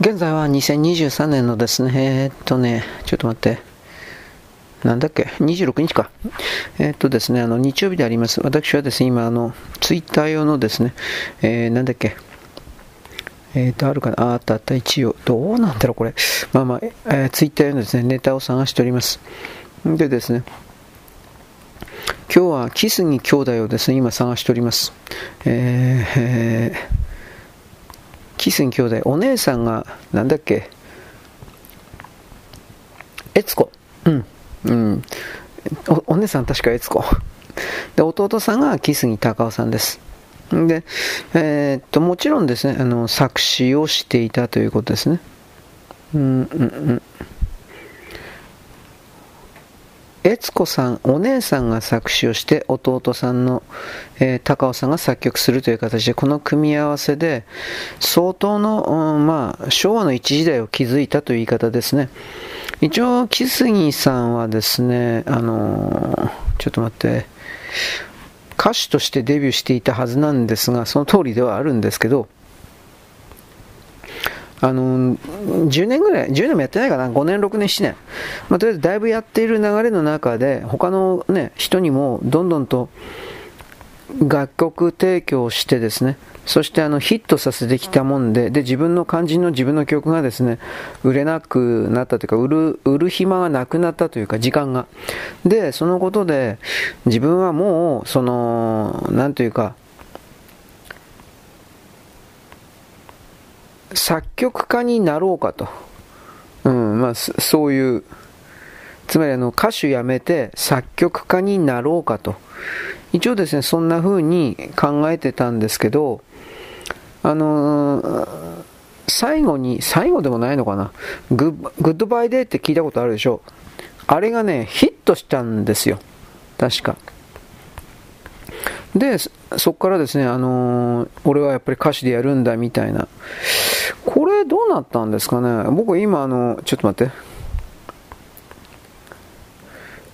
現在は2023年のですね、えー、っとね、ちょっと待って。なんだっけ ?26 日か。えー、っとですね、あの、日曜日であります。私はですね、今、あの、ツイッター用のですね、えー、なんだっけ？えっ、と、あるかな？あったあった、一応。どうなんだろう、これ。まあまあ、えー、ツイッター用のですね、ネタを探しております。でですね、今日はキスギ兄弟をですね、今探しております。えー、えーキスン兄弟、お姉さんが、なんだっけ、悦子。うん。うん。おお姉さん確か悦子。で、弟さんがキスギ高尾さんです。で、えー、っと、もちろんですね、あの、作詞をしていたということですね。うん、うん、うん。悦子さん、お姉さんが作詞をして、弟さんの、えー、高尾さんが作曲するという形で、この組み合わせで、相当の、うん、まあ、昭和の一時代を築いたという言い方ですね。一応、木杉さんはですね、あのー、ちょっと待って、歌手としてデビューしていたはずなんですが、その通りではあるんですけど、あの10年ぐらい、10年もやってないかな、5年、6年、7年、まあ、とりあえずだいぶやっている流れの中で、他の、ね、人にもどんどんと楽曲提供してですね、そしてあのヒットさせてきたもんで、で自分の肝心の自分の曲がですね、売れなくなったというか、売る、売る暇がなくなったというか、時間が。で、そのことで、自分はもう、その、なんというか、作曲家になろうかと。うん、まあ、そういう、つまりあの歌手辞めて作曲家になろうかと。一応ですね、そんな風に考えてたんですけど、あのー、最後に、最後でもないのかな、 Goodbye Day って聞いたことあるでしょあれがね、ヒットしたんですよ。確か。で、そこからですね、あのー、俺はやっぱり歌詞でやるんだみたいな。これどうなったんですかね？僕今あの、ちょっと待って。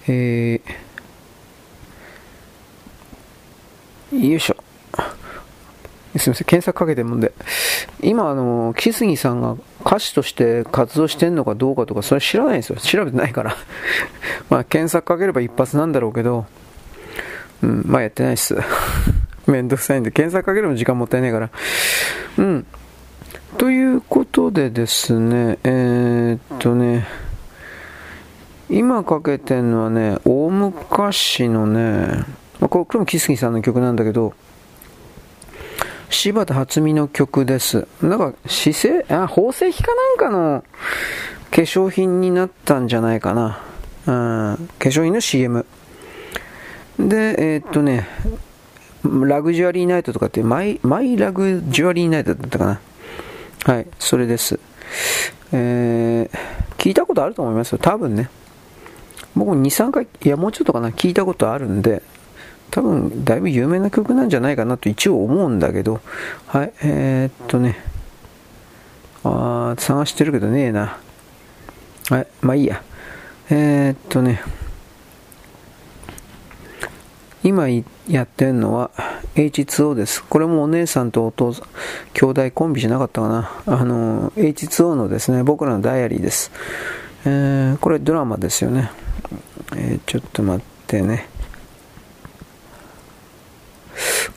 えー、よいしょ。すみません、検索かけてるもんで。今、あの、木杉さんが歌手として活動してんのかどうかとか、それ知らないんですよ。調べてないから。まあ、検索かければ一発なんだろうけど、うん、まあやってないっす。めんどくさいんで、検索かけるの時間もったいないから。うん。ということでですね、えー、っとね、今かけてるのはね、大昔のね、ま、これも木杉さんの曲なんだけど、柴田初美の曲です。なんか、姿勢、あ、宝石かなんかの化粧品になったんじゃないかな。うん、化粧品の CM。で、えー、っとね、ラグジュアリーナイトとかって、マイ、マイラグジュアリーナイトだったかな。はい、それです。えー、聞いたことあると思いますよ、多分ね。僕2、3回、いや、もうちょっとかな、聞いたことあるんで、多分、だいぶ有名な曲なんじゃないかなと一応思うんだけど、はい、えー、っとね、あー、探してるけどねえな。はい、まあいいや。えー、っとね、今言っやってるのは H2O です。これもお姉さんと弟、兄弟コンビじゃなかったかな。あの、H2O のですね、僕らのダイアリーです。えー、これドラマですよね。えー、ちょっと待ってね。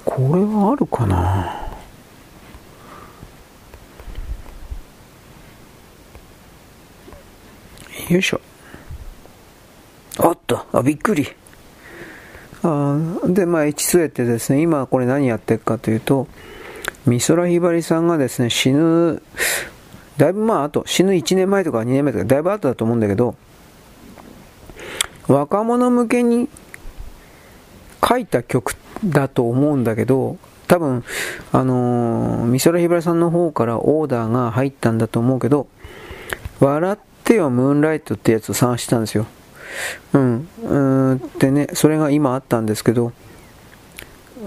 これはあるかなよいしょ。おっと、あ、びっくり。で、まあ、H2 ってですね、今これ何やってるかというと、美空ひばりさんがですね、死ぬ、だいぶまあ、あと、死ぬ1年前とか2年前とか、だいぶ後だと思うんだけど、若者向けに書いた曲だと思うんだけど、多分、あのー、美空ひばりさんの方からオーダーが入ったんだと思うけど、笑ってよムーンライトってやつを探してたんですよ。うん。うーんってね、それが今あったんですけど、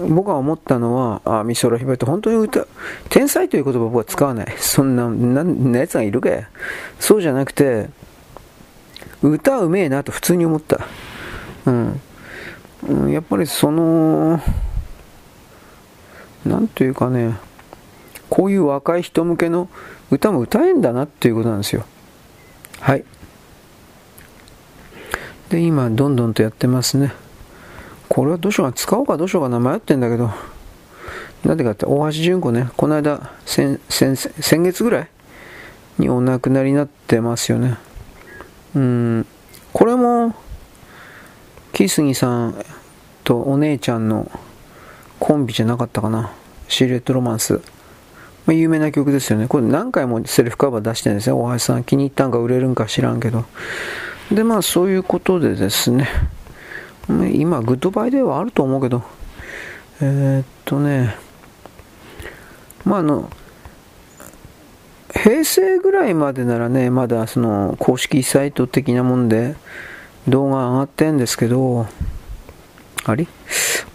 僕が思ったのは、あ、美空ひばりって本当に歌、天才という言葉僕は使わない。そんな、な、なやつがいるかや。そうじゃなくて、歌うめえなと普通に思った。うん。うん、やっぱりその、なんというかね、こういう若い人向けの歌も歌えんだなっていうことなんですよ。はい。で、今、どんどんとやってますね。これはどうしようか使おうかどうしようかな迷ってんだけど、なんでかって、大橋純子ね、この間、先先先月ぐらいにお亡くなりになってますよね。うん、これも、木杉さんとお姉ちゃんのコンビじゃなかったかな。シルエットロマンス。まあ、有名な曲ですよね。これ何回もセルフカバー出してるんですよ。大橋さん気に入ったんか売れるんか知らんけど。で、まあそういうことでですね。今、 Goodbye Day はあると思うけど。えー、っとね。まああの、平成ぐらいまでならね、まだその公式サイト的なもんで動画上がってんですけど、あれ？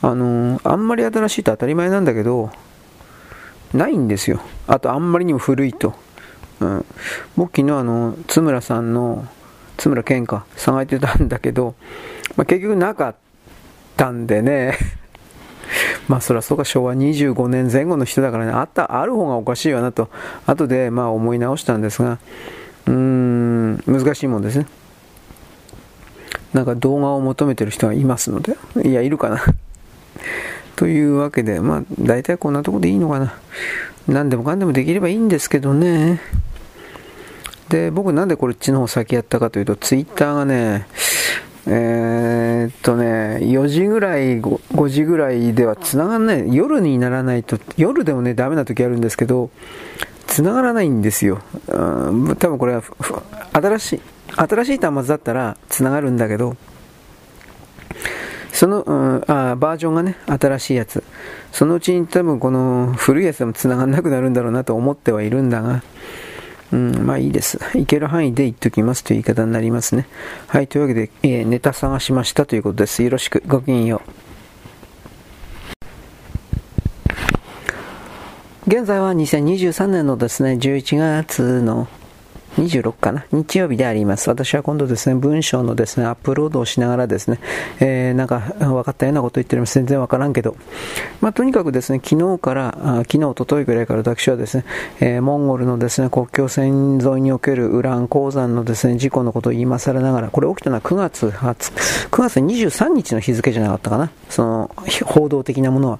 あのあんまり新しいと当たり前なんだけど、ないんですよ。あと、あんまりにも古いと。うん、僕昨日あの、津村さんの、津村健か、探ってたんだけど、まあ、結局なかったんでね、まあそりゃそうか、昭和25年前後の人だからね、あった、ある方がおかしいわなと、後でまあ思い直したんですが、うーん、難しいもんですね。なんか動画を求めてる人がいますので、いや、いるかな。というわけで、まあ、大体こんなとこでいいのかな。何でもかんでもできればいいんですけどね。で、僕なんでこっちの方先やったかというと、ツイッターがね、えー、っとね、4時ぐらい5、5時ぐらいでは繋がんない。夜にならないと、夜でもね、ダメな時あるんですけど、繋がらないんですよ。うん、多分これは、新しい、新しい端末だったら繋がるんだけど、その、うん、あバージョンがね、新しいやつ。そのうちに多分この古いやつでも繋がんなくなるんだろうなと思ってはいるんだが、うん、まあいいです。いける範囲で言っときますという言い方になりますね。はい、というわけで、えー、ネタ探しましたということです。よろしく、ごきげんよう。現在は2023年のですね、11月の26かな日曜日であります。私は今度ですね、文章のですね、アップロードをしながらですね、えー、なんか分かったようなこと言ってるます。全然分からんけど、まあ、とにかくですね、昨日から、昨日、おとといぐらいから私はですね、えー、モンゴルのですね、国境線沿いにおけるウラン鉱山のですね、事故のことを言いまさらながら、これ起きたのは9月20、9月23日の日付じゃなかったかな。その、報道的なものは。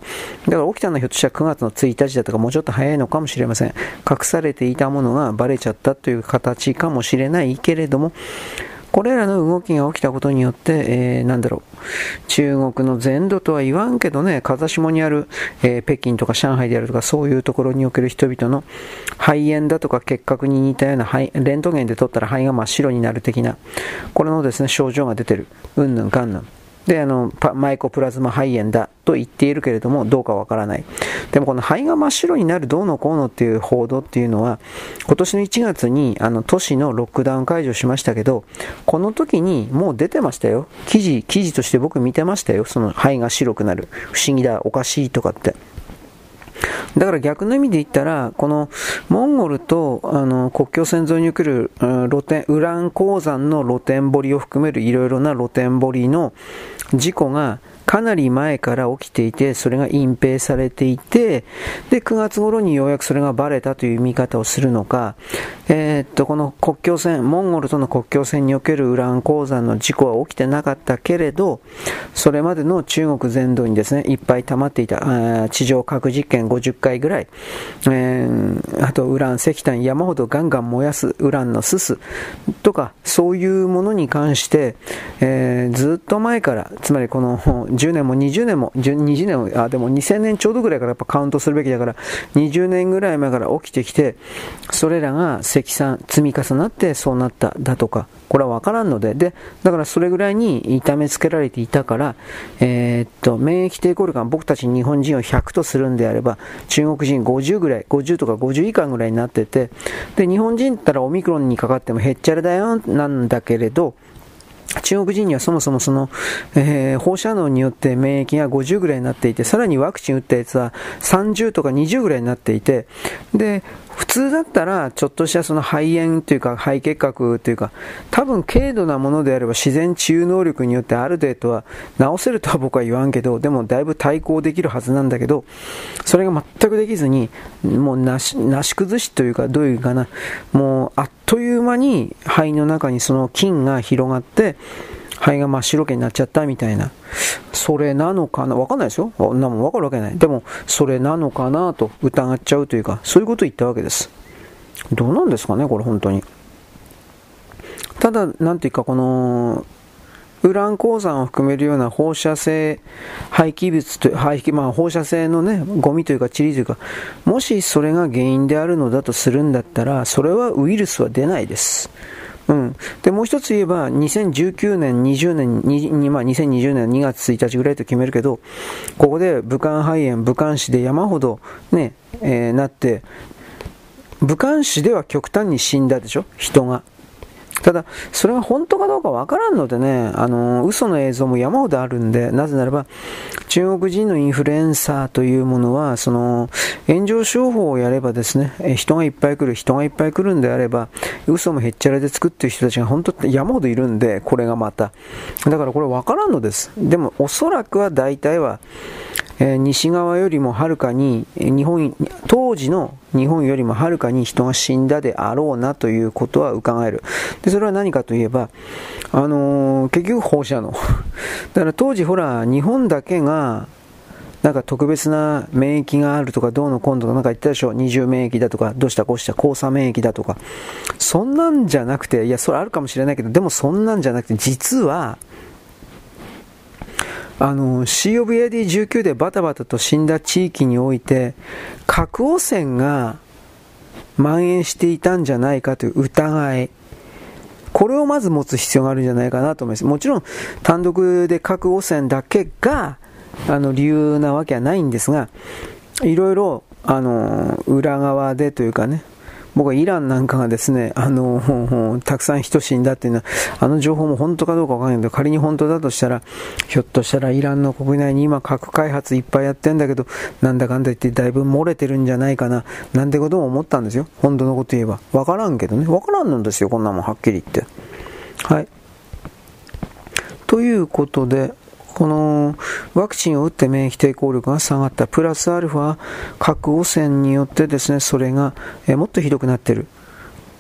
だから起きたのはひょっとしたら9月の1日だとか、もうちょっと早いのかもしれません。隠されていたものがバレちゃったという形形かもしれないけれども、これらの動きが起きたことによって、えー、なんだろう、中国の全土とは言わんけどね、風下にある、えー、北京とか上海であるとか、そういうところにおける人々の肺炎だとか結核に似たような肺、レントゲンで取ったら肺が真っ白になる的な、これのですね、症状が出てる。うんぬんかんぬん。で、あの、マイコプラズマ肺炎だと言っているけれども、どうかわからない。でもこの肺が真っ白になるどうのこうのっていう報道っていうのは、今年の1月にあの都市のロックダウン解除しましたけど、この時にもう出てましたよ。記事、記事として僕見てましたよ。その肺が白くなる。不思議だ、おかしいとかって。だから逆の意味で言ったら、このモンゴルとあの国境線沿いに来る露天、ウラン鉱山の露天掘りを含めるいろいろな露天掘りの事故がかなり前から起きていて、それが隠蔽されていて、で、9月頃にようやくそれがバレたという見方をするのか、えー、っと、この国境線、モンゴルとの国境線におけるウラン鉱山の事故は起きてなかったけれど、それまでの中国全土にですね、いっぱい溜まっていた、地上核実験50回ぐらい、えー、あとウラン石炭山ほどガンガン燃やすウランのすすとか、そういうものに関して、えー、ずっと前から、つまりこの10年も20年も、20年も、あ、でも2000年ちょうどぐらいからやっぱカウントするべきだから、20年ぐらい前から起きてきて、それらが積算、積み重なってそうなっただとか、これはわからんので、で、だからそれぐらいに痛めつけられていたから、えー、っと、免疫抵抗力が僕たち日本人を100とするんであれば、中国人50ぐらい、50とか50以下ぐらいになってて、で、日本人ったらオミクロンにかかってもへっちゃらだよ、なんだけれど、中国人にはそもそもその、えー、放射能によって免疫が50ぐらいになっていて、さらにワクチン打ったやつは30とか20ぐらいになっていて、で、普通だったら、ちょっとしたその肺炎というか肺結核というか、多分軽度なものであれば自然治癒能力によってある程度は治せるとは僕は言わんけど、でもだいぶ対抗できるはずなんだけど、それが全くできずに、もうなし、なし崩しというか、どういうかな、もうあっという間に肺の中にその菌が広がって、肺が真っ白けになっちゃったみたいな。それなのかな？わかんないですよ。そんなもわかるわけない。でも、それなのかなと疑っちゃうというか、そういうことを言ったわけです。どうなんですかね、これ本当に。ただ、なんていうか、この、ウラン鉱山を含めるような放射性廃棄物と、廃棄、まあ放射性のね、ゴミというか塵というか、もしそれが原因であるのだとするんだったら、それはウイルスは出ないです。うん。で、もう一つ言えば、2019年、20年、にまあ、2020年2月1日ぐらいと決めるけど、ここで武漢肺炎、武漢市で山ほどね、えー、なって、武漢市では極端に死んだでしょ？人が。ただ、それが本当かどうかわからんのでね、あの、嘘の映像も山ほどあるんで、なぜならば、中国人のインフルエンサーというものは、その、炎上商法をやればですね、人がいっぱい来る、人がいっぱい来るんであれば、嘘もへっちゃらで作ってる人たちが本当山ほどいるんで、これがまた。だからこれわからんのです。でも、おそらくは大体は、え西側よりもはるかに日本当時の日本よりもはるかに人が死んだであろうなということは伺える。でそれは何かといえば、あのー、結局放射能。だから当時ほら日本だけがなんか特別な免疫があるとかどうのこうのなんか言ったでしょ二重免疫だとかどうしたこうした交差免疫だとか。そんなんじゃなくていやそれあるかもしれないけどでもそんなんじゃなくて実はあの COVID-19 でバタバタと死んだ地域において核汚染が蔓延していたんじゃないかという疑い。これをまず持つ必要があるんじゃないかなと思います。もちろん単独で核汚染だけがあの理由なわけはないんですがいろいろあの裏側でというかね僕はイランなんかがですね、あの、たくさん人死んだっていうのは、あの情報も本当かどうかわかんないけど、仮に本当だとしたら、ひょっとしたらイランの国内に今核開発いっぱいやってんだけど、なんだかんだ言ってだいぶ漏れてるんじゃないかな、なんてことも思ったんですよ。本当のこと言えば。わからんけどね。わからんのですよ、こんなもんはっきり言って。はい。ということで、このワクチンを打って免疫抵抗力が下がった、プラスアルファ核汚染によってですね、それがえもっとひどくなっている。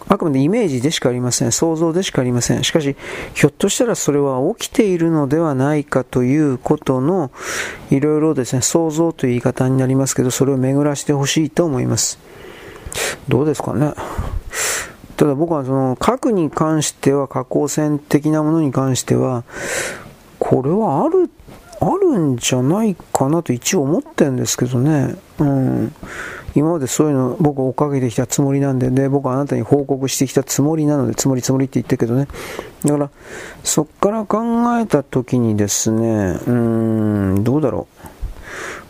あくまでイメージでしかありません。想像でしかありません。しかし、ひょっとしたらそれは起きているのではないかということの、いろいろですね、想像という言い方になりますけど、それを巡らしてほしいと思います。どうですかね。ただ僕はその核に関しては、加工線的なものに関しては、これはある、あるんじゃないかなと一応思ってるんですけどね。うん。今までそういうの僕追っかけてきたつもりなんで、で、僕はあなたに報告してきたつもりなので、つもりつもりって言ってけどね。だから、そっから考えた時にですね、うん、どうだろ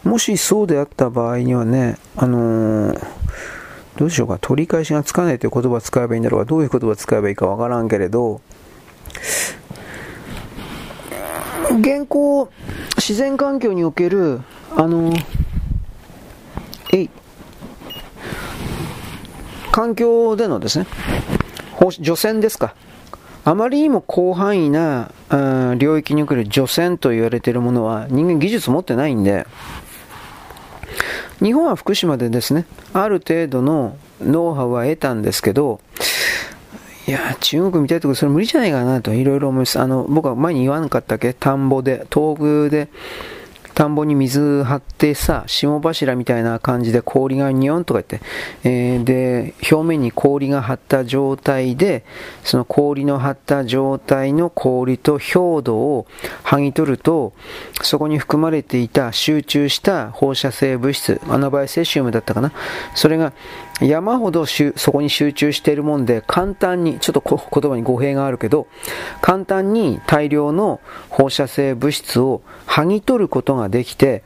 う。もしそうであった場合にはね、あのー、どうでしょうか、取り返しがつかないという言葉を使えばいいんだろうが、どういう言葉を使えばいいかわからんけれど、現行、自然環境における、あの、えい、環境でのですね、除染ですか。あまりにも広範囲な、領域における除染と言われているものは人間技術持ってないんで、日本は福島でですね、ある程度のノウハウは得たんですけど、いや、中国みたいところそれ無理じゃないかなといろいろ思います。あの、僕は前に言わなかったっけ？田んぼで、東北で、田んぼに水張ってさ、霜柱みたいな感じで氷がニョンとか言って、えー、で、表面に氷が張った状態で、その氷の張った状態の氷と氷土を剥ぎ取ると、そこに含まれていた集中した放射性物質、あの場合セシウムだったかな、それが山ほどそこに集中しているもんで、簡単に、ちょっと言葉に語弊があるけど、簡単に大量の放射性物質を剥ぎ取ることができて、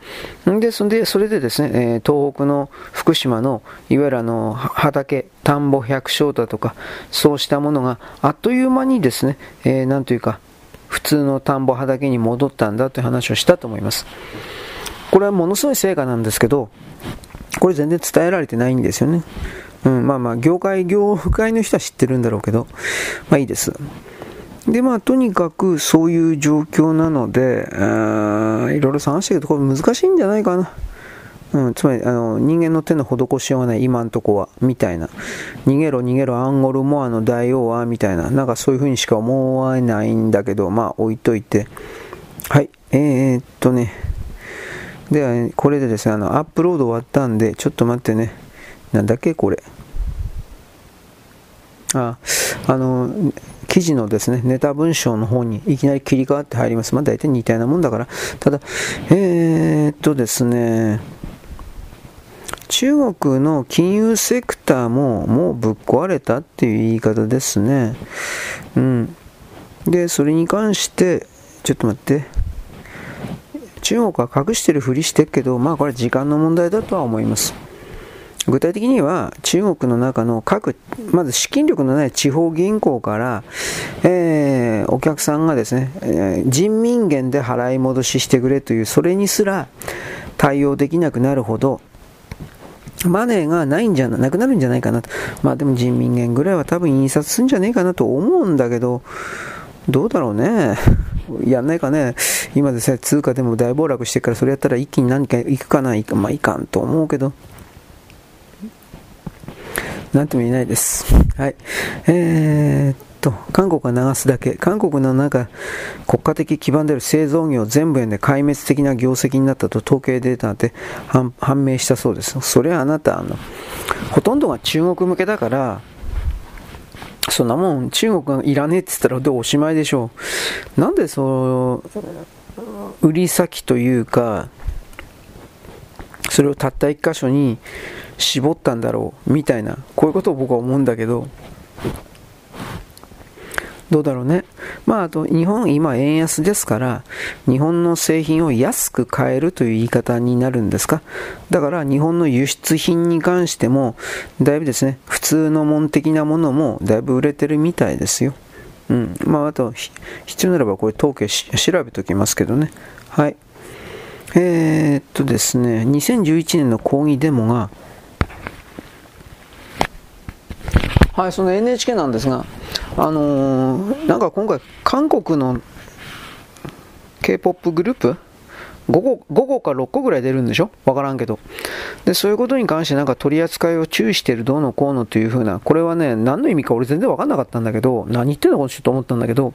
で、それでそれでですね、東北の福島の、いわゆるあの、畑、田んぼ百姓だとか、そうしたものがあっという間にですね、えー、なんというか、普通の田んぼ畑に戻ったんだという話をしたと思います。これはものすごい成果なんですけど、これ全然伝えられてないんですよね。うん、まあまあ、業界、業界の人は知ってるんだろうけど、まあいいです。で、まあ、とにかくそういう状況なので、いろいろ探したけど、これ難しいんじゃないかな。うん、つまりあの人間の手の施しようがない今んとこはみたいな逃げろ逃げろアンゴルモアの大王はみたいななんかそういう風にしか思わないんだけどまあ置いといてはいえー、っとねではこれでですねあのアップロード終わったんでちょっと待ってねなんだっけこれああの記事のですね、ネタ文章の方にいきなり切り替わって入ります。まあ大体似たようなもんだから。ただ、えー、っとですね、中国の金融セクターももうぶっ壊れたっていう言い方ですね。うん。で、それに関して、ちょっと待って。中国は隠してるふりしてるけど、まあこれ時間の問題だとは思います。具体的には中国の中の各、まず資金力のない地方銀行から、えー、お客さんがですね、えー、人民元で払い戻ししてくれという、それにすら対応できなくなるほど、マネーがないんじゃな、くなるんじゃないかなと。まあでも人民元ぐらいは多分印刷するんじゃねえかなと思うんだけど、どうだろうね。やんないかね。今ですね、通貨でも大暴落してからそれやったら一気に何か行くかな。いまあいかんと思うけど。なんとも言えないです。はい。えー、っと、韓国が流すだけ。韓国の中、国家的基盤である製造業全部円で壊滅的な業績になったと統計データなんて判明したそうです。それはあなた、あの、ほとんどが中国向けだから、そんなもん中国がいらねえって言ったらどうおしまいでしょう。なんでその、売り先というか、それをたった一箇所に絞ったんだろうみたいなこういうことを僕は思うんだけどどうだろうね。まあ、あと、日本、今、円安ですから、日本の製品を安く買えるという言い方になるんですか。だから、日本の輸出品に関しても、だいぶですね、普通の門的なものも、だいぶ売れてるみたいですよ。うん。まあ、あと、必要ならば、これ、統計調べておきますけどね。はい。えー、っとですね、2011年の抗議デモが、はい、その NHK なんですが、あのー、なんか今回、韓国の K-POP グループ5個 ,5 個か6個ぐらい出るんでしょ？わからんけど。で、そういうことに関してなんか取り扱いを注意してるどうのこうのというふうな、これはね、何の意味か俺全然わかんなかったんだけど、何言ってんのかちょっと思ったんだけど、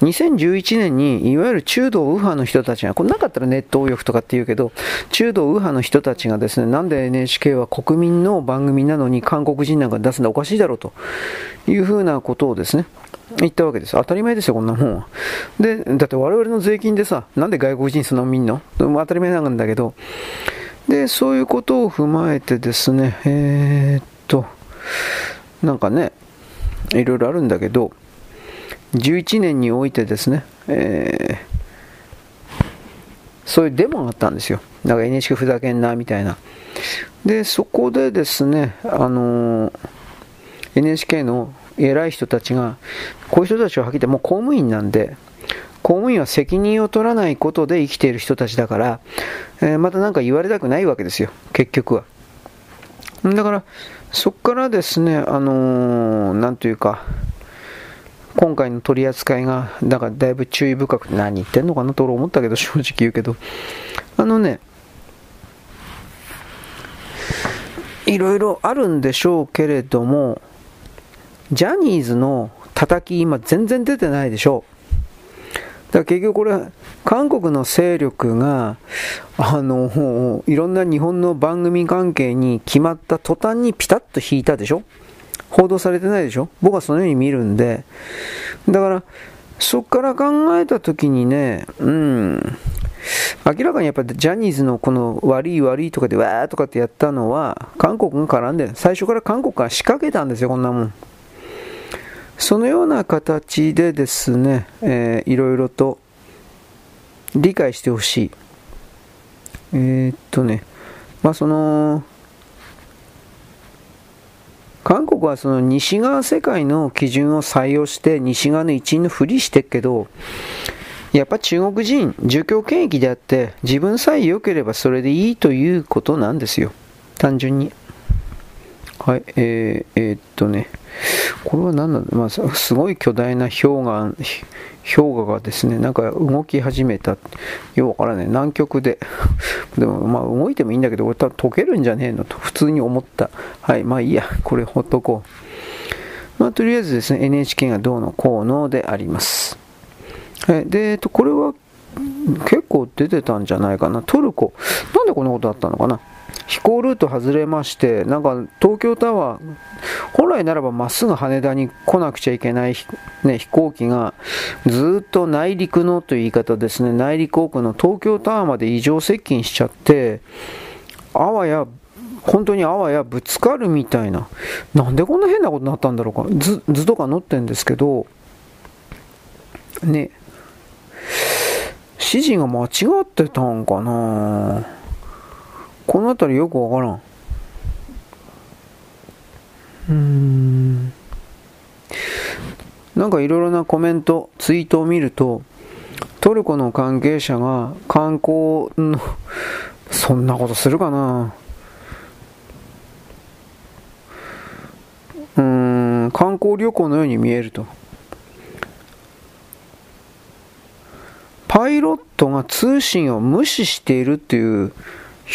2011年にいわゆる中道右派の人たちが、これなかったらネット右翼とかって言うけど、中道右派の人たちがですね、なんで NHK は国民の番組なのに韓国人なんか出すのおかしいだろうというふうなことをですね、言ったわけです。当たり前ですよ、こんなもんは。で、だって我々の税金でさ、なんで外国人そんな見んの？当たり前なんだけど、で、そういうことを踏まえてですね、えー、っと、なんかね、いろいろあるんだけど、11年においてですね、えー、そういうデモがあったんですよ。だか NHK ふざけんな、みたいな。で、そこでですね、あのー、NHK の偉い人たちが、こういう人たちははっきり言ってもう公務員なんで、公務員は責任を取らないことで生きている人たちだから、えー、また何か言われたくないわけですよ、結局は。だから、そこからですね、あのー、なんというか、今回の取り扱いが、だからだいぶ注意深く何言ってんのかなと俺思ったけど、正直言うけど、あのね、いろいろあるんでしょうけれども、ジャニーズの叩き今全然出てないでしょだから結局これ、韓国の勢力が、あの、いろんな日本の番組関係に決まった途端にピタッと引いたでしょ。報道されてないでしょ。僕はそのように見るんで。だから、そこから考えたときにね、うん、明らかにやっぱジャニーズのこの悪い悪いとかでわーとかってやったのは、韓国が絡んで、最初から韓国から仕掛けたんですよ、こんなもん。そのような形でですね、えー、いろいろと理解してほしい。えー、っとね、まあその、韓国はその西側世界の基準を採用して西側の一員のふりしてるけど、やっぱ中国人、儒教権益であって、自分さえ良ければそれでいいということなんですよ。単純に。はい、えー、えー、っとね、これは何なんだ、まあ、すごい巨大な氷河、氷河がですね、なんか動き始めた。ようわからない。南極で。でも、まあ、動いてもいいんだけど、俺多分溶けるんじゃねえのと、普通に思った。はい、まあいいや。これほっとこう。まあ、とりあえずですね、NHK がどうのこうのであります。はい、で、えっと、これは結構出てたんじゃないかな。トルコ。なんでこんなことあったのかな？飛行ルート外れまして、なんか東京タワー、本来ならばまっすぐ羽田に来なくちゃいけない、ね、飛行機がずっと内陸のという言い方ですね、内陸奥の東京タワーまで異常接近しちゃって、あわや本当にあわやぶつかるみたいな、なんでこんな変なことになったんだろうか、図図とか載ってんですけど、ね、指示が間違ってたんかな。この辺りよくわからん。うん。なんかいろいろなコメント、ツイートを見ると、トルコの関係者が観光の、そんなことするかなうん、観光旅行のように見えると。パイロットが通信を無視しているっていう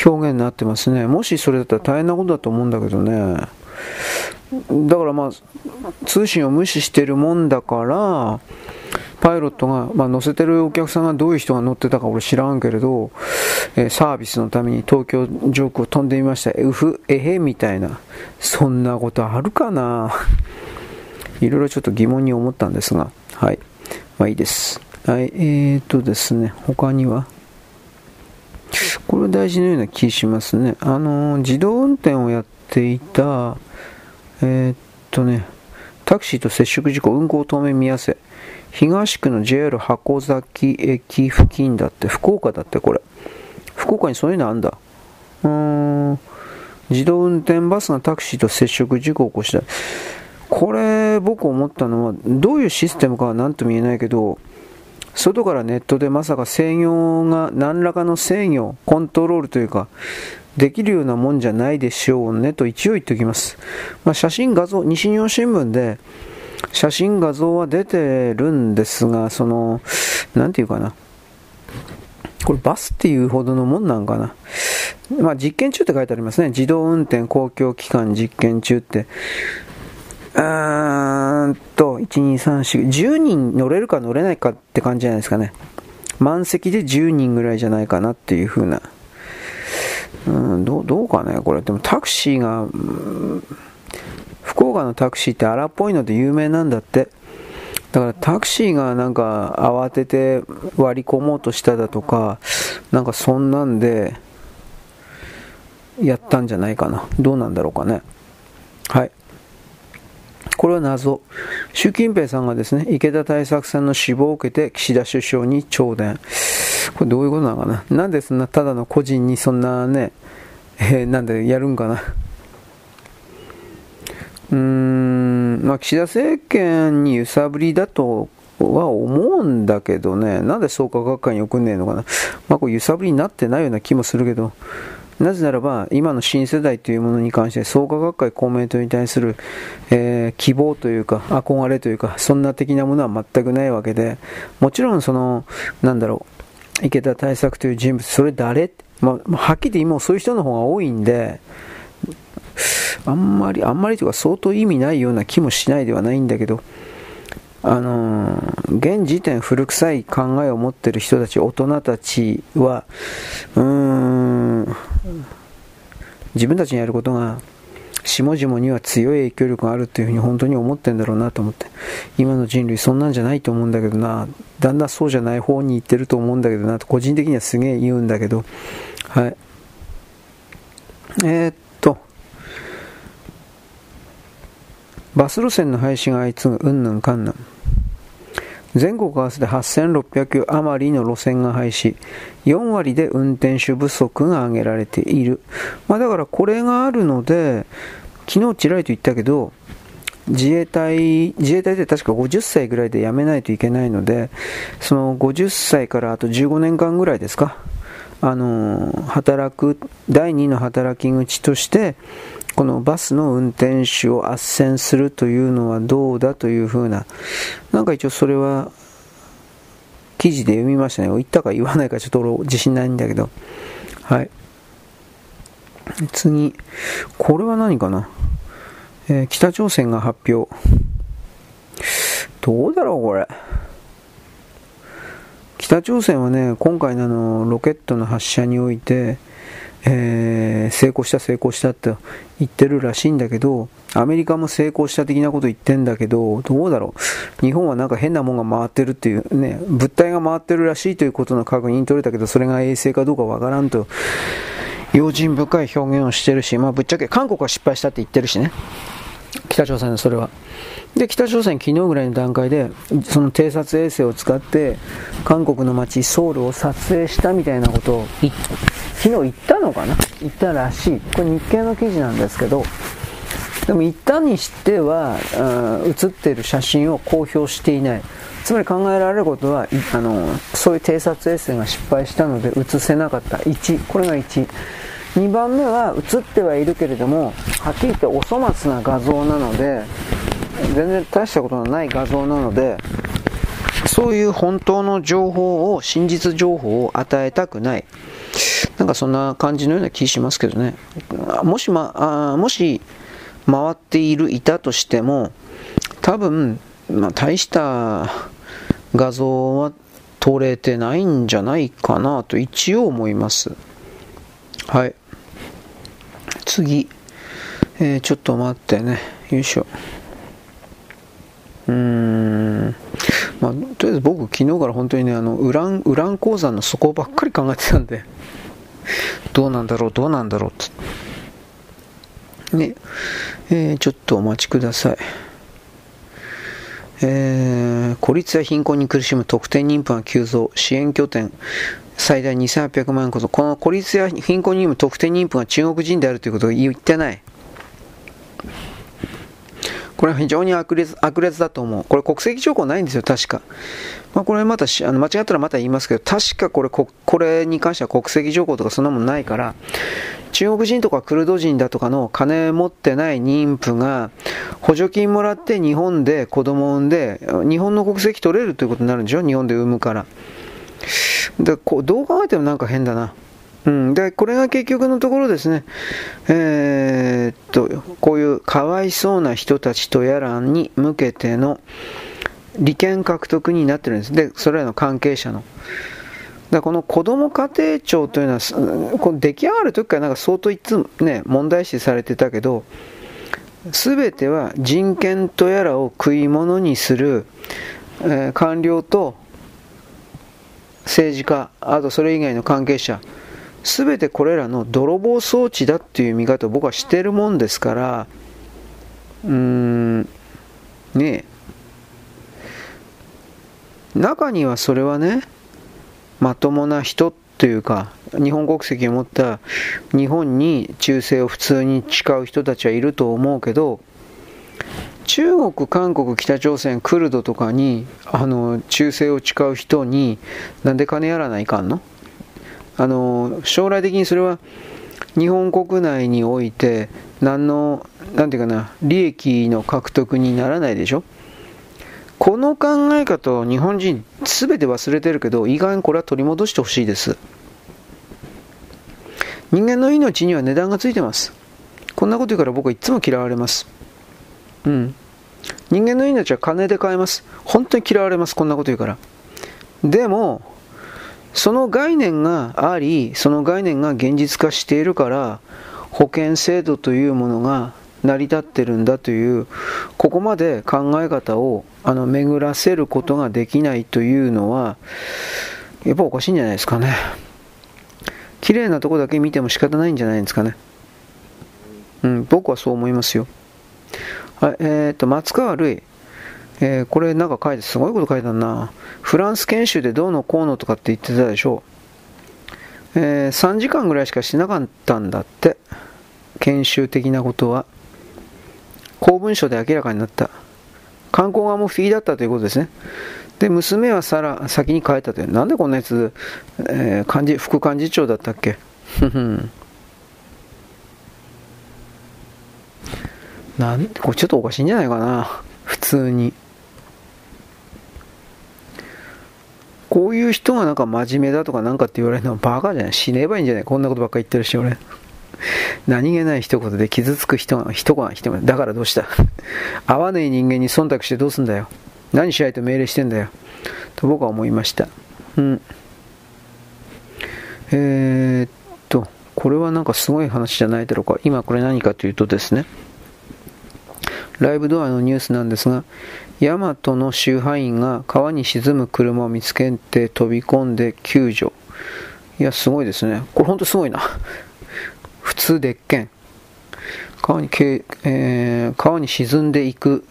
表現になってますね。もしそれだったら大変なことだと思うんだけどね。だからまあ、通信を無視してるもんだから、パイロットが、まあ、乗せてるお客さんがどういう人が乗ってたか俺知らんけれど、えー、サービスのために東京上空を飛んでみました。うふ、えへみたいな。そんなことあるかな？いろいろちょっと疑問に思ったんですが、はい。まあいいです。はい、えーとですね、他には？これ大事なような気しますね。あの、自動運転をやっていた、えー、っとね、タクシーと接触事故、運行当面見合わせ。東区の JR 箱崎駅付近だって、福岡だってこれ。福岡にそういうのあんだ。うーん。自動運転バスがタクシーと接触事故を起こした。これ、僕思ったのは、どういうシステムかは何とも言えないけど、外からネットでまさか制御が、何らかの制御、コントロールというか、できるようなもんじゃないでしょうねと一応言っておきます。まあ、写真画像、西日本新聞で写真画像は出てるんですが、その、なんていうかな。これバスっていうほどのもんなんかな。まあ実験中って書いてありますね。自動運転公共機関実験中って。うーんと、1、2、3、4、10人乗れるか乗れないかって感じじゃないですかね。満席で10人ぐらいじゃないかなっていう風な。うん、どう、どうかね、これ。でもタクシーが、福岡のタクシーって荒っぽいので有名なんだって。だからタクシーがなんか慌てて割り込もうとしただとか、なんかそんなんでやったんじゃないかな。どうなんだろうかね。はい。これは謎。習近平さんがですね、池田対策さんの死亡を受けて岸田首相に頂電。これどういうことなのかななんでそんなただの個人にそんなね、えー、なんでやるんかなうーん、まあ岸田政権に揺さぶりだとは思うんだけどね、なんで創価学会に送んねえのかな。まあこれ揺さぶりになってないような気もするけど、なぜならば、今の新世代というものに関して、創価学会公明党に対する、えー、希望というか、憧れというか、そんな的なものは全くないわけで、もちろんその、なんだろう、池田大作という人物、それ誰？まあ、はっきり言ってもそういう人の方が多いんで、あんまり、あんまりというか相当意味ないような気もしないではないんだけど、あのー、現時点古臭い考えを持ってる人たち、大人たちは、うーん、自分たちにやることが、下々には強い影響力があるというふうに本当に思ってんだろうなと思って。今の人類そんなんじゃないと思うんだけどな。だんだんそうじゃない方に行ってると思うんだけどなと、個人的にはすげえ言うんだけど。はい。えー、っと、バス路線の廃止が相次ぐ、うんぬんかんぬん。全国合わせて8600余りの路線が廃止、4割で運転手不足が挙げられている。まあ、だからこれがあるので、昨日ちらりと言ったけど、自衛隊、自衛隊で確か50歳ぐらいで辞めないといけないので、その50歳からあと15年間ぐらいですか、あの、働く、第2の働き口として、このバスの運転手を斡旋するというのはどうだというふうな、なんか一応それは記事で読みましたね。言ったか言わないかちょっと自信ないんだけど。はい。次、これは何かな、えー、北朝鮮が発表。どうだろう、これ。北朝鮮はね、今回ののロケットの発射において、えー、成功した成功したって言ってるらしいんだけど、アメリカも成功した的なこと言ってんだけど、どうだろう。日本はなんか変なもんが回ってるっていうね、物体が回ってるらしいということの確認取れたけど、それが衛星かどうかわからんと、用心深い表現をしてるし、まあぶっちゃけ韓国は失敗したって言ってるしね。北朝鮮のそれは。で、北朝鮮昨日ぐらいの段階で、その偵察衛星を使って、韓国の街ソウルを撮影したみたいなことを昨日言ったのかな？言ったらしい。これ日経の記事なんですけど、でも言ったにしては、写っている写真を公表していない。つまり考えられることは、あの、そういう偵察衛星が失敗したので写せなかった。1。これが1。2番目は写ってはいるけれども、はっきり言ってお粗末な画像なので、全然大したことのない画像なので、そういう本当の情報を、真実情報を与えたくない。なんかそんな感じのような気しますけどね。もし、ま、あもし回っている、いたとしても、多分、まあ、大した画像は撮れてないんじゃないかなと一応思います。はい。次。えー、ちょっと待ってね。よいしょ。うーん。まあ、とりあえず僕昨日から本当にね、あの、ウラン、ウラン鉱山の底ばっかり考えてたんで。どうなんだろう、どうなんだろうって。ね、えー、ちょっとお待ちください。えー、孤立や貧困に苦しむ特定妊婦が急増、支援拠点、最大2800万円こそ、この孤立や貧困に苦む特定妊婦が中国人であるということを言ってない。これは非常に悪劣悪劣だと思う。これ国籍条項ないんですよ、確か。まあ、これまたあの間違ったらまた言いますけど、確かこれこれに関しては国籍条項とかそんなもんないから、中国人とかクルド人だとかの金持ってない妊婦が補助金もらって日本で子供を産んで、日本の国籍取れるということになるんでしょ、日本で産むから。でこうどう考えてもなんか変だな。うん、でこれが結局のところですね、えー、っとこういうかわいそうな人たちとやらに向けての利権獲得になってるんです、でそれらの関係者の。だこの子ども家庭庁というのは、この出来上がるときからなんか相当いつも、ね、問題視されてたけど、すべては人権とやらを食い物にする、えー、官僚と政治家、あとそれ以外の関係者、すべてこれらの泥棒装置だっていう見方を僕はしてるもんですから、うーん、ねえ。中にはそれはね、まともな人っていうか、日本国籍を持った日本に忠誠を普通に誓う人たちはいると思うけど、中国、韓国、北朝鮮、クルドとかにあの忠誠を誓う人になんで金やらないかんの？あの将来的にそれは日本国内において何のなんていうかな利益の獲得にならないでしょ？この考え方を日本人全て忘れてるけど意外にこれは取り戻してほしいです。人間の命には値段がついてます。こんなこと言うから僕はいつも嫌われます。うん。人間の命は金で買えます。本当に嫌われます。こんなこと言うから。でもその概念があり、その概念が現実化しているから、保険制度というものが成り立ってるんだという、ここまで考え方をあの巡らせることができないというのは、やっぱおかしいんじゃないですかね。綺麗なとこだけ見ても仕方ないんじゃないですかね。うん、僕はそう思いますよ。はい、えー、っと、松川るい。えー、これなんか書いて、すごいこと書いてあるな。フランス研修でどうのこうのとかって言ってたでしょう。えー、3時間ぐらいしかしなかったんだって。研修的なことは。公文書で明らかになった。観光側もフィーだったということですね。で、娘はさら先に帰ったという。なんでこんなやつ、えー、幹事副幹事長だったっけ？ふん。なんこれちょっとおかしいんじゃないかな。普通に。こういう人がなんか真面目だとかなんかって言われるのはバカじゃない死ねばいいんじゃないこんなことばっか言ってるし、俺。何気ない一言で傷つく人が、人が、人が、だからどうした？合わねえ人間に忖度してどうすんだよ。何しないと命令してんだよ。と僕は思いました。うん。えー、っと、これはなんかすごい話じゃないだろうか。今これ何かというとですね、ライブドアのニュースなんですが、ヤマトの集配員が川に沈む車を見つけて飛び込んで救助。いや、すごいですね。これほんとすごいな。普通でっけん。川に、えー、川に沈んでいく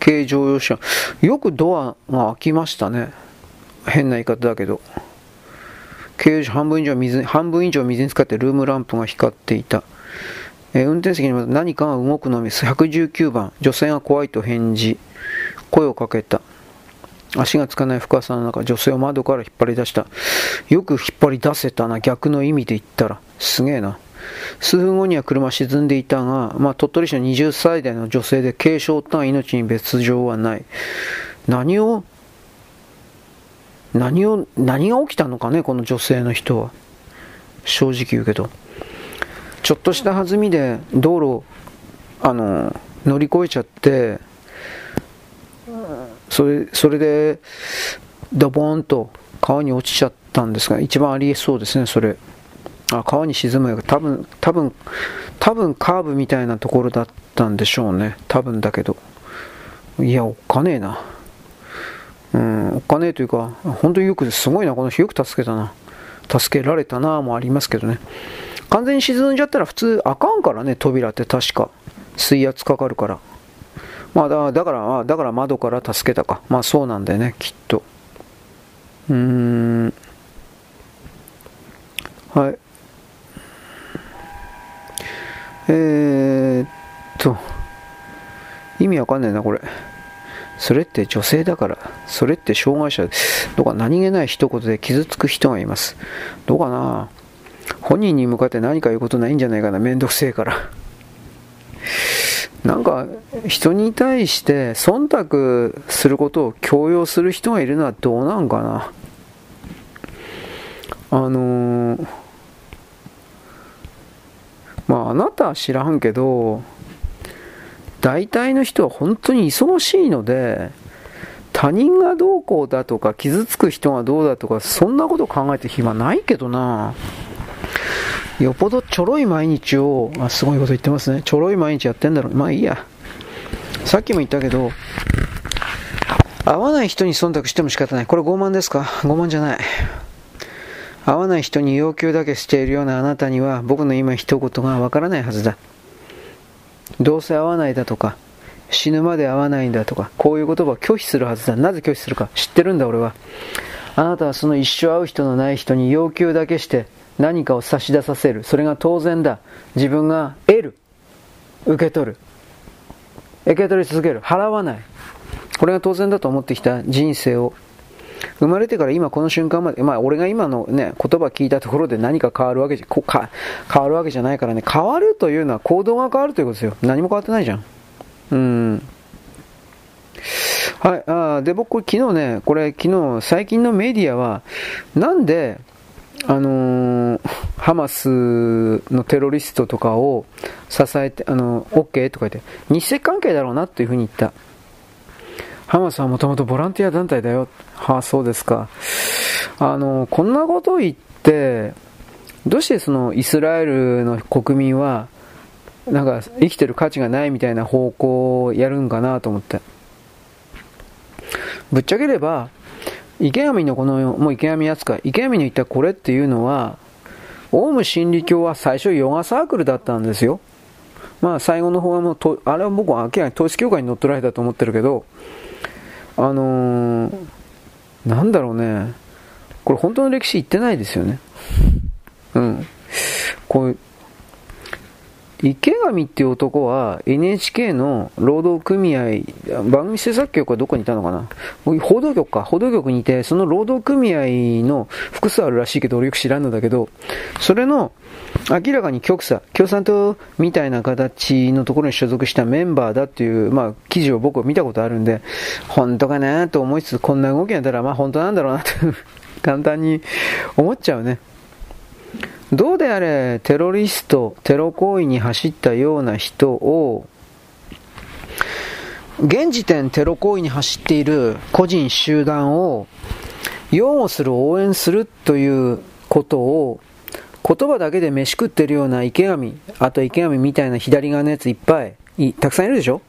軽乗用車。よくドアが開きましたね。変な言い方だけど。軽乗車半分以上水、半分以上水に浸かってルームランプが光っていた。えー、運転席にも何かが動くのみ119番、女性が怖いと返事。声をかけた。足がつかない深さの中、女性を窓から引っ張り出した。よく引っ張り出せたな、逆の意味で言ったら。すげえな。数分後には車沈んでいたが、まあ、鳥取市の20歳代の女性で軽傷を負った命に別状はない。何を、何を、何が起きたのかね、この女性の人は。正直言うけど。ちょっとした弾みで道路、あの、乗り越えちゃって、それそれでドボーンと川に落ちちゃったんですが一番ありえそうですねそれ。あ川に沈むよ多分多分多分カーブみたいなところだったんでしょうね。多分だけど。いやおっかねえな。うんおっかねえというか本当によくすごいな。この人よく助けたな。助けられたなもありますけどね。完全に沈んじゃったら普通あかんからね扉って確か。水圧かかるから。まあだだから、だから窓から助けたか。まあそうなんだよね、きっと。うーん。はい。えー、っと、意味わかんないな、これ。それって女性だから、それって障害者とか何気ない一言で傷つく人がいます。どうかな本人に向かって何か言うことないんじゃないかな、めんどくせえから。なんか人に対して忖度することを強要する人がいるのはどうなんかな？あのー、まああなたは知らんけど大体の人は本当に忙しいので他人がどうこうだとか傷つく人がどうだとかそんなこと考えて暇ないけどな。よっぽどちょろい毎日を、あ、すごいこと言ってますね。ちょろい毎日やってんだろう。まあいいや。さっきも言ったけど、会わない人に忖度しても仕方ない。これ傲慢ですか？傲慢じゃない。会わない人に要求だけしているようなあなたには僕の今一言がわからないはずだ。どうせ会わないだとか、死ぬまで会わないんだとか、こういう言葉を拒否するはずだ。なぜ拒否するか知ってるんだ俺は。あなたはその一生会う人のない人に要求だけして何かを差し出させる。それが当然だ。自分が得る。受け取る。受け取り続ける。払わない。これが当然だと思ってきた人生を生まれてから今この瞬間まで、まあ俺が今のね、言葉聞いたところで何か変わるわけじゃ、こか変わるわけじゃないからね、変わるというのは行動が変わるということですよ。何も変わってないじゃん。うん。はい、あで、僕、昨日ね、これ、昨日、最近のメディアは、なんで、あのー、ハマスのテロリストとかを支えて、あの、OK とか言って、日赤関係だろうなというふうに言った。ハマスはもともとボランティア団体だよ。はあ、そうですか。あの、こんなことを言って、どうしてそのイスラエルの国民は、なんか生きてる価値がないみたいな方向をやるんかなと思って。ぶっちゃければ、池上のこの、もう池上扱い、池上の言ったこれっていうのは、オウム真理教は最初ヨガサークルだったんですよ。まあ最後の方はもう、あれは僕は明らかに統一教会に乗っ取られたと思ってるけど、あのー、なんだろうね、これ本当の歴史言ってないですよね。うん。こう池上っていう男は NHK の労働組合、番組制作局はどこにいたのかな？報道局か。報道局にいて、その労働組合の複数あるらしいけど、俺よく知らんのだけど、それの、明らかに極左、共産党みたいな形のところに所属したメンバーだっていう、まあ、記事を僕は見たことあるんで、本当かなと思いつつ、こんな動きやったら、まあ本当なんだろうなと簡単に思っちゃうね。どうであれ、テロリスト、テロ行為に走ったような人を、現時点テロ行為に走っている個人集団を擁護する応援するということを言葉だけで飯食ってるような池上、あと池上みたいな左側のやついっぱい、たくさんいるでしょ？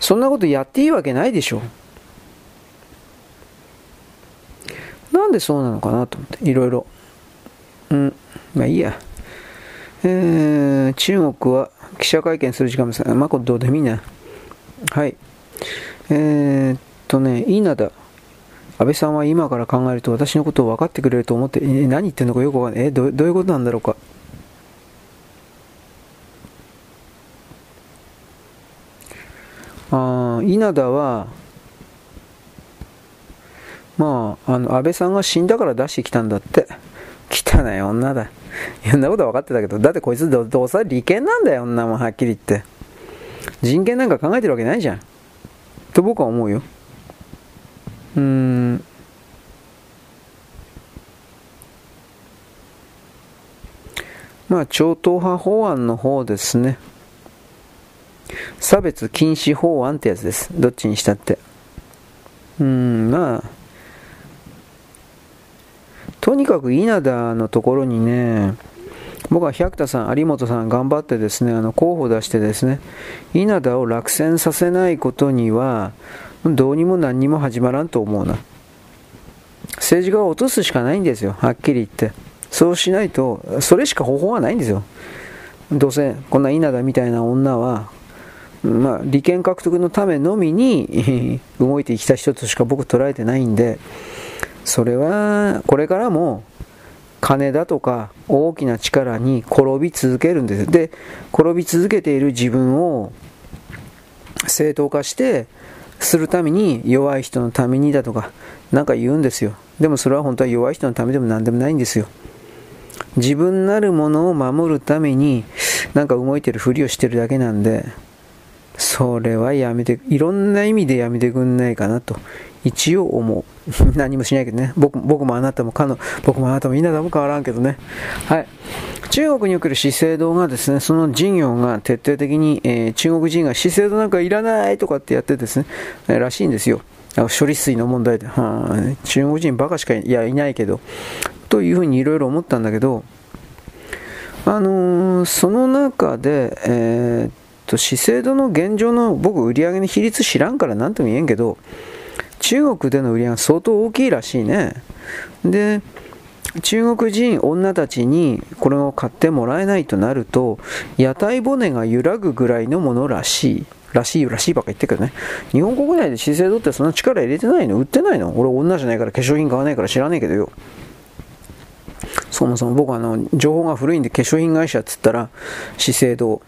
そんなことやっていいわけないでしょなんでそうなのかなと思って、いろいろ。うん、まあいいや。えー、中国は記者会見する時間もさ、まあこれどうでもいいな。はい。えー、っとね、稲田。安倍さんは今から考えると私のことを分かってくれると思って、え何言ってんのかよくわかんない。えどどういうことなんだろうか。あ稲田は、まあ、あの安倍さんが死んだから出してきたんだって。汚い女だ。いろんなこと分かってたけど、だってこいつどどうせ利権なんだよ、女もはっきり言って。人権なんか考えてるわけないじゃん。と僕は思うよ。うーん。まあ、超党派法案の方ですね。差別禁止法案ってやつです。どっちにしたって。うん、まあ、かく稲田のところにね、僕は百田さん、有本さん頑張ってですね、あの候補出してですね、稲田を落選させないことには、どうにも何にも始まらんと思うな。政治家を落とすしかないんですよ、はっきり言って。そうしないと、それしか方法はないんですよ。どうせ、こんな稲田みたいな女は、まあ、利権獲得のためのみに動いてきた人としか僕捉えてないんで、それは、これからも、金だとか大きな力に転び続けるんです。で、転び続けている自分を正当化して、するために弱い人のためにだとか、なんか言うんですよ。でもそれは本当は弱い人のためでも何でもないんですよ。自分なるものを守るために、なんか動いてるふりをしてるだけなんで、それはやめて、いろんな意味でやめてくんないかなと一応思う。何もしないけどね。僕僕もあなたもかの、僕もあなたも稲田も変わらんけどね。はい。中国における資生堂がですね、その事業が徹底的に、えー、中国人が資生堂なんかいらないとかってやってですね、えー、らしいんですよ。処理水の問題で。は、中国人バカしかいやいないけど。というふうにいろいろ思ったんだけど、あのー、その中で、えー、っと、資生堂の現状の僕売上の比率知らんから何とも言えんけど、中国での売り上げ相当大きいらしいね。で、中国人女たちにこれを買ってもらえないとなると、屋台骨が揺らぐぐらいのものらしい。らしいらしいばっか言ってるけどね。日本国内で資生堂ってそんな力入れてないの？売ってないの？俺女じゃないから化粧品買わないから知らないけどよ。そもそも僕あの、情報が古いんで化粧品会社っつったら、資生堂、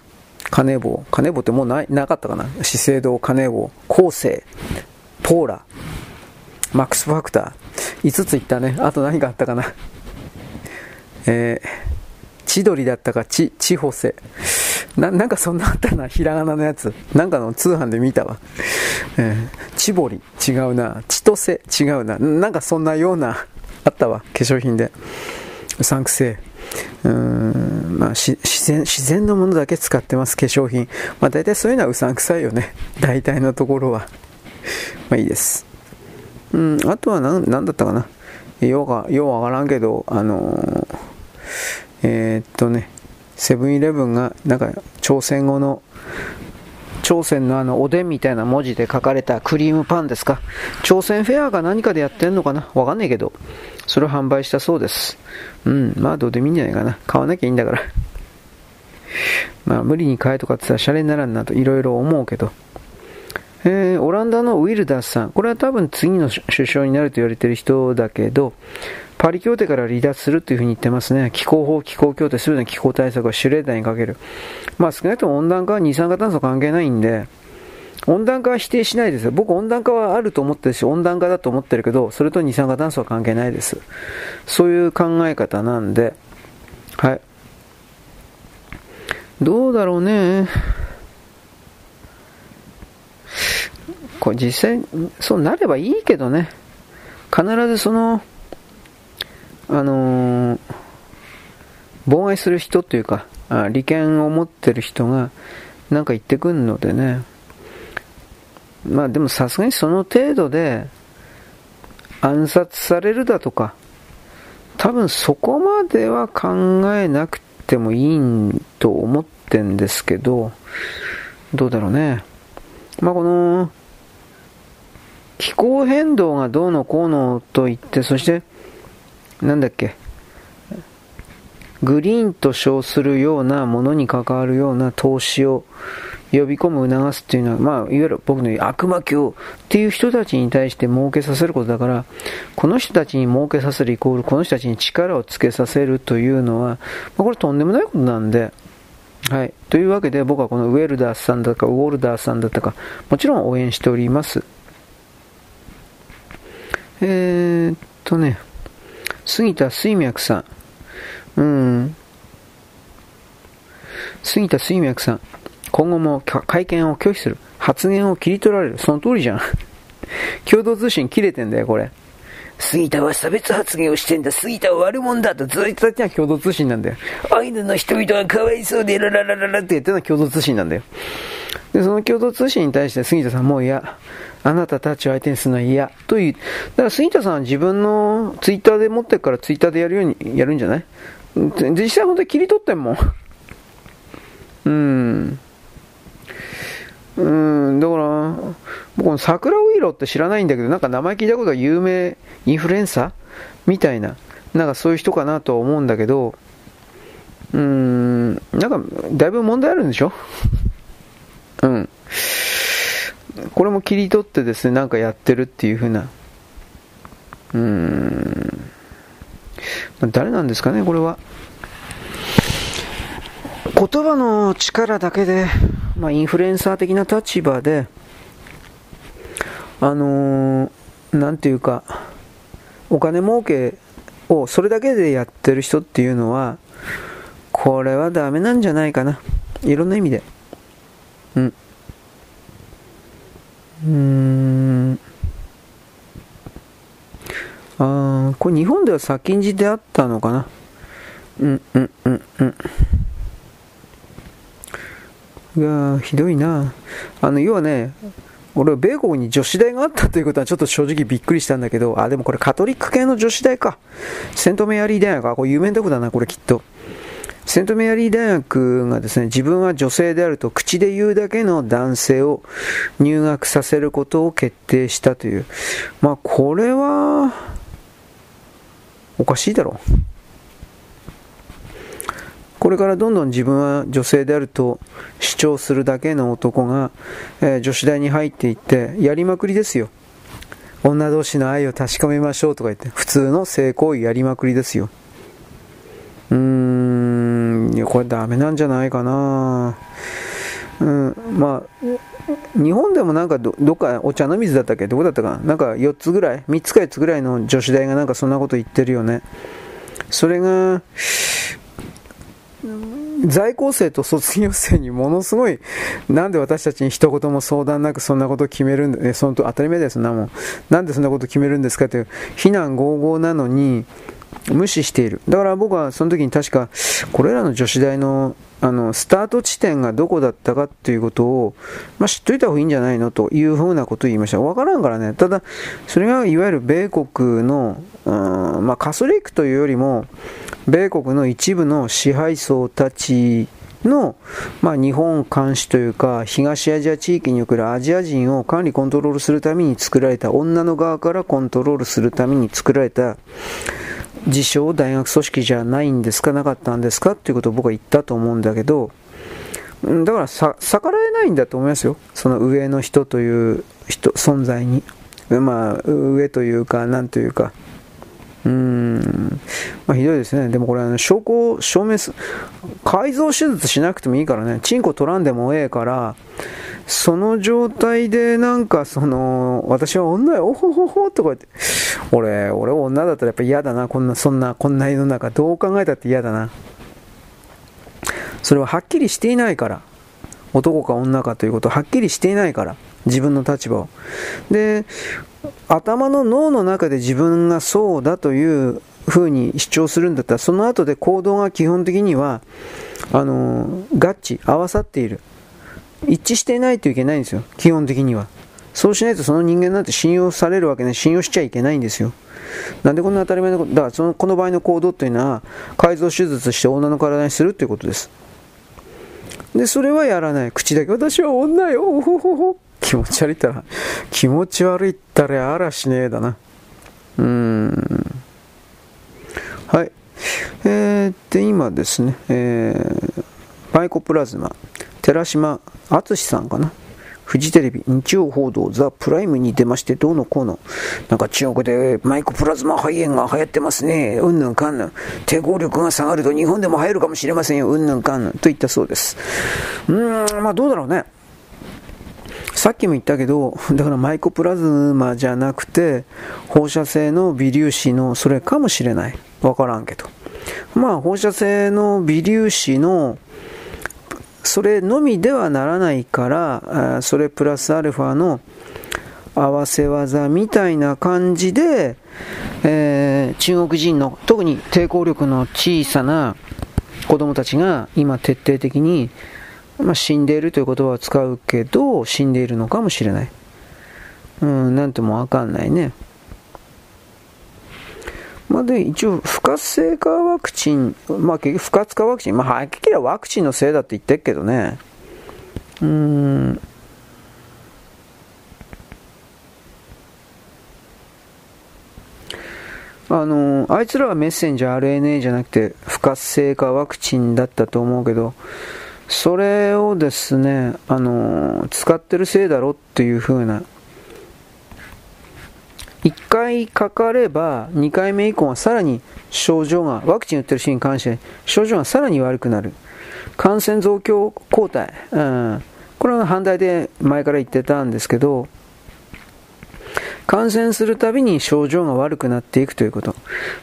金棒、金棒ってもうななかったかな？資生堂、金棒、後世、ポーラ、マックスファクター、5ついったね。あと何があったかな。えー、千鳥だったか、ち、千穂瀬。な、なんかそんなあったな、ひらがなのやつ。なんかの通販で見たわ。えー、千堀、違うな。千歳、違うな。なんかそんなような、あったわ、化粧品で。うさんくせえ。うーん、まあ、自然、自然のものだけ使ってます、化粧品。まあ大体そういうのはうさんくさいよね。大体のところは。まあいいです。うん、あとは何だったかな。ようが、ようわからんけど、あのー、えー、っとね、セブンイレブンが、なんか、朝鮮語の、朝鮮のあの、おでんみたいな文字で書かれたクリームパンですか。朝鮮フェアが何かでやってんのかなわかんないけど、それを販売したそうです。うん、まあどうでもいいんじゃないかな。買わなきゃいいんだから。まあ無理に買えとかってさ、シャレにならんなといろいろ思うけど。えー、オランダのウィルダースさん、これは多分次の首相になると言われている人だけど、パリ協定から離脱するというふうに言ってますね。気候法、気候協定、すべての気候対策はシュレーダーにかける。まあ少なくとも温暖化は二酸化炭素関係ないんで、温暖化は否定しないですよ。僕温暖化はあると思ってるし、温暖化だと思ってるけど、それと二酸化炭素は関係ないです。そういう考え方なんで、はい。どうだろうね。これ実際、そうなればいいけどね。必ずその、あのー、妨害する人というか、あ利権を持ってる人がなんか言ってくるのでね。まあでもさすがにその程度で暗殺されるだとか、多分そこまでは考えなくてもいいと思ってんですけど、どうだろうね。まあこの、気候変動がどうのこうのと言って、そして、なんだっけ、グリーンと称するようなものに関わるような投資を呼び込む、促すっていうのは、まあ、いわゆる僕の悪魔教っていう人たちに対して儲けさせることだから、この人たちに儲けさせるイコール、この人たちに力をつけさせるというのは、まあ、これとんでもないことなんで、はい。というわけで僕はこのウェルダーさんだとか、ウォルダーさんだとか、もちろん応援しております。えー、っとね、杉田水脈さん。うん。杉田水脈さん。今後も会見を拒否する。発言を切り取られる。その通りじゃん。共同通信切れてんだよ、これ。杉田は差別発言をしてんだ。杉田は悪者だとずっと言ってたのは共同通信なんだよ。アイヌの人々はかわいそうで、ラララララって言ってるのは共同通信なんだよ。で、その共同通信に対して杉田さんもう嫌。あなたたちを相手にするのは嫌。という。だから杉田さんは自分のツイッターで持ってるからツイッターでやるように、やるんじゃない？実際本当に切り取ってんもん。うん。うん、だから、僕この桜ウイロって知らないんだけど、なんか名前聞いたことは有名インフルエンサーみたいな、なんかそういう人かなとは思うんだけど、うーん、なんかだいぶ問題あるんでしょ？うん。これも切り取ってですね、なんかやってるっていう風な。うーん。誰なんですかね、これは。言葉の力だけで、まあ、インフルエンサー的な立場で、あのー、なんていうか、お金儲けをそれだけでやってる人っていうのは、これはダメなんじゃないかな。いろんな意味で。うん。うーん。あーこれ日本では先んじてあったのかな？うんうんうんうん。いやひどいな。あの、要はね、俺は米国に女子大があったということはちょっと正直びっくりしたんだけど、あ、でもこれカトリック系の女子大か。セントメアリー大学か。これ有名なとこだな、これきっと。セントメアリー大学がですね、自分は女性であると口で言うだけの男性を入学させることを決定したという。まあ、これは、おかしいだろう。これからどんどん自分は女性であると主張するだけの男が、えー、女子大に入っていってやりまくりですよ。女同士の愛を確かめましょうとか言って、普通の性行為やりまくりですよ。うーん、いや、これダメなんじゃないかなうん、まあ、日本でもなんかどどっかお茶の水だったっけ？どこだったかな？なんか4つぐらい ?3 つか4つぐらいの女子大がなんかそんなこと言ってるよね。それが、在校生と卒業生にものすごい、なんで私たちに一言も相談なくそんなこと決めるんで、そのと当たり前だよ、そんなもん。なんでそんなこと決めるんですかという、非難合々なのに、無視している。だから僕はその時に確か、これらの女子大のあのスタート地点がどこだったかっていうことを、まあ、知っといた方がいいんじゃないのというふうなことを言いました。わからんからね。ただ、それがいわゆる米国の、うんまあ、カソリックというよりも、米国の一部の支配層たちの、まあ、日本監視というか、東アジア地域におけるアジア人を管理コントロールするために作られた、女の側からコントロールするために作られた、自称大学組織じゃないんですか、なかったんですか？っていうことを僕は言ったと思うんだけど、だから逆らえないんだと思いますよ。その上の人という人、存在に。まあ、上というか、なんというか。うん、まあ、ひどいですね。でもこれ、証拠を証明す、改造手術しなくてもいいからね、チンコ取らんでもええから、その状態でなんかその、私は女よ、おほほほとか言って、俺、俺女だったらやっぱ嫌だな、こんな、そんな、こんな世の中、どう考えたって嫌だな。それははっきりしていないから。男か女かということはっきりしていないから。自分の立場を。で、頭の脳の中で自分がそうだというふうに主張するんだったら、その後で行動が基本的には、あの、合致、合わさっている。一致していないといけないんですよ。基本的には。そうしないとその人間なんて信用されるわけない。信用しちゃいけないんですよ。なんでこんな当たり前のこと、だからその、この場合の行動というのは、改造手術して女の体にするということです。で、それはやらない。口だけ、私は女よ、ほほほ。気持ち悪いったら、気持ち悪いったらあらしねえだな。うーん。はい。えー、で、今ですね、えー、パイコプラズマ、寺島敦さんかな。フジテレビ、日曜報道、ザ・プライムに出まして、どうのこうの。なんか中国でマイコプラズマ肺炎が流行ってますね。うんぬんかんぬん。抵抗力が下がると日本でも流行るかもしれませんよ。うんぬんかんぬん。と言ったそうです。うーん、まあどうだろうね。さっきも言ったけど、だからマイコプラズマじゃなくて、放射性の微粒子のそれかもしれない。わからんけど。まあ放射性の微粒子のそれのみではならないからそれプラスアルファの合わせ技みたいな感じで、えー、中国人の特に抵抗力の小さな子供たちが今徹底的に、まあ、死んでいるという言葉を使うけど死んでいるのかもしれない。うん、なんともわかんないね。まあ、で、一応、不活性化ワクチン、まあ、結局、不活化ワクチン、まあ、はっきりワクチンのせいだって言ってるけどね、うん、あの、あいつらはメッセンジャー RNA じゃなくて、不活性化ワクチンだったと思うけど、それをですね、あの、使ってるせいだろっていう風な、1回かかれば2回目以降はさらに症状が、ワクチン打ってる人に関して症状がさらに悪くなる。感染増強抗体。うん、これは反対で前から言ってたんですけど、感染するたびに症状が悪くなっていくということ。だ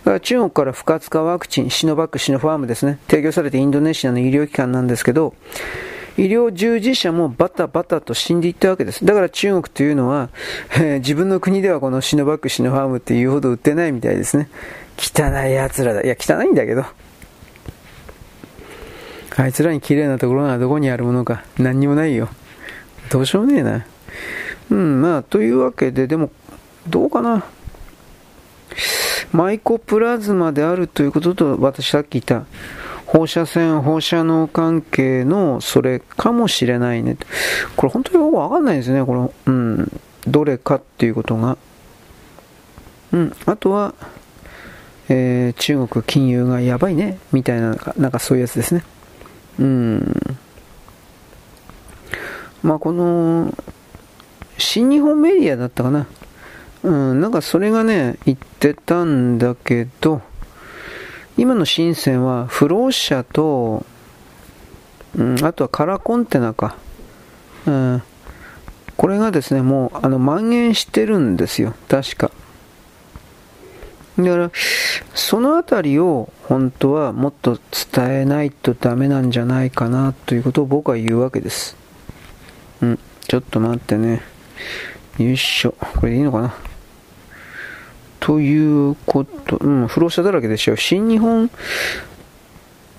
から中国から不活化ワクチン、シノバック、シノファームですね、提供されてインドネシアの医療機関なんですけど、医療従事者もバタバタと死んでいったわけです。だから中国というのは、えー、自分の国ではこのシノバック、シノファームっていうほど売ってないみたいですね。汚い奴らだ。いや、汚いんだけど。あいつらに綺麗なところがどこにあるものか。何にもないよ。どうしようもねえな。うん、まあ、というわけで、でも、どうかな？マイコプラズマであるということと、私さっき言った、放射線、放射能関係のそれかもしれないね。これ本当によくわかんないですね、この、うん、どれかっていうことが。うん、あとは、えー、中国金融がやばいね、みたいな、なんかそういうやつですね。うん。まあこの、新日本メディアだったかな。うん、なんかそれがね、言ってたんだけど、今の深センは不老者と、うん、あとはカラコンテナか。うん、これがですね、もうあの蔓延してるんですよ、確か。だから、そのあたりを本当はもっと伝えないとダメなんじゃないかなということを僕は言うわけです。うん、ちょっと待ってね。よいしょ。これでいいのかな？ということ、うん、不老者だらけでしょう。新日本、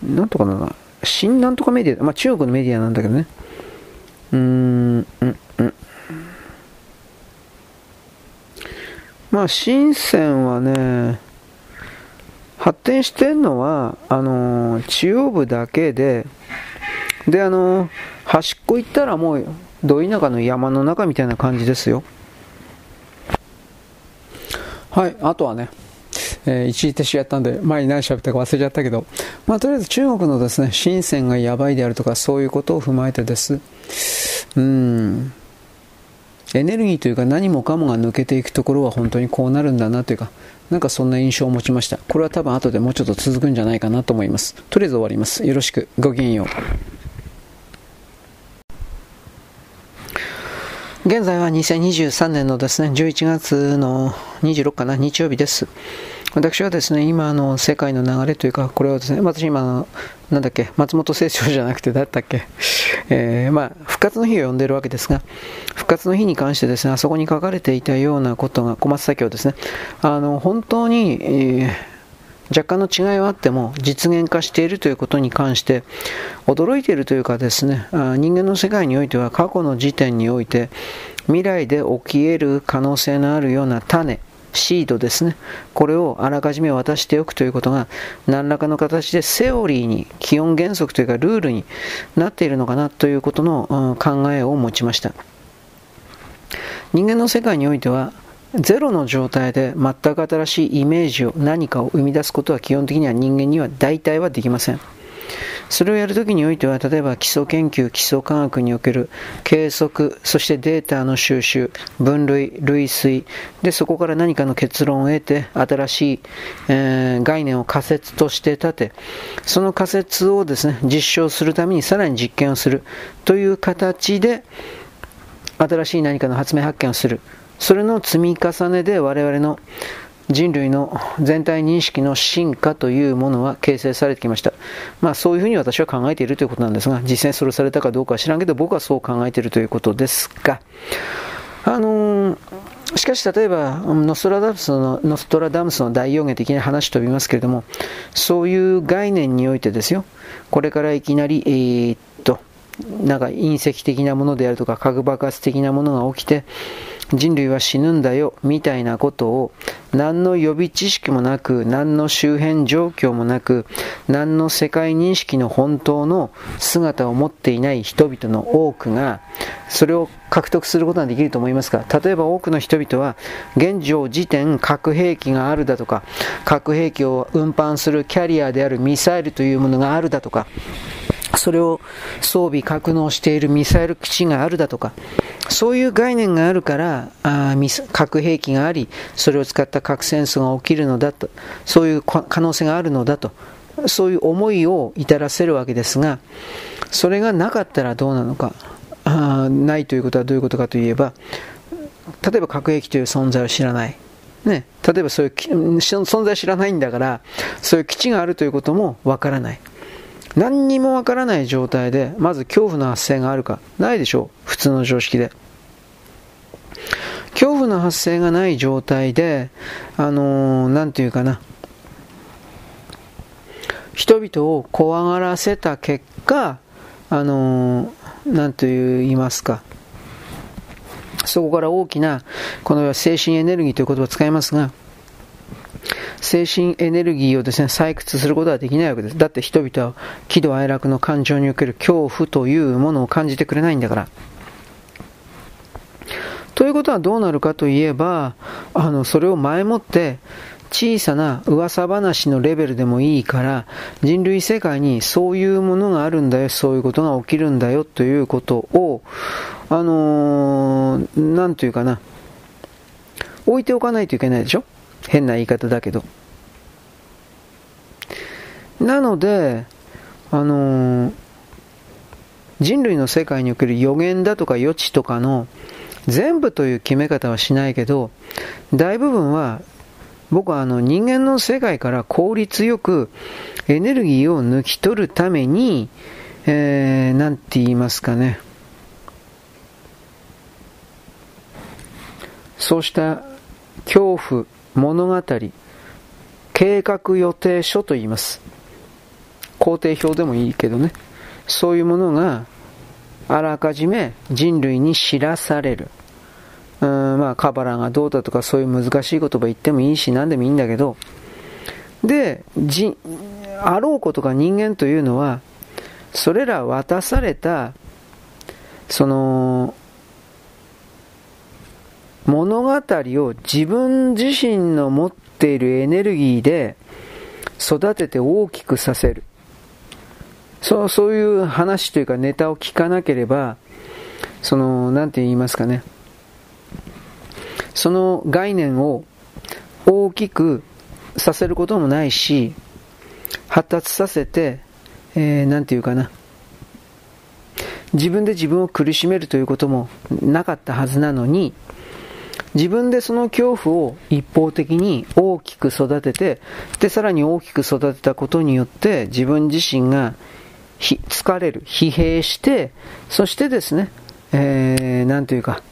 なんとかな、新なんとかメディア、まあ中国のメディアなんだけどね。うーん、うん、うん。まあ、深センはね、発展してんのは、あのー、中央部だけで、で、あのー、端っこ行ったらもう、ど田舎の山の中みたいな感じですよ。はい、あとはね、えー、一時停止やったんで、前に何喋ったか忘れちゃったけど、まあ、とりあえず中国のですね、深センがやばいであるとか、そういうことを踏まえてです。うん。エネルギーというか何もかもが抜けていくところは本当にこうなるんだなというか、なんかそんな印象を持ちました。これは多分後でもうちょっと続くんじゃないかなと思います。とりあえず終わります。よろしく。ごきげんよう。現在は2023年のですね、11月の26かな、日曜日です。私はですね、今の世界の流れというか、これはですね、私今の、なんだっけ、松本清張じゃなくて、だったっけ、えー、まあ、復活の日を呼んでるわけですが、復活の日に関してですね、あそこに書かれていたようなことが、小松左京ですね、あの、本当に、えー若干の違いはあっても実現化しているということに関して驚いているというかですね人間の世界においては過去の時点において未来で起き得る可能性のあるような種シードですね。これをあらかじめ渡しておくということが、何らかの形でセオリーに、基本原則というかルールになっているのかなということの、考えを持ちました。人間の世界においては、ゼロの状態で全く新しいイメージを何かを生み出すことは基本的には人間には大体はできません。それをやるときにおいては、例えば基礎研究、基礎科学における計測、そしてデータの収集、分類、類推、で、そこから何かの結論を得て、新しい、えー、概念を仮説として立て、その仮説をですね、実証するためにさらに実験をするという形で、新しい何かの発明発見をする。それの積み重ねで我々の人類の全体認識の進化というものは形成されてきました。まあそういうふうに私は考えているということなんですが、実際それされたかどうかは知らんけど、僕はそう考えているということですが、あのー、しかし例えばノストラダムスのノストラダムスの大予言的な話飛びますけれどもそういう概念においてですよこれからいきなり、えー、っとなんか隕石的なものであるとか核爆発的なものが起きて人類は死ぬんだよみたいなことを何の予備知識もなく何の周辺状況もなく何の世界認識の本当の姿を持っていない人々の多くがそれを獲得することができると思いますか？例えば多くの人々は現状時点核兵器があるだとか核兵器を運搬するキャリアであるミサイルというものがあるだとかそれを装備格納しているミサイル基地があるだとか、そういう概念があるから、あ核兵器があり、それを使った核戦争が起きるのだと、そういう可能性があるのだと、そういう思いを至らせるわけですが、それがなかったらどうなのか、あないということはどういうことかといえば、例えば核兵器という存在を知らない。ね、例えばそういう存在を知らないんだから、そういう基地があるということもわからない。何にもわからない状態で、まず恐怖の発生があるか、ないでしょう、普通の常識で。恐怖の発生がない状態で、あのー、ていうかな、人々を怖がらせた結果、あのー、と言いますか、そこから大きな、この精神エネルギーという言葉を使いますが、精神エネルギーをですね、採掘することはできないわけです。だって人々は喜怒哀楽の感情における恐怖というものを感じてくれないんだから。ということはどうなるかといえば、あの、それを前もって、小さな噂話のレベルでもいいから人類世界にそういうものがあるんだよ、そういうことが起きるんだよということを、あのー、なんというかな、置いておかないといけないでしょ？変な言い方だけど。なので、あのー、人類の世界における予言だとか予知とかの全部という決め方はしないけど、大部分は僕はあの人間の世界から効率よくエネルギーを抜き取るために、えー、なんて言いますかね。そうした恐怖、物語、計画予定書と言います。工程表でもいいけどね。そういうものがあらかじめ人類に知らされる。うん、まあ、カバラがどうだとかそういう難しい言葉言ってもいいし、何でもいいんだけど、で、じ、あろうことか人間というのは、それら渡された、その、物語を自分自身の持っているエネルギーで育てて大きくさせる。そうそういう話というかネタを聞かなければ、その、なんて言いますかね。その概念を大きくさせることもないし、発達させて、えー、なんていうかな。自分で自分を苦しめるということもなかったはずなのに、自分でその恐怖を一方的に大きく育てて、で、さらに大きく育てたことによって、自分自身が疲れる、疲弊して、そしてですね、えー、なんというか、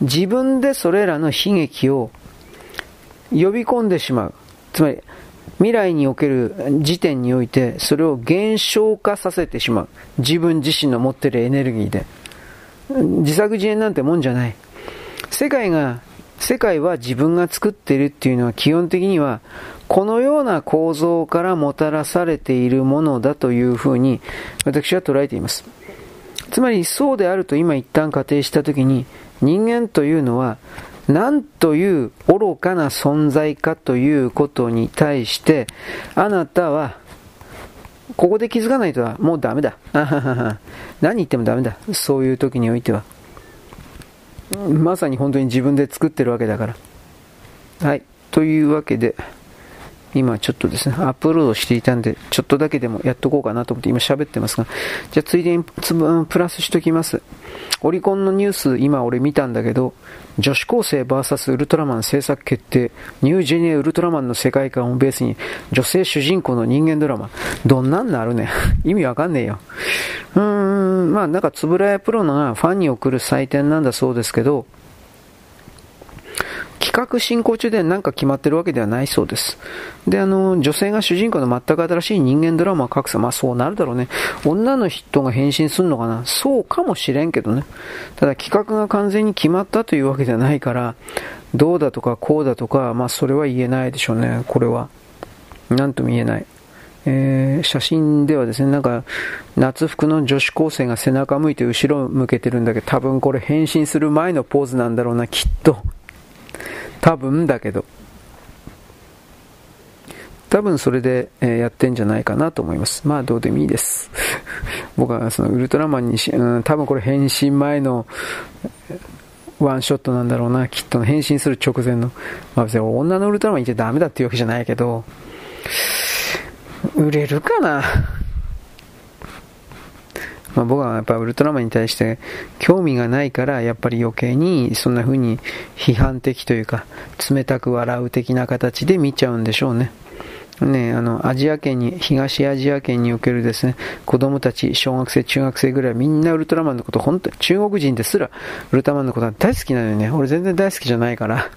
自分でそれらの悲劇を呼び込んでしまう。つまり、未来における時点において、それを減少化させてしまう。自分自身の持っているエネルギーで。自作自演なんてもんじゃない。世界が、世界は自分が作っているっていうのは基本的には、このような構造からもたらされているものだというふうに私は捉えています。つまりそうであると今一旦仮定したときに人間というのは何という愚かな存在かということに対してあなたはここで気づかないとはもうダメだ。何言ってもダメだ。そういう時においては。まさに本当に自分で作ってるわけだから。はい。というわけで、今ちょっとですね、アップロードしていたんで、ちょっとだけでもやっとこうかなと思って今喋ってますが、じゃあついでにプラスしときます。オリコンのニュース、今俺見たんだけど、女子高生 VS ウルトラマン制作決定、ニュージェネウルトラマンの世界観をベースに、女性主人公の人間ドラマ、どんなんなるね 意味わかんねえよ。うーん、まあなんかつぶらやプロがファンに送る祭典なんだそうですけど、企画進行中で何か決まってるわけではないそうです。で、あの、女性が主人公の全く新しい人間ドラマを書くさ、まあそうなるだろうね。女の人が変身するのかな？そうかもしれんけどね。ただ企画が完全に決まったというわけではないから、どうだとかこうだとか、まあそれは言えないでしょうね、これは。なんとも言えない。えー、写真ではですね、なんか、夏服の女子高生が背中向いて後ろ向けてるんだけど、多分これ変身する前のポーズなんだろうな、きっと。多分だけど。多分それで、えやってんじゃないかなと思います。まあどうでもいいです。僕はそのウルトラマンにし、うん、多分これ変身前のワンショットなんだろうな、きっと変身する直前の。まあ別に女のウルトラマンいてダメだっていうわけじゃないけど、売れるかな？まあ、僕はやっぱウルトラマンに対して興味がないからやっぱり余計にそんな風に批判的というか冷たく笑う的な形で見ちゃうんでしょうね。ね、あの、アジア圏に、東アジア圏におけるですね、子供たち、小学生、中学生ぐらいみんなウルトラマンのこと、本当中国人ですらウルトラマンのことは大好きなのよね。俺全然大好きじゃないから。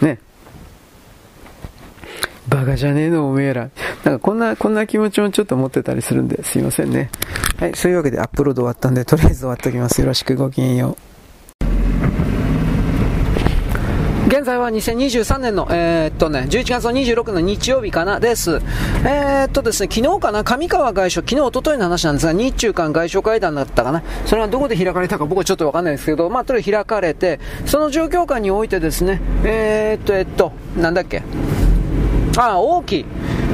ね。バカじゃねえのおめえら。なんかこんな、こんな気持ちもちょっと持ってたりするんで、すいませんね。はい、そういうわけでアップロード終わったんで、とりあえず終わっておきます。よろしくごきげんよう。現在は2023年の、えー、っとね、11月の26の日曜日かな、です。えー、っとですね、昨日かな、上川外相、昨日、おとといの話なんですが、日中間外相会談だったかな。それはどこで開かれたか僕はちょっとわかんないですけど、まあ、とりあえず開かれて、その状況下においてですね、えー、っと、えっと、なんだっけ？まあ、大きい。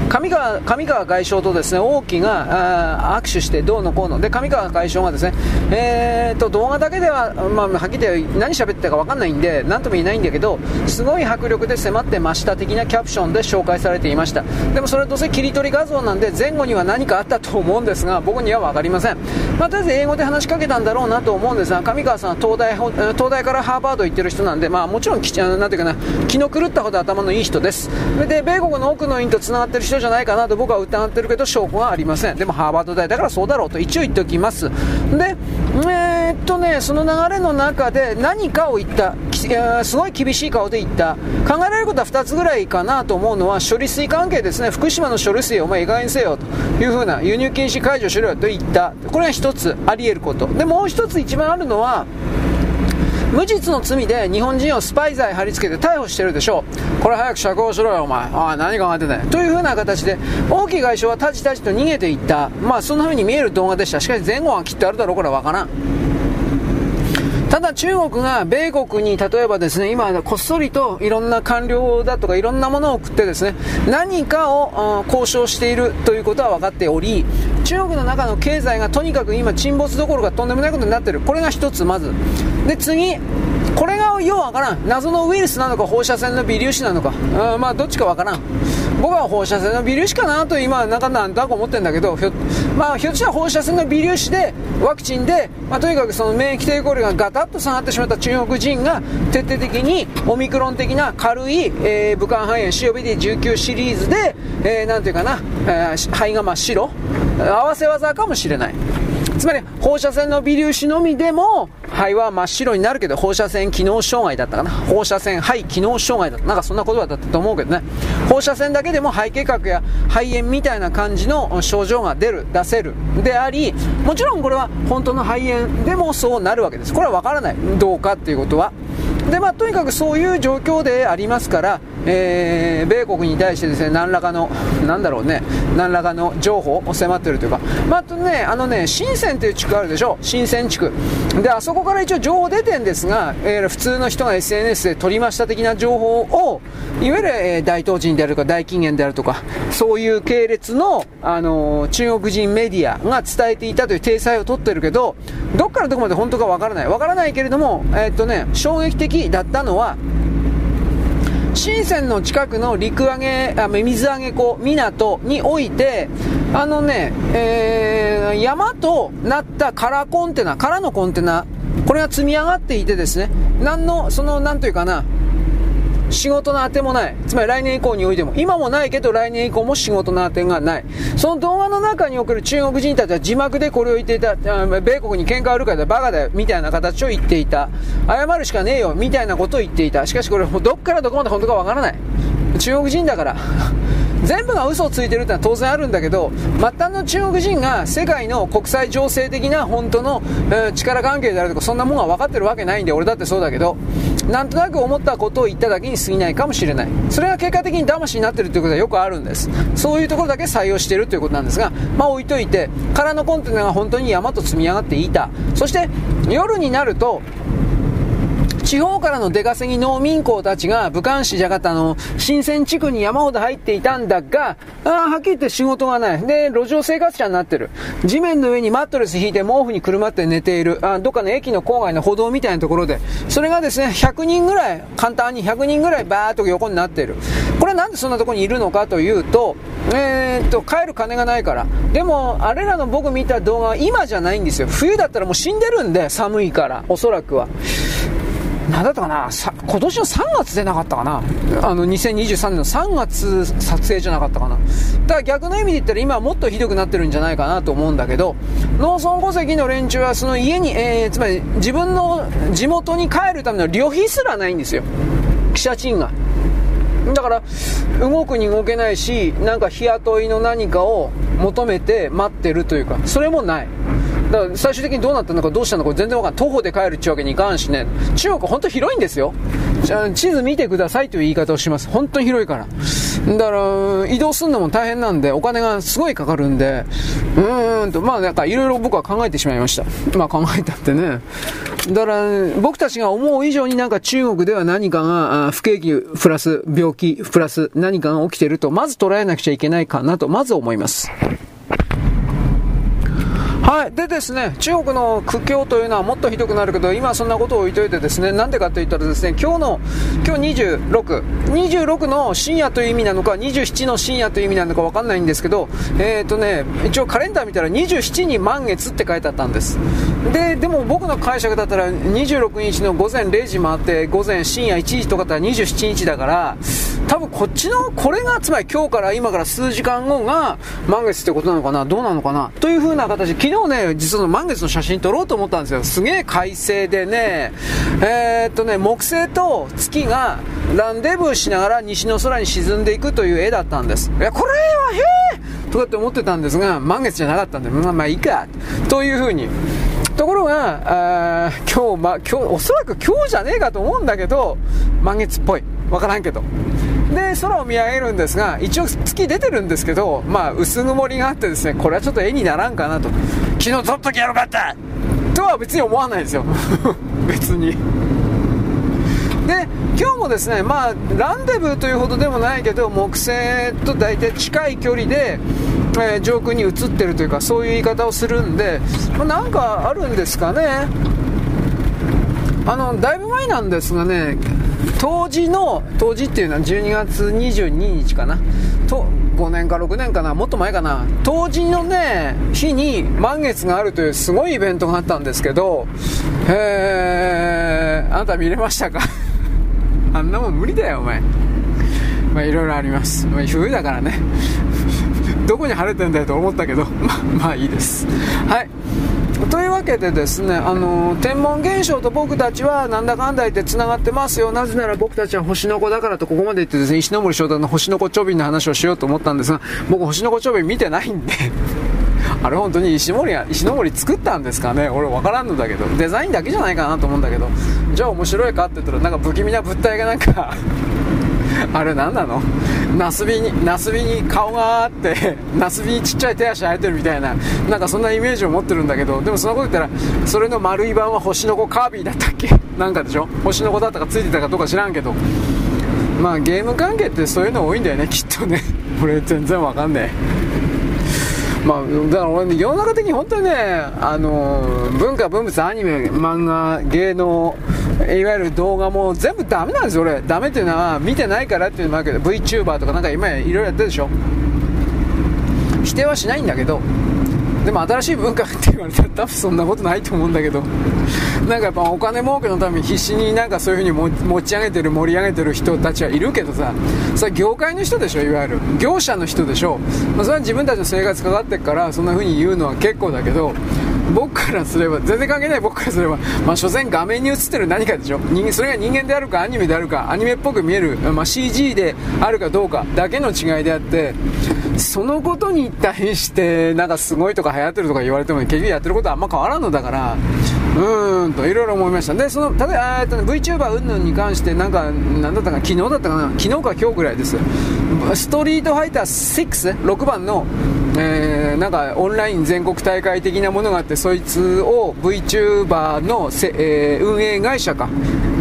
上川上川外相とですね王毅が握手してどうのこうの。で上川外相がですね、えーと、動画だけでは、まあ、はっきり言って何喋ってたか分かんないんで何とも言えないんだけどすごい迫力で迫ってました的なキャプションで紹介されていました。でもそれどうせ切り取り画像なんで前後には何かあったと思うんですが僕には分かりません、まあ、とりあえず英語で話しかけたんだろうなと思うんですが上川さんは東大東大からハーバード行ってる人なんで、まあ、もちろんきなんていうかな気の狂ったほど頭のいい人です。で米国の奥の院とつながってる人じゃないかなと僕は疑ってるけど証拠がありません。でもハーバード大だからそうだろうと一応言っておきます。でえー、っとねその流れの中で何かを言ったすごい厳しい顔で言った。考えられることは2つぐらいかなと思うのは処理水関係ですね。福島の処理水お前意外にせよというふうな輸入禁止解除しろよと言った。これが1つあり得ること。でもう1つ一番あるのは無実の罪で日本人をスパイ罪貼り付けて逮捕してるでしょう。これ早く釈放しろよお前。ああ何考えてんだよというふうな形で王毅外相はタジタジと逃げていった。まあそんなふうに見える動画でした。しかし前後はきっとあるだろうからわからん。ただ中国が米国に例えばですね今こっそりといろんな官僚だとかいろんなものを送ってですね何かを交渉しているということは分かっており中国の中の経済がとにかく今沈没どころかとんでもないことになっている。これが一つまず。で次これがようわからん。謎のウイルスなのか放射線の微粒子なのか。あまあどっちかわからん。僕は放射線の微粒子かなと今なんかなんとなく思ってるんだけどひょ,、まあ、ひょっとしたら放射線の微粒子でワクチンで、まあ、とにかくその免疫抵抗力がガタッと下がってしまった中国人が徹底的にオミクロン的な軽い、えー、武漢肺炎 COPD19 シリーズで、えー、なんていうかな、えー、肺が真っ白。合わせ技かもしれない。つまり放射線の微粒子のみでも肺は真っ白になるけど放射線機能障害だったかな。放射線肺機能障害だった。なんかそんな言葉だったと思うけどね。放射線だけでも肺結核や肺炎みたいな感じの症状が出る出せる。でありもちろんこれは本当の肺炎でもそうなるわけです。これは分からない。どうかっていうことは。でまあ、とにかくそういう状況でありますから、えー、米国に対してですね何らかの、なんだろうね、何らかの情報を迫っているというか、まあ、とね、あのね、深センという地区あるでしょ、深セ地区。で、あそこから一応情報出てるんですが、えー、普通の人が SNS で取りました的な情報を、いわゆる、えー、大東人であるとか大禁煙であるとか、そういう系列の、あのー、中国人メディアが伝えていたという体裁を取ってるけど、どっからどこまで本当かわからない。わからないけれども、えー、っとね、衝撃的だったのは、深センの近くの陸揚げ、あ水揚げ港、港において、あのね、えー、山となった空コンテナ、空のコンテナ、これが積み上がっていてですね、何の、その、なんというかな、仕事の当てもない。つまり来年以降においても。今もないけど来年以降も仕事の当てがない。その動画の中における中国人たちは字幕でこれを言っていた。米国に喧嘩売るから、バカだよ、みたいな形を言っていた。謝るしかねえよ、みたいなことを言っていた。しかしこれ、どっからどこまで本当かわからない。中国人だから。全部が嘘をついてるってのは当然あるんだけど、末端の中国人が世界の国際情勢的な本当の、力関係であるとか、そんなもんが分かってるわけないんで、俺だってそうだけど、なんとなく思ったことを言っただけに過ぎないかもしれない。それが結果的に騙しになってるということはよくあるんです。そういうところだけ採用しているということなんですが、まあ置いといて、空のコンテナが本当に山と積み上がっていた。そして、夜になると、地方からの出稼ぎ農民工たちが武漢市ジャカタの新鮮地区に山ほど入っていたんだが、あはっきり言って仕事がない。で、路上生活者になってる。地面の上にマットレス引いて毛布にくるまって寝ている。あどっかの駅の郊外の歩道みたいなところで。それがですね、100人ぐらい、簡単に100人ぐらいバーっと横になっている。これはなんでそんなところにいるのかというと、えー、っと、帰る金がないから。でも、あれらの僕見た動画は今じゃないんですよ。冬だったらもう死んでるんで、寒いから。おそらくは。何だったかな？今年の3月でなかったかな？あの2023年の3月撮影じゃなかったかな？だから逆の意味で言ったら今はもっとひどくなってるんじゃないかなと思うんだけど農村戸籍の連中はその家に、えー、つまり自分の地元に帰るための旅費すらないんですよ。汽車賃が。だから動くに動けないしなんか日雇いの何かを求めて待ってるというかそれもない。だから最終的にどうなったのかどうしたのか全然わかんない。徒歩で帰るってわけにいかんしね。中国本当広いんですよ。地図見てくださいという言い方をします。本当に広いから。だから移動するのも大変なんでお金がすごいかかるんで。うーんとまあなんかいろいろ僕は考えてしまいました。まあ考えたってね。だから僕たちが思う以上になんか中国では何かが不景気プラス病プラス何かが起きているとまず捉えなくちゃいけないかなとまず思います。はい。でですね、中国の苦境というのはもっとひどくなるけど、今そんなことを置いといてですね、なんでかと言ったらですね、今日の、今日26、26の深夜という意味なのか、27の深夜という意味なのかわかんないんですけど、え、ー、とね、一応カレンダー見たら27に満月って書いてあったんです。で、でも僕の解釈だったら26日の午前0時回って、午前深夜1時とかだったら27日だから、多分こっちの、これがつまり今日から今から数時間後が満月ってことなのかな、どうなのかな、という風な形、昨日日ね、実は満月の写真撮ろうと思ったんですよ。すげえ快晴でね、えー、っとね、木星と月がランデブーしながら西の空に沈んでいくという絵だったんです。いや、これは、へえとかって思ってたんですが、満月じゃなかったんで、まあまあいいか、という風に。ところが、あ今日、ま、今日、おそらく今日じゃねえかと思うんだけど、満月っぽい。わからんけど。で、空を見上げるんですが、一応月出てるんですけど、まあ、薄曇りがあってですね、これはちょっと絵にならんかなと。昨日撮っときゃよかったとは別に思わないですよ。別に。で、今日もですね、まあ、ランデブーというほどでもないけど、木星と大体近い距離で、えー、上空に映ってるというか、そういう言い方をするんで、まあ、なんかあるんですかね。あの、だいぶ前なんですがね、当時の、当時っていうのは12月22日かな。と5年か6年かな。もっと前かな。当時のね日に満月があるというすごいイベントがあったんですけどえー、あなた見れましたか？あんなもん無理だよお前。まあいろいろあります、まあ、冬だからね。どこに晴れてんだよと思ったけどままあいいです。はい。というわけでですね、あの天文現象と僕たちはなんだかんだ言って繋がってますよ。なぜなら僕たちは星の子だからとここまで言ってですね、石森章太の星の子ちょびの話をしようと思ったんですが、僕星の子ちょび見てないんで あれ本当に石森や、石森作ったんですかね？俺分からんのだけど、デザインだけじゃないかなと思うんだけど、じゃあ面白いかって言ったらなんか不気味な物体がなんか あれ何なの？ナスビに、ナスビに顔があって、ナスビにちっちゃい手足生えてるみたいな、なんかそんなイメージを持ってるんだけど、でもそんなこと言ったら、それの丸い版は星の子カービィだったっけ？なんかでしょ？星の子だったかついてたかどうか知らんけど。まあゲーム関係ってそういうの多いんだよね、きっとね。俺全然わかんねえ。まあ、だから俺、世の中的に本当にね、あの文化、文物、アニメ、漫画、芸能、いわゆる動画も全部ダメなんですよ、俺。ダメっていうのは、見てないからっていうのもあるけど、VTuber とかなんか今いろいろやってるでしょ。否定はしないんだけど、でも新しい文化って言われたら多分そんなことないと思うんだけど、なんかやっぱお金儲けのために必死になんかそういう風に持ち上げてる、盛り上げてる人たちはいるけどさ、それ業界の人でしょ、いわゆる。業者の人でしょ。まあ、それは自分たちの生活かかってるから、そんな風に言うのは結構だけど、僕からすれば、全然関係ない僕からすれば、まあ、所詮画面に映ってる何かでしょ人間、それが人間であるかアニメであるか、アニメっぽく見える、まあ、CG であるかどうかだけの違いであって、そのことに対して、なんかすごいとか流行ってるとか言われても、結局やってることはあんま変わらんのだから、うーんと、いろいろ思いました。で、その、例えば、えっと、VTuber 云々に関して、なんか、なんだったか昨日だったかな昨日か今日ぐらいです。ストリートファイター6、6番の、えー、なんかオンライン全国大会的なものがあってそいつを VTuber のせ、えー、運営会社か。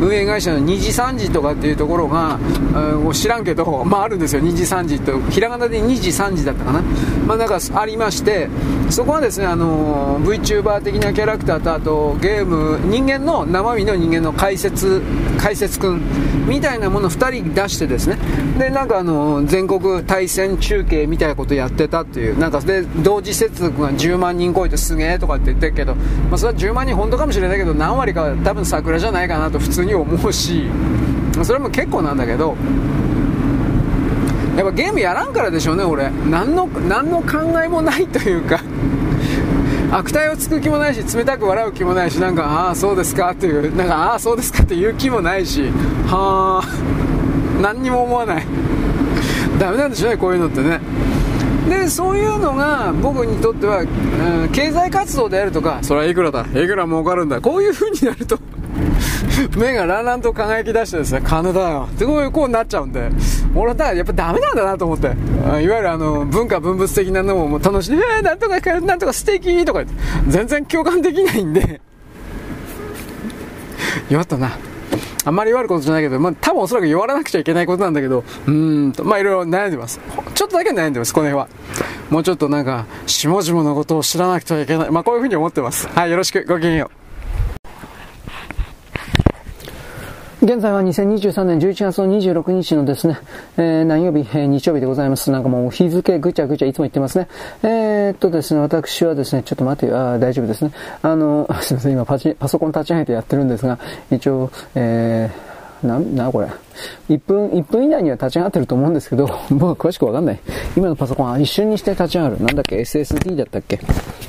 運営会社の2時3時とかっていうところが、うん、知らんけど、まあ、あるんですよ。2時3時とひらがなで2時3時だったかな、まあ、なんかありましてそこはですね、あの VTuber 的なキャラクターとあとゲーム人間の生身の人間の解説解説くんみたいなもの2人出してですね。でなんかあの全国対戦中継みたいなことやってたっていう。なんかで同時接続が10万人超えてすげえとかって言ってるけど、まあ、それは10万人本当かもしれないけど何割か多分桜じゃないかなと普通に思うしそれも結構なんだけどやっぱゲームやらんからでしょうね俺。何の何の考えもないというか 悪態をつく気もないし冷たく笑う気もないしなんかああそうですかっていうなんかああそうですかっていう気もないしはあ何にも思わない。ダメなんでしょうねこういうのってね。でそういうのが僕にとっては、うん、経済活動であるとかそれはいくらだ？いくら儲かるんだ？こういう風になると 目がランランと輝き出してですね、金だよ。ってこうこうなっちゃうんで、俺はだやっぱダメなんだなと思って、いわゆるあの、文化文物的なのも楽しんで、えー、なんとか、なんとか素敵とか言って、全然共感できないんで、弱ったな。あんまり言われることじゃないけど、まあ、多分おそらく言われなくちゃいけないことなんだけど、うーんと、まあ、いろいろ悩んでます。ちょっとだけ悩んでます、この辺は。もうちょっとなんか、下々のことを知らなくてはいけない。まあ、こういうふうに思ってます。はい、よろしく、ごきげんよう。現在は2023年11月の26日のですね、えー、何曜日、えー、日曜日でございます。なんかもう日付ぐちゃぐちゃいつも言ってますね。えー、っとですね、私はですね、ちょっと待ってよ、あ大丈夫ですね。あの、すいません、今パチパソコン立ち上げてやってるんですが、一応、えー、な、な、これ？1分、1分以内には立ち上がってると思うんですけど、僕は詳しくわかんない。今のパソコンは一瞬にして立ち上がる。なんだっけ ?SSD だったっけ？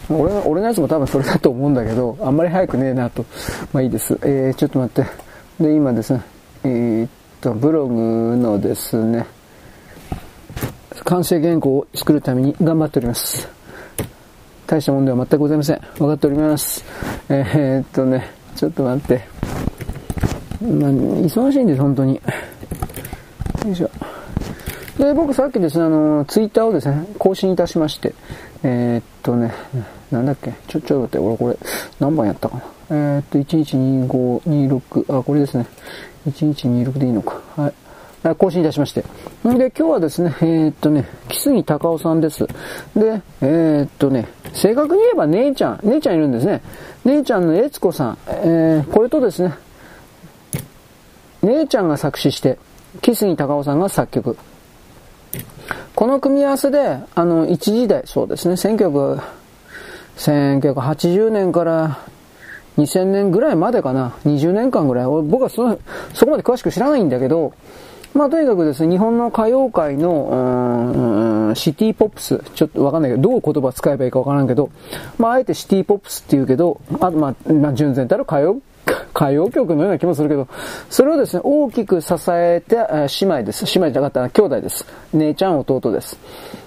俺の、俺のやつも多分それだと思うんだけど、あんまり早くねえなと。まあいいです。えー、ちょっと待って。で、今ですね、えー、っと、ブログのですね、完成原稿を作るために頑張っております。大したもんでは全くございません。分かっております。えー、っとね、ちょっと待って。まあ、忙しいんです、本当に。よいしょ。で、僕さっきですね、あの、ツイッターをですね、更新いたしまして、えー、っとね、なんだっけ、ちょ、ちょ待って、俺これ、何番やったかな。えー、っと、112526、あ、これですね。1126でいいのか。はい。更新いたしまして。んで、今日はですね、えー、っとね、木杉隆夫さんです。で、えー、っとね、正確に言えば姉ちゃん、姉ちゃんいるんですね。姉ちゃんの悦子さん、えー、これとですね、姉ちゃんが作詞して、木杉隆夫さんが作曲。この組み合わせで、あの、一時代、そうですね、1980年から2000年ぐらいまでかな、20年間ぐらい、僕はそ、そこまで詳しく知らないんだけど、まあとにかくですね、日本の歌謡界の、シティポップス、ちょっとわかんないけど、どう言葉使えばいいかわからんけど、まああえてシティポップスって言うけど、あとまあ、まあ純然たる歌謡、歌謡曲のような気もするけど、それをですね、大きく支えて、姉妹です。姉妹じゃなかったら兄弟です。姉ちゃん、弟です。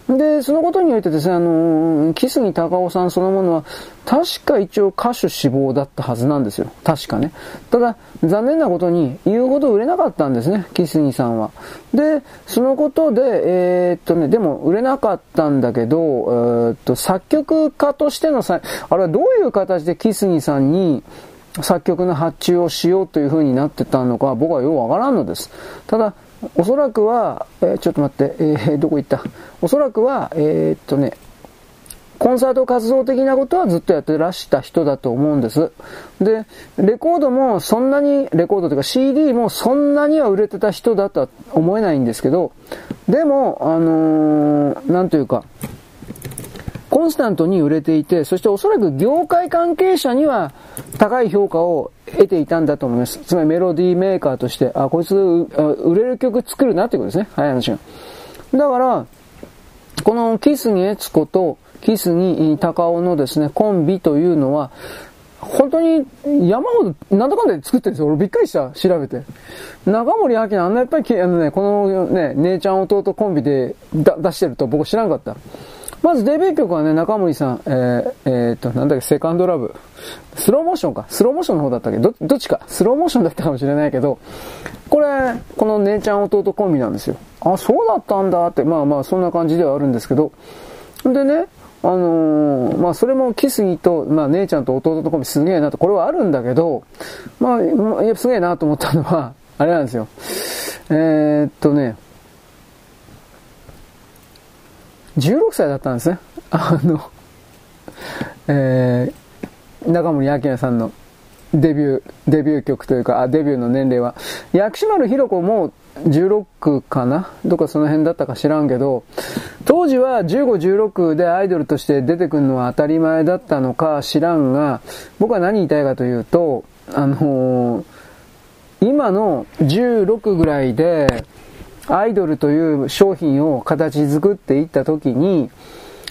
で、そのことにおいてですね、あの、木杉隆夫さんそのものは、確か一応歌手志望だったはずなんですよ。確かね。ただ、残念なことに言うほど売れなかったんですね、木杉さんは。で、そのことで、えー、っとね、でも売れなかったんだけど、えー、っと、作曲家としてのさ、あれはどういう形で木杉さんに、作曲の発注をしようという風になってたのか僕はようわからんのです。ただ、おそらくは、えー、ちょっと待って、えー、どこ行った？おそらくは、えー、っとね、コンサート活動的なことはずっとやってらした人だと思うんです。で、レコードもそんなに、レコードというか CD もそんなには売れてた人だとは思えないんですけど、でも、あのー、なんというか、コンスタントに売れていて、そしておそらく業界関係者には高い評価を得ていたんだと思います。つまりメロディーメーカーとして、あ、こいつ売れる曲作るなってことですね。早い話が。だから、このキスにエツコとキスに高尾のですね、コンビというのは、本当に山ほど、なんだかんだで作ってるんですよ。俺びっくりした。調べて。中森明菜あんなやっぱり、あのね、このね、姉ちゃん弟コンビで出してると僕知らんかった。まずデビュー曲はね、中森さん、えー、えー、と、なんだっけ、セカンドラブ。スローモーションか。スローモーションの方だったっけ？ど、どっちか。スローモーションだったかもしれないけど、これ、この姉ちゃん弟コンビなんですよ。あ、そうだったんだって、まあまあ、そんな感じではあるんですけど。でね、あのー、まあそれもキスギと、まあ姉ちゃんと弟とコンビすげえなと、これはあるんだけど、まあ、いや、すげえなと思ったのは、あれなんですよ。えー、っとね、16歳だったんですね。あの、えー、中森明菜さんのデビュー、デビュー曲というか、あ、デビューの年齢は。薬師丸ひろ子も16かな？どっかその辺だったか知らんけど、当時は15、16でアイドルとして出てくるのは当たり前だったのか知らんが、僕は何言いたいかというと、あのー、今の16ぐらいで、アイドルという商品を形作っていった時に、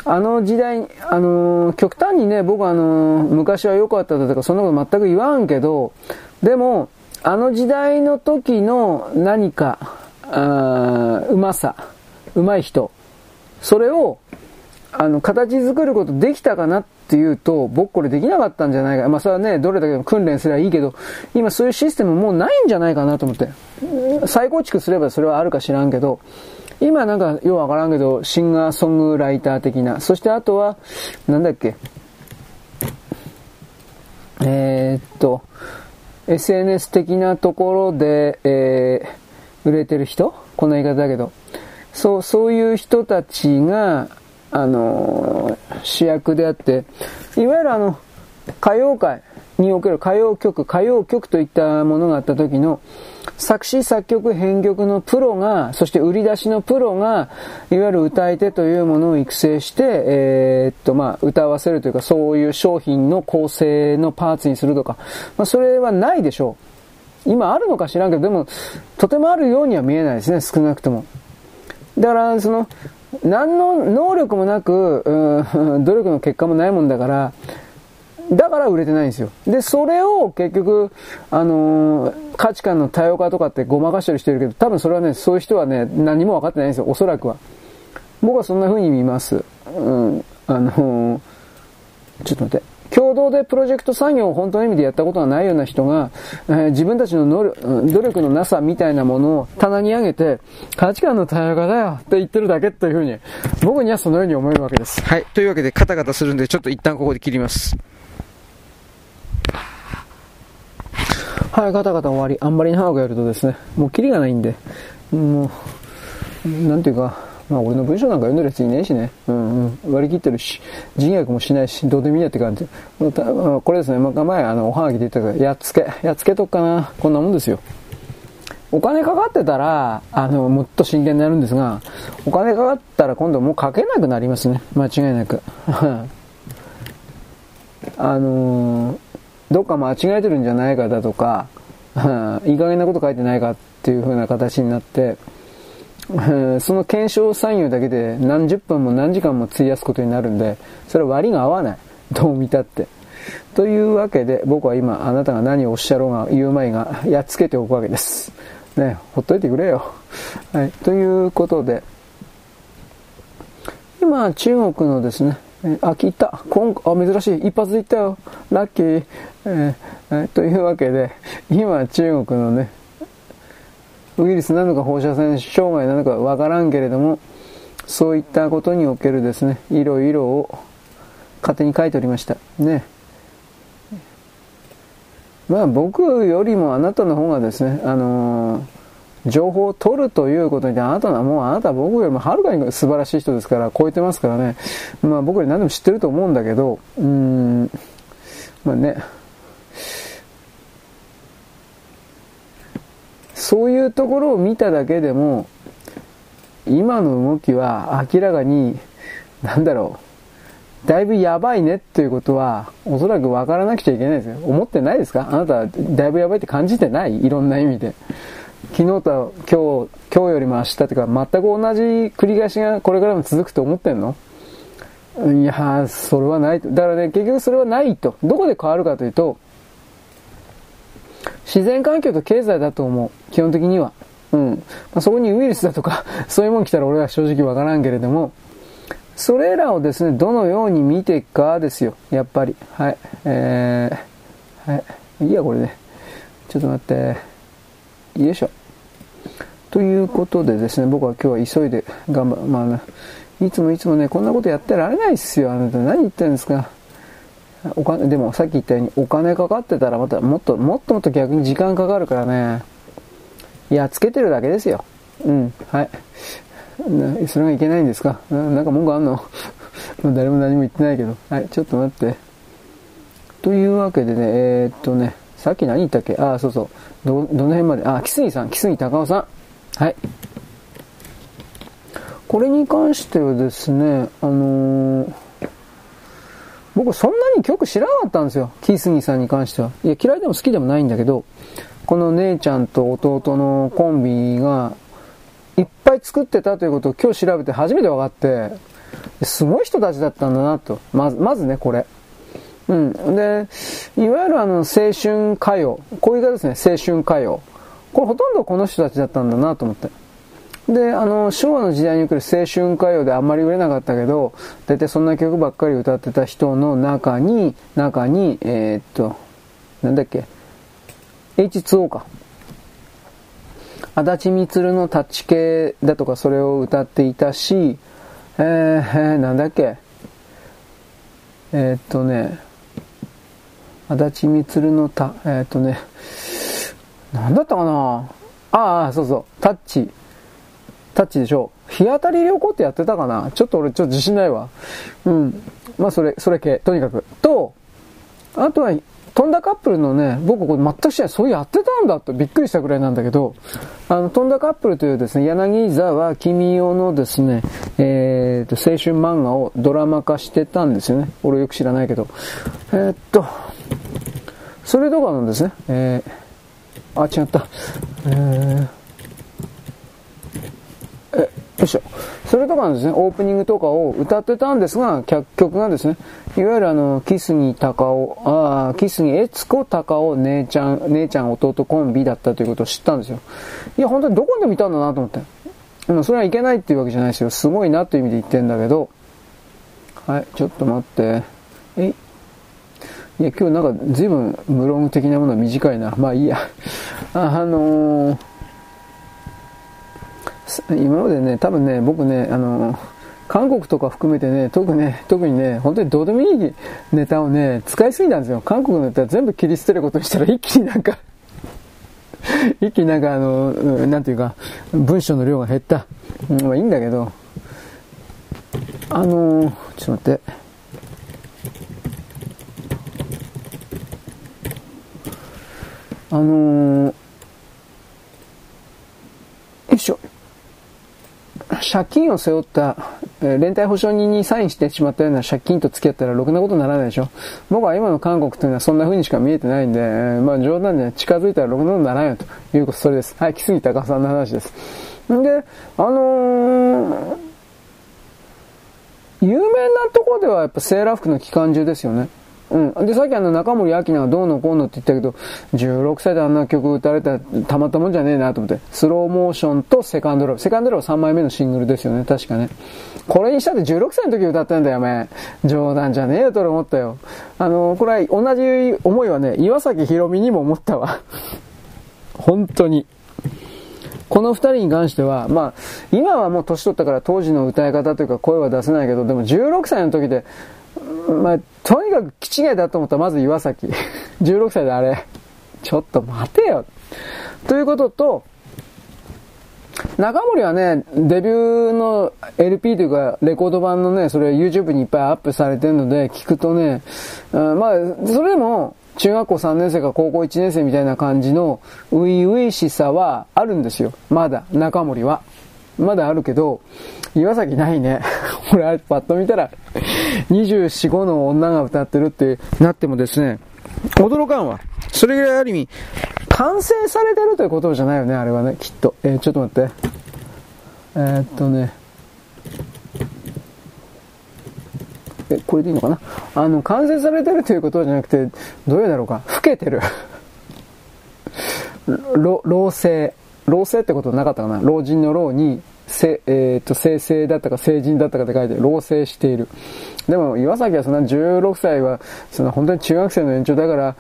あの時代、あのー、極端にね、僕はあのー、昔は良かっただとか、そんなこと全く言わんけど、でも、あの時代の時の何か、あうまさ、うまい人、それを、あの、形作ることできたかなっていうと、僕これできなかったんじゃないか。まあそれはね、どれだけ訓練すればいいけど、今そういうシステムもうないんじゃないかなと思って。再構築すればそれはあるか知らんけど、今なんかようわからんけど、シンガーソングライター的な。そしてあとは、なんだっけ。えー、っと、SNS 的なところで、えー、売れてる人？こんな言い方だけど。そう、そういう人たちが、あの、主役であって、いわゆるあの、歌謡界における歌謡曲、歌謡曲といったものがあった時の、作詞作曲編曲のプロが、そして売り出しのプロが、いわゆる歌い手というものを育成して、えー、っと、まあ、歌わせるというか、そういう商品の構成のパーツにするとか、まあ、それはないでしょう。今あるのか知らんけど、でも、とてもあるようには見えないですね、少なくとも。だから、その、何の能力もなく、うん、努力の結果もないもんだから、だから売れてないんですよ。で、それを結局、あのー、価値観の多様化とかってごまかしてる人いるけど、多分それはね、そういう人はね、何も分かってないんですよ、おそらくは。僕はそんな風に見ます。うん、あのー、ちょっと待って。共同でプロジェクト作業を本当の意味でやったことがないような人が、えー、自分たちの能力努力のなさみたいなものを棚に上げて、価値観の多様化だよって言ってるだけというふうに、僕にはそのように思えるわけです。はい。というわけで、カタカタするんで、ちょっと一旦ここで切ります。はい、ガタガタ終わり。あんまり長くやるとですね、もうキリがないんで、もう、なんていうか、まあ俺の文章なんか読んでるやついねえしね。うんうん。割り切ってるし、人脈もしないし、どうでもいいやって感じ。これですね、まあ、前あの、おはがきで言ったから、やっつけ、やっつけとくかな。こんなもんですよ。お金かかってたら、あの、もっと真剣になるんですが、お金かかったら今度もうかけなくなりますね。間違いなく。あのー、どっか間違えてるんじゃないかだとか、いい加減なこと書いてないかっていう風な形になって、その検証作業だけで何十分も何時間も費やすことになるんで、それは割が合わない。どう見たって。というわけで、僕は今、あなたが何をおっしゃろうが言う前が、やっつけておくわけです。ね、ほっといてくれよ。はい、ということで、今、中国のですね、あ、聞いた。今あ、珍しい。一発で言ったよ。ラッキー。えー、というわけで、今、中国のね、ウイルスなのか放射線障害なのかわからんけれども、そういったことにおけるですね、いろいろを勝手に書いておりました。ね。まあ僕よりもあなたの方がですね、あのー、情報を取るということにあなたはもうあなたは僕よりもはるかに素晴らしい人ですから超えてますからね。まあ僕より何でも知ってると思うんだけど、うーん、まあね。そういうところを見ただけでも、今の動きは明らかに、なんだろう、だいぶやばいねっていうことは、おそらく分からなくちゃいけないですよ。思ってないですか？あなた、だいぶやばいって感じてない？いろんな意味で。昨日と今日、今日よりも明日とか、全く同じ繰り返しがこれからも続くと思ってんの？いやーそれはないと。だからね、結局それはないと。どこで変わるかというと、自然環境と経済だと思う。基本的には。うん。まあ、そこにウイルスだとか、そういうもん来たら俺は正直わからんけれども、それらをですね、どのように見ていくかですよ。やっぱり。はい。えー、はい。いいや、これで、ね。ちょっと待って。よいしょ。ということでですね、僕は今日は急いで頑張、まあ、ね、いつもいつもね、こんなことやってられないっすよ。あなた何言ってるんですか。お金、でもさっき言ったようにお金かかってたらまたもっと、もっともっと逆に時間かかるからね。いやつけてるだけですよ。うん。はい。それがいけないんですか？なんか文句あんの？誰も何も言ってないけど。はい、ちょっと待って。というわけでね、えー、っとね、さっき何言ったっけ？あ、そうそう。ど、どの辺まで？あ、木杉さん、木杉隆夫さん。はい。これに関してはですね、あのー、僕そんなに曲知らなかったんですよ。木杉さんに関しては。いや、嫌いでも好きでもないんだけど、この姉ちゃんと弟のコンビが、いっぱい作ってたということを今日調べて初めて分かって、すごい人たちだったんだなと。まず、まずね、これ。うん。で、いわゆるあの、青春歌謡。こういう言い方ですね、青春歌謡。これほとんどこの人たちだったんだなと思って。で、あの、昭和の時代に来る青春歌謡であんまり売れなかったけど、大体そんな曲ばっかり歌ってた人の中に、中に、えー、っと、なんだっけ、H2O か。足立みつるのタッチ系だとかそれを歌っていたし、えー、なんだっけ、えー、っとね、足立みつるのた、えー、っとね、なんだったかなああ、そうそう、タッチ。タッチでしょう日当たり旅行ってやってたかなちょっと俺ちょっと自信ないわ。うん。まあそれ、それ系、とにかく。と、あとは、飛んだカップルのね、僕これ全く知らない。そうやってたんだとびっくりしたくらいなんだけど、あの、飛んだカップルというですね、柳沢君代のですね、えー、と、青春漫画をドラマ化してたんですよね。俺よく知らないけど。えー、っと、それとかのですね、えー、あ、違った。えー、よいしょ。それとかですね、オープニングとかを歌ってたんですが、曲がですね、いわゆるあの、キスに高尾、ああ、キスに悦子高尾姉ちゃん、姉ちゃん弟コンビだったということを知ったんですよ。いや、本当にどこにで見たんだなと思って。でもそれはいけないっていうわけじゃないですよ。すごいなという意味で言ってんだけど、はい、ちょっと待って。え？い。いや、今日なんか随分無論的なものは短いな。まあいいや。あ、あのー、今までね、多分ね、僕ね、あの韓国とか含めてね、特にね、特にね、本当にどうでもいいネタをね、使いすぎたんですよ。韓国のネタ全部切り捨てることにしたら一気になんか 一気になんかあの、なんていうか、文章の量が減った。まあいいんだけど、あの、ちょっと待って。あの、よいしょ。借金を背負った、え、連帯保証人にサインしてしまったような借金と付き合ったらろくなことにならないでしょ。僕は今の韓国というのはそんな風にしか見えてないんで、えー、まあ冗談で近づいたらろくなことにならないよということ、それです。はい、木杉隆さんの話です。んで、あのー、有名なところではやっぱセーラー服の機関銃ですよね。うん。で、さっきあの中森明菜がどうのこうのって言ったけど、16歳であんな曲歌われたらたまったもんじゃねえなと思って。スローモーションとセカンドラブ。セカンドラブ3枚目のシングルですよね。確かね。これにしたって16歳の時歌ってんだよ、お前。冗談じゃねえよと思ったよ。あの、これは同じ思いはね、岩崎宏美にも思ったわ。本当に。この二人に関しては、まあ、今はもう年取ったから当時の歌い方というか声は出せないけど、でも16歳の時で、まあ、とにかく気違いだと思ったらまず岩崎。16歳であれ。ちょっと待てよ。ということと、中森はね、デビューの LP というか、レコード版のね、それ YouTube にいっぱいアップされてるので、聞くとね、うんまあ、それでも、中学校3年生か高校1年生みたいな感じの、初々しさはあるんですよ。まだ、中森は。まだあるけど、岩崎ないね。俺あれパッと見たら、24、5の女が歌ってるってなってもですね、驚かんわ。それぐらいある意味、完成されてるということじゃないよね、あれはね、きっと。えー、ちょっと待って。えー、っとね。え、これでいいのかな？あの、完成されてるということじゃなくて、どういうだろうか。老けてる。老、老成。老成ってことなかったかな？老人の老に、せ、えっ、ー、と、生成だったか成人だったかって書いて、老成している。でも、岩崎はそんな16歳は、その本当に中学生の延長だから、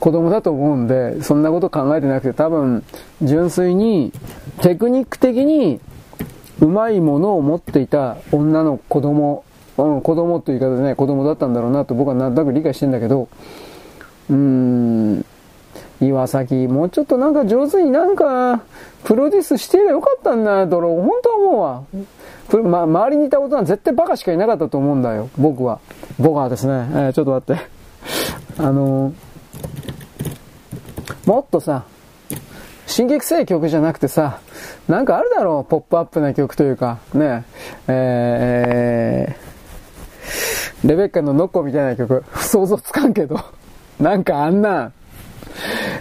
子供だと思うんで、そんなこと考えてなくて、多分、純粋に、テクニック的に、うまいものを持っていた女の子供、うん、子供という言い方でね、子供だったんだろうなと僕はなんとなく理解してんだけど、うーん、岩崎、もうちょっとなんか上手になんか、プロデュースしてればよかったんだと、俺、本当は思うわ。ま、周りにいた大人絶対バカしかいなかったと思うんだよ、僕は。僕はですね、えー、ちょっと待って。あのー、もっとさ、刺激臭い曲じゃなくてさ、なんかあるだろう、ポップアップな曲というか、ね、えー、レベッカのノッコみたいな曲、想像つかんけど、なんかあんな、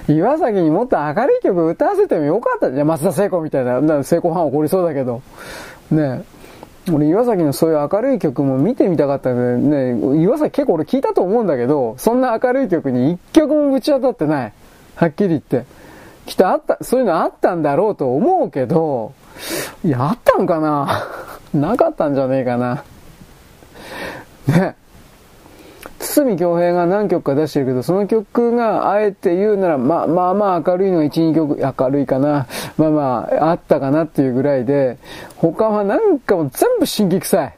岩崎にもっと明るい曲歌わせてもよかったじゃん。松田聖子みたいな、な聖子ファン怒りそうだけど。ね俺岩崎のそういう明るい曲も見てみたかったけどね、岩崎結構俺聞いたと思うんだけど、そんな明るい曲に一曲もぶち当たってない。はっきり言って。きっとあった、そういうのあったんだろうと思うけど、いや、あったんかな？なかったんじゃねえかな。ね。堤京平が何曲か出してるけど、その曲があえて言うなら、まあまあまあ明るいのが1、2曲、明るいかな。まあまあ、あったかなっていうぐらいで、他はなんかもう全部神経臭い。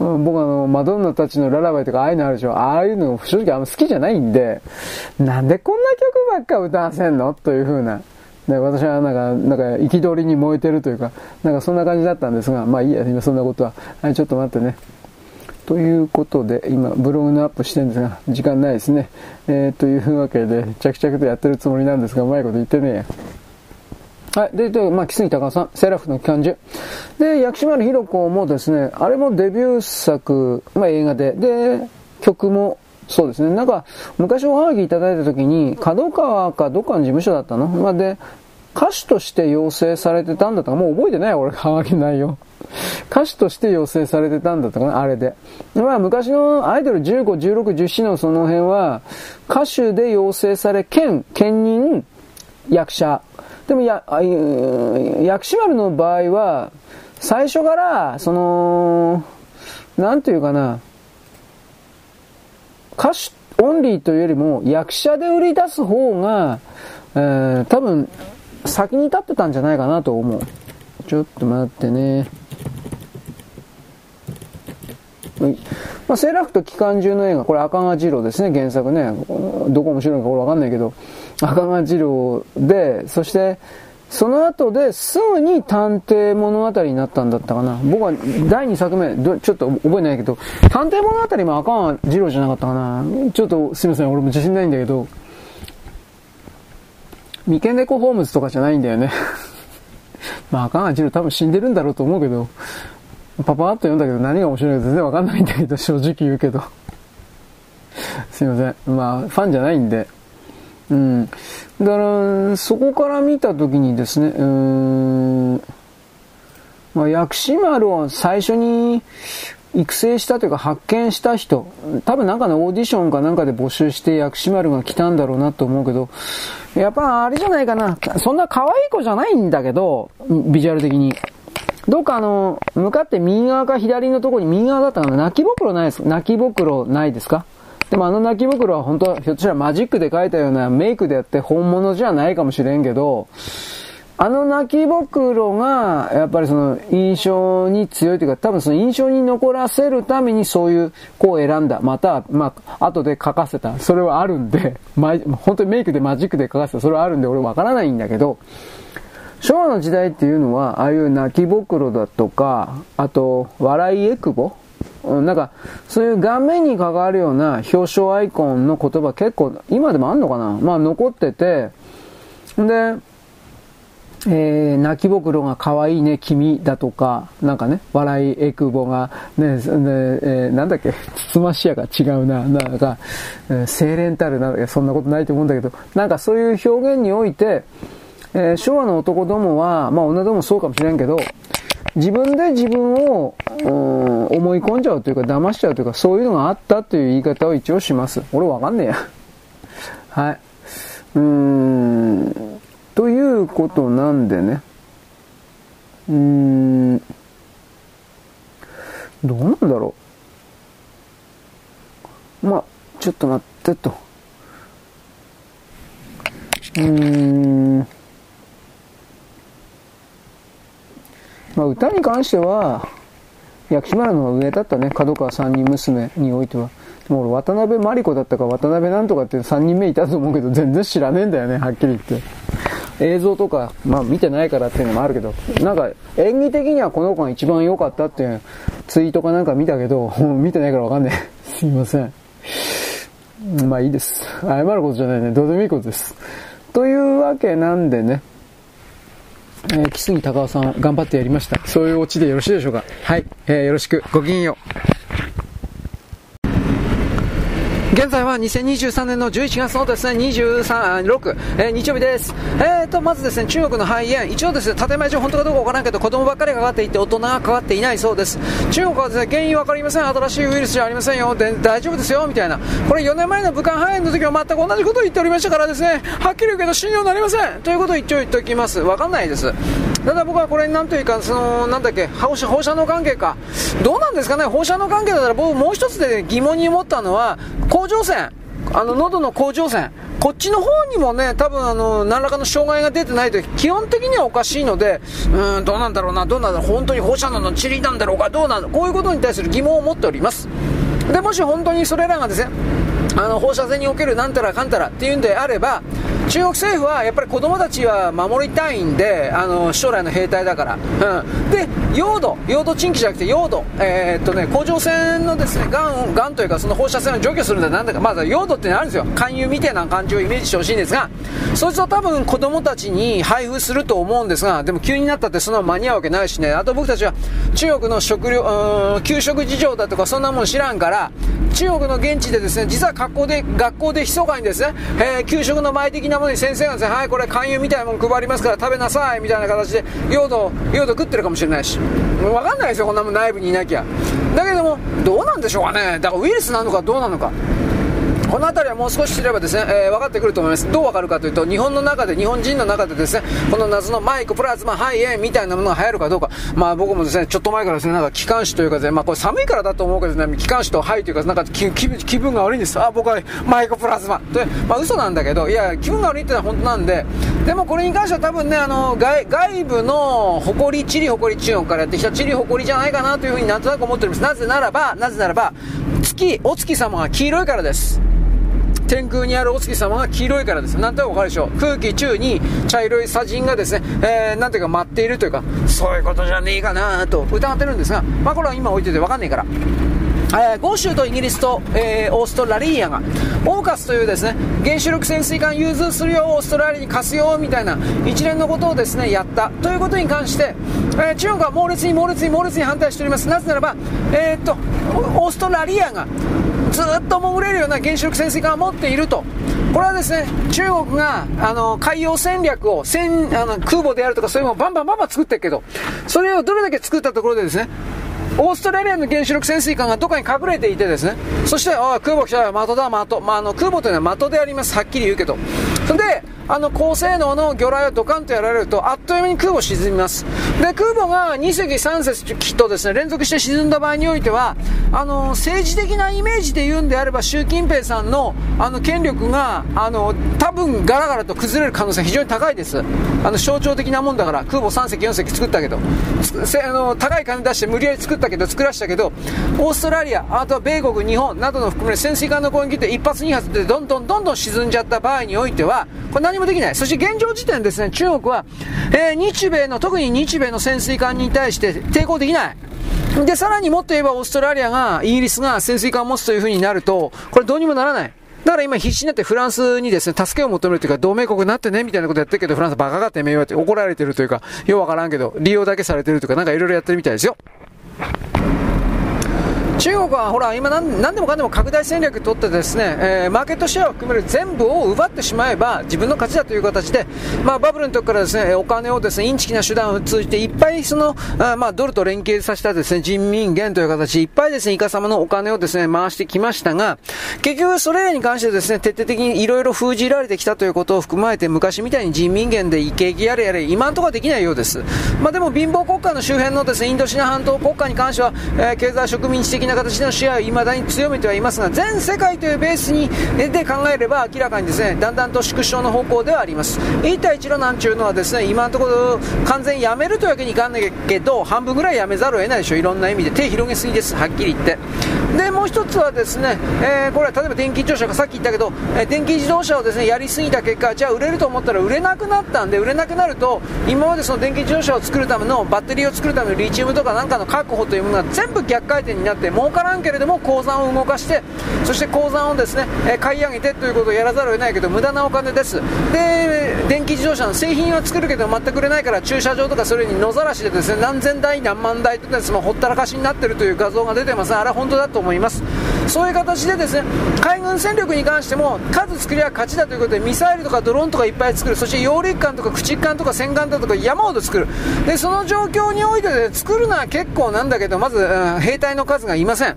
うん、僕あの、マドンナたちのララバイとかああいうのあるでしょ。ああいうの正直あんま好きじゃないんで、なんでこんな曲ばっか歌わせんの？という風な。で、私はなんか、なんか、憤りに燃えてるというか、なんかそんな感じだったんですが、まあいいや、今そんなことは。はい、ちょっと待ってね。ということで、今、ブログのアップしてるんですが、時間ないですね。えー、というわけで、着々とやってるつもりなんですが、うまいこと言ってねえはい。で、で、まあ、木杉隆さん、セラフの機関銃。で、薬師丸ひろ子もですね、あれもデビュー作、まあ、映画で、で、曲も、そうですね。なんか、昔おはがきいただいた時に、角川かどっかの事務所だったの？まあ、で、歌手として養成されてたんだったか、もう覚えてない俺、はがきないよ。歌手として養成されてたんだったかな、あれで。まあ昔のアイドル15、16、17のその辺は、歌手で養成され、兼、兼任、役者。でもや、薬師丸の場合は、最初から、その、なんていうかな、歌手オンリーというよりも、役者で売り出す方が、えー、多分、先に立ってたんじゃないかなと思う。ちょっと待ってね。まあ、セーラフと機関銃の映画、これ赤賀次郎ですね、原作ね。どこ面白いのかこれわかんないけど、赤賀次郎で、そして、その後ですぐに探偵物語になったんだったかな。僕は第2作目、ちょっと覚えないけど、探偵物語も赤賀次郎じゃなかったかな。ちょっとすいません、俺も自信ないんだけど、三毛猫ホームズとかじゃないんだよね。まあ、赤川次郎多分死んでるんだろうと思うけど、パパーっと読んだけど何が面白いか全然わかんないんだけど、正直言うけど。すいません。まあ、ファンじゃないんで。うん。だから、そこから見たときにですね、うーん、まあ、薬師丸を最初に育成したというか発見した人、多分なんかのオーディションかなんかで募集して薬師丸が来たんだろうなと思うけど、やっぱあれじゃないかな、そんな可愛い子じゃないんだけど、ビジュアル的に。どっかあの、向かって右側か左のところに右側だったかな泣きぼくろないです泣きぼくろないですか？でもあの泣きぼくろは本当はひょっとしたらマジックで描いたようなメイクでやって本物じゃないかもしれんけど、あの泣きぼくろが、やっぱりその印象に強いというか、多分その印象に残らせるためにそういう子を選んだ。また、まあ、後で書かせた。それはあるんで、ま、本当にメイクでマジックで書かせた。それはあるんで俺わからないんだけど、昭和の時代っていうのは、ああいう泣きぼくろだとか、あと、笑いえくぼ？なんか、そういう顔面に関わるような表彰アイコンの言葉結構、今でもあんのかな？まあ残ってて、で、えー、泣きぼくろが可愛いね、君だとか、なんかね、笑いえくぼが、ね、ね、えー、なんだっけ、つつましやが違うな、なんか、えー、清廉たるなんだっけ、そんなことないと思うんだけど、なんかそういう表現において、えー、昭和の男どもは、まあ女どもそうかもしれんけど、自分で自分を、思い込んじゃうというか、騙しちゃうというか、そういうのがあったという言い方を一応します。俺わかんねえや。はい。うーん。ということなんでね。うーん。どうなんだろう。まあ、ちょっと待ってと。うーん。まあ、歌に関しては、薬師丸の上だったね。角川三人娘においては。でも俺、渡辺真理子だったか渡辺なんとかっていう3人目いたと思うけど、全然知らねえんだよね、はっきり言って。映像とか、まあ見てないからっていうのもあるけど、なんか演技的にはこの子が一番良かったっていうツイートかなんか見たけど、もう見てないからわかんない。すいません。まあいいです。謝ることじゃないね。どうでもいいことです。というわけなんでね、えー、木杉隆夫さん頑張ってやりました。そういうオチでよろしいでしょうか？はい。えー、よろしく。ごきげんよう。現在は2023年の11月のですね、23、6、えー、日曜日です。えーと、まずですね、中国の肺炎、一応ですね、建前上本当かどうかわからんけど、子供ばっかりかかっていて、大人はかかっていないそうです。中国はですね、原因わかりません。新しいウイルスじゃありませんよ。で、大丈夫ですよ、みたいな。これ4年前の武漢肺炎の時は全く同じことを言っておりましたからですね、はっきり言うけど信用なりません。ということを一応言っておきます。わかんないです。ただ僕はこれなんというか、その、なんだっけ、放射放射能関係か。どうなんですかね、放射能関係だったら僕もう一つで疑問に思ったのは、甲状腺。あの、喉の甲状腺、こっちの方にもね、多分あの、何らかの障害が出てないと、基本的にはおかしいので、うん、どうなんだろうな、どうなんだろう、本当に放射能の塵なんだろうか、どうなんだ、こういうことに対する疑問を持っております。で、もし本当にそれらがですね、あの、放射線におけるなんたらかんたらっていうんであれば、中国政府はやっぱり子供たちは守りたいんで、あの、将来の兵隊だから。うん。で、用土、用土賃金じゃなくて用土、えー、っとね、甲状腺のですね、がん、がんというかその放射線を除去するんだ、なんだか、まだ用土ってあるんですよ。勧誘みたいな感じをイメージしてほしいんですが、そいつを多分子供たちに配布すると思うんですが、でも急になったってそんな間に合うわけないしね、あと僕たちは中国の食料、うん、給食事情だとかそんなもん知らんから、中国の現地でですね、実は学校で、学校で密かにですね、えー、給食の前的なものに先生がですね、はい、これ勧誘みたいなもの配りますから食べなさい、みたいな形で、用途、用途食ってるかもしれないし。わかんないですよ、こんなもん内部にいなきゃ。だけども、どうなんでしょうかね。だからウイルスなのかどうなのか。この辺りはもう少し知ればですね、えー、分かってくると思います。どう分かるかというと、日本の中で、日本人の中でですね、この謎のマイク、プラズマ、肺炎みたいなものが流行るかどうか。まあ僕もですね、ちょっと前からですね、なんか気管支というかでね、まあこれ寒いからだと思うけどですね、気管支と肺というか、なんか気気分が悪いんです。あ、僕はマイクプラズマ。で、まあ嘘なんだけど、いや、気分が悪いってのは本当なんで、でもこれに関しては多分ね、あの、外外部の誇り、チリ誇り中国からやってきたチリ誇りじゃないかなというふうになんとなく思っております。なぜならば、なぜならば、月、お月様が黄色いからです。天空にあるお月様が黄色いからです。なんとなくわかるでしょう。空気中に茶色い砂塵がですね、えー、なんていうか舞っているというか、そういうことじゃねえかなと疑ってるんですが、まあこれは今置いててわかんねえから。えー、豪州とイギリスと、えー、オーストラリアが、オーカスというですね、原子力潜水艦融通するよ、オーストラリアに貸すよ、みたいな一連のことをですね、やった。ということに関して、えー、中国は猛烈に猛烈に猛烈に反対しております。なぜならば、え、っと、オーストラリアがずっと潜れるような原子力潜水艦を持っていると。これはですね、中国が、あの、海洋戦略を、戦、あの、空母であるとかそういうのをバンバンバンバン作ってるけど、それをどれだけ作ったところでですね、オーストラリアの原子力潜水艦がどこかに隠れていてですね、そして、あ空母来たよ、的だ、的。まあ、あの、空母というのは的であります。はっきり言うけど。それで、あの高性能の魚雷をドカンとやられるとあっという間に空母沈みます。で空母が2隻3隻とですね連続して沈んだ場合においてはあの政治的なイメージで言うんであれば習近平さんのあの権力があの多分ガラガラと崩れる可能性非常に高いです。あの象徴的なもんだから空母3隻4隻作ったけど。あの高い金出して無理やり作ったけど作らしたけどオーストラリアあとは米国日本などの含める潜水艦の攻撃って一発2発でどんどんどんどん沈んじゃった場合においてはこれ何もできない。そして現状時点ですね、中国は、えー、日米の、特に日米の潜水艦に対して抵抗できない。で、さらにもっと言えばオーストラリアが、イギリスが潜水艦を持つという風になると、これどうにもならない。だから今必死になってフランスにですね、助けを求めるというか、同盟国になってね、みたいなことやってるけど、フランスバカがってめ言われて怒られてるというか、ようわからんけど、利用だけされてるというか、なんかいろいろやってるみたいですよ。中国はほら今何何でもかんでも拡大戦略取ってですね、えー、マーケットシェアを含める全部を奪ってしまえば自分の勝ちだという形で、まあ、バブルの時からですねお金をですねインチキな手段を通じていっぱいそのあ、まあ、ドルと連携させたですね人民元という形いっぱいですねイカ様のお金をですね回してきましたが結局それに関してですね徹底的にいろいろ封じられてきたということを含まれて昔みたいに人民元でイケイケやれやれ今んとこはできないようです、まあ、でも貧乏国家の周辺のですねインドシナ半島国家に関しては、えー、経済植民地的な形での支配を未だに強めてはいますが、全世界というベースにで考えれば明らかにですね、だんだんと縮小の方向ではあります。1対1路なんていうのはですね、今のところ完全やめるというわけにいかんないけど、半分ぐらいやめざるを得ないでしょ。いろんな意味で手広げすぎです。はっきり言って。で、もう一つはですね、えー、これ例えば電気自動車がさっき言ったけど、えー、電気自動車をですね、やりすぎた結果、じゃあ売れると思ったら売れなくなったんで、売れなくなると、今までその電気自動車を作るためのバッテリーを作るためのリチウムとかなんかの確保というものが全部逆回転になって儲からんけれども鉱山を動かしてそして鉱山をですね、え買い上げてということをやらざるを得ないけど無駄なお金です。で電気自動車の製品は作るけど全く売れないから駐車場とかそれに野ざらしでですね何千台何万台とですねほったらかしになっているという画像が出てます。あれ本当だと思います。そういう形でですね海軍戦力に関しても数作りゃ勝ちだということでミサイルとかドローンとかいっぱい作る。そして揚陸艦とか駆逐艦とか戦艦だとか山ほど作る。でその状況において、ね、作るのは結構なんだけどまず、うん、兵隊の数がいません。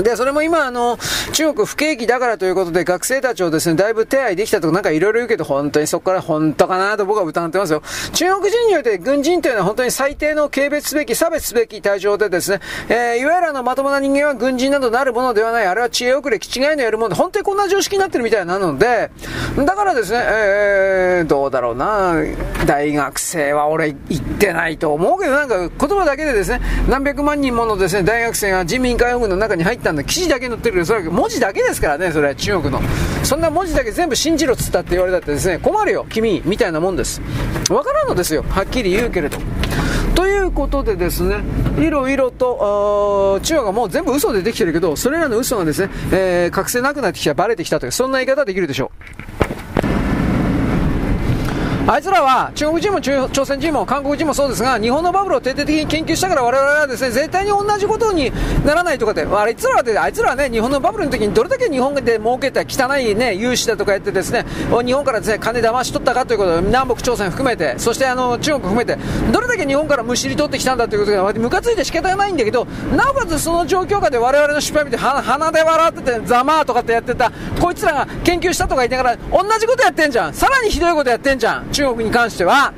で、それも今、あの、中国不景気だからということで、学生たちをですね、だいぶ手配できたとか、なんかいろいろ言うけど、本当にそこから本当かなと僕は疑ってますよ。中国人によって軍人というのは本当に最低の軽蔑すべき、差別すべき対象でですね、えー、いわゆるあの、まともな人間は軍人などなるものではない、あれは知恵遅れ、気違いのやるもので、本当にこんな常識になってるみたいなので、だからですね、えー、どうだろうな、大学生は俺行ってないと思うけど、なんか言葉だけでですね、何百万人ものですね、大学生が人民解放軍の中に入ったたんだ、記事だけ載ってるけど、それは文字だけですからね、それは中国の。そんな文字だけ全部信じろっつったって言われたってですね、困るよ、君、みたいなもんです。わからんのですよ、はっきり言うけれど。ということでですね、いろいろと、中国がもう全部嘘でできてるけど、それらの嘘がですね、えー、隠せなくなってきた、バレてきたという、そんな言い方できるでしょう。あいつらは中国人も朝鮮人も韓国人もそうですが日本のバブルを徹底的に研究したから我々はですね絶対に同じことにならないとかであいつらはあいつらはね日本のバブルの時にどれだけ日本で儲けた汚いね融資だとかやってですね日本からですね金騙し取ったかということ南北朝鮮含めてそしてあの中国含めてどれだけ日本からむしり取ってきたんだということがムカついて仕方がないんだけどなおかつその状況下で我々の失敗見て鼻で笑っててざまーとかってやってたこいつらが研究したとか言いながら同じことやってんじゃん。さらにひどいことやってんじゃん。中国に関しては。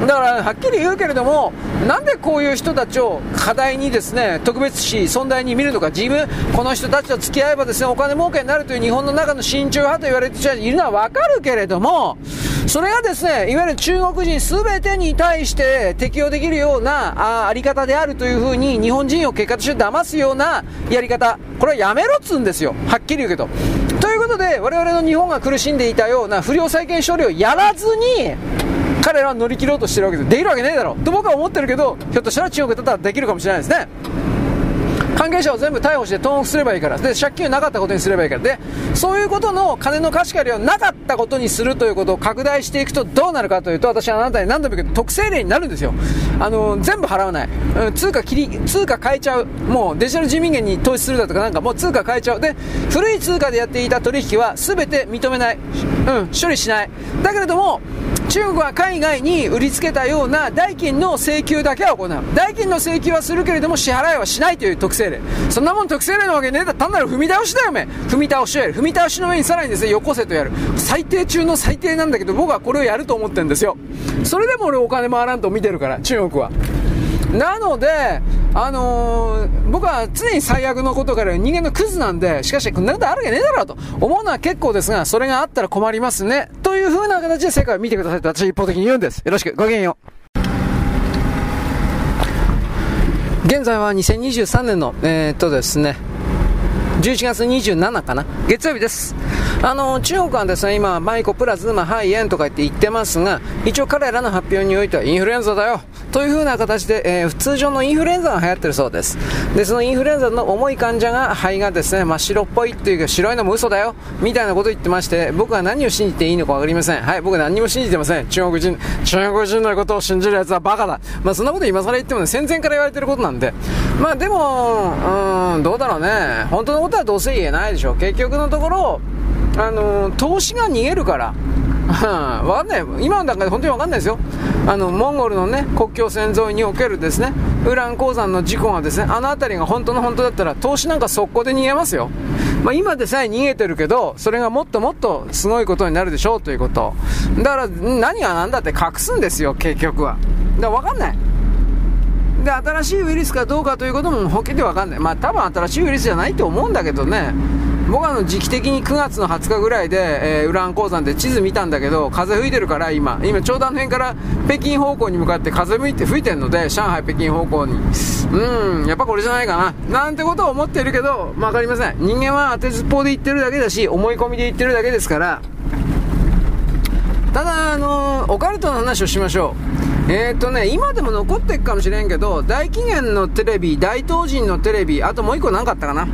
だからはっきり言うけれども、なんでこういう人たちを課題にですね特別視、存在に見るのか、自分、この人たちと付き合えばですねお金儲けになるという日本の中の親中派と言われてる人いるのは分かるけれども、それがですねいわゆる中国人すべてに対して適用できるようなああり方であるというふうに日本人を結果として騙すようなやり方、これはやめろっつうんですよ、はっきり言うけど。ということで、我々の日本が苦しんでいたような不良債権処理をやらずに、彼らは乗り切ろうとしてるわけです。できるわけねえだろと僕は思ってるけど、ひょっとしたら中国だったらできるかもしれないですね。関係者を全部逮捕して投獄すればいいから。で、借金をなかったことにすればいいから。で、そういうことの金の貸し借りをなかったことにするということを拡大していくとどうなるかというと、私はあなたに何度も言うけど、特性例になるんですよ。あの、全部払わない。うん、通貨切り、通貨変えちゃう。もうデジタル人民元に投資するだとかなんかもう通貨変えちゃう。で、古い通貨でやっていた取引は全て認めない。うん、処理しない。だけれども、中国は海外に売りつけたような代金の請求だけは行う。代金の請求はするけれども支払いはしないという特性例。そんなもん特性例なわけねえだ。単なる踏み倒しだよ、おめ踏み倒しをやる。踏み倒しの上にさらにですね、よこせとやる。最低中の最低なんだけど、僕はこれをやると思ってるんですよ。それでも俺お金回らんと見てるから、中国は。なので、あのー、僕は常に最悪のことから人間のクズなんで、しかし、こんなことあるわけねえだろうと思うのは結構ですが、それがあったら困りますね。という風な形で世界を見てくださいと私一方的に言うんです。よろしく、ごきげんよう。現在は2023年の、えー、っとですね、11月27かな？月曜日です。あの、中国はですね、今、マイコプラズマ肺炎とか言って言ってますが、一応彼らの発表においてはインフルエンザだよという風な形で、えー、通常のインフルエンザが流行ってるそうです。で、そのインフルエンザの重い患者が肺がですね、真っ白っぽいっていうか白いのも嘘だよみたいなことを言ってまして、僕は何を信じていいのかわかりません。はい、僕何も信じてません。中国人、中国人のことを信じる奴はバカだ。まあそんなこと今更言ってもね、戦前から言われてることなんで。まあでも、うん、どうだろうね。本当のことはどうせ言えないでしょ結局のところあの投資が逃げるから わかんない。今の段階で本当にわかんないですよ。あの、モンゴルのね、国境線沿いにおけるですね、ウラン鉱山の事故がですね、あの辺りが本当の本当だったら、投資なんか速攻で逃げますよ。まあ、今でさえ逃げてるけど、それがもっともっとすごいことになるでしょうということ。だから、何が何だって隠すんですよ、結局は。だからわかんない。で、新しいウイルスかどうかということも、ほっきりわかんない。まあ、多分新しいウイルスじゃないと思うんだけどね。僕はあの時期的に9月の20日ぐらいで、えー、ウラン鉱山で地図見たんだけど、風吹いてるから今、今ちょうどあの辺から北京方向に向かって風吹いて吹いてるので、上海、北京方向に。うん、やっぱこれじゃないかな。なんてことを思ってるけど、わかりません。人間は当てずっぽうで言ってるだけだし、思い込みで言ってるだけですから、ただ、あのー、オカルトの話をしましょう。えー、とね、今でも残っていくかもしれんけど、大紀元のテレビ、大東人のテレビ、あともう一個何かあったかな。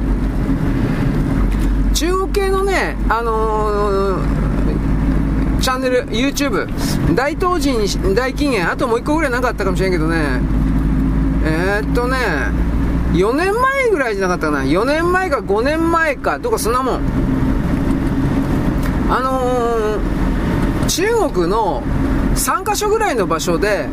中国系のね、あのー、チャンネル、YouTube、大東人、大禁煙、あともう1個ぐらいなかあったかもしれんけどね、えー、っとね、4年前ぐらいじゃなかったかな、4年前か5年前か、どこそんなもん。あのー、中国の3カ所ぐらいの場所で、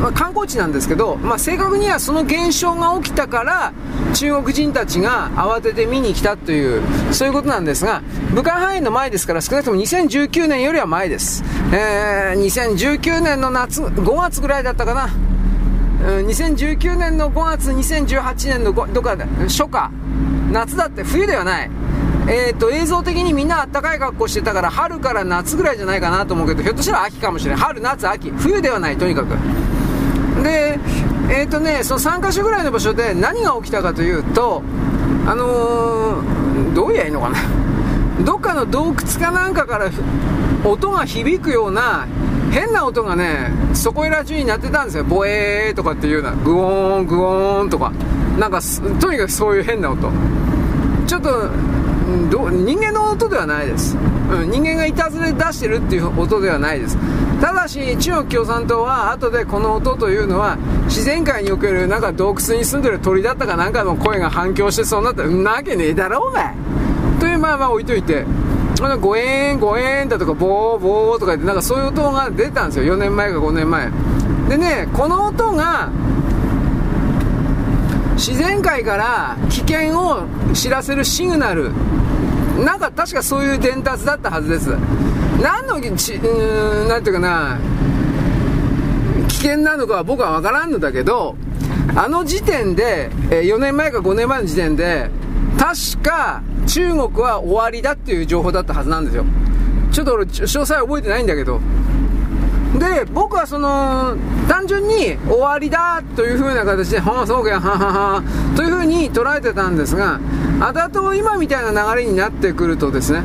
まあ、観光地なんですけど、まあ、正確にはその現象が起きたから中国人たちが慌てて見に来たというそういうことなんですが武漢肺炎の前ですから少なくとも2019年よりは前です、えー、2019年の夏5月ぐらいだったかな。2019年の5月2018年のどかで初夏。夏だって冬ではない。えーと、映像的にみんなあったかい格好してたから春から夏ぐらいじゃないかなと思うけどひょっとしたら秋かもしれない春夏秋冬ではないとにかくで、えっ、ー、とね、その3カ所ぐらいの場所で何が起きたかというと、あのー、どう言えばいいのかな。どっかの洞窟かなんかから音が響くような変な音がね、そこいら中になってたんですよ。ボエーとかっていうような、グオーン、グオーンとか。なんか、とにかくそういう変な音。ちょっと、ど人間の音ではないです、うん、人間がいたずれ出してるっていう音ではないです。ただし中国共産党は後でこの音というのは自然界におけるなんか洞窟に住んでる鳥だったかなんかの声が反響してそうなったなわけねえだろお前。というまあまあ置いといてあの5円5円だとかボーボーとかってなんかそういう音が出たんですよ。4年前か5年前。でねこの音が自然界から危険を知らせるシグナルなんか確かそういう伝達だったはずです。何のちうんなんていうかな。危険なのかは僕は分からんのだけどあの時点で、え4年前か5年前の時点で確か中国は終わりだっていう情報だったはずなんですよ。ちょっと俺詳細覚えてないんだけど。で、僕はその、単純に終わりだという風な形で、はあ、そうかや、はははという風に捉えてたんですが、だと今みたいな流れになってくるとですね、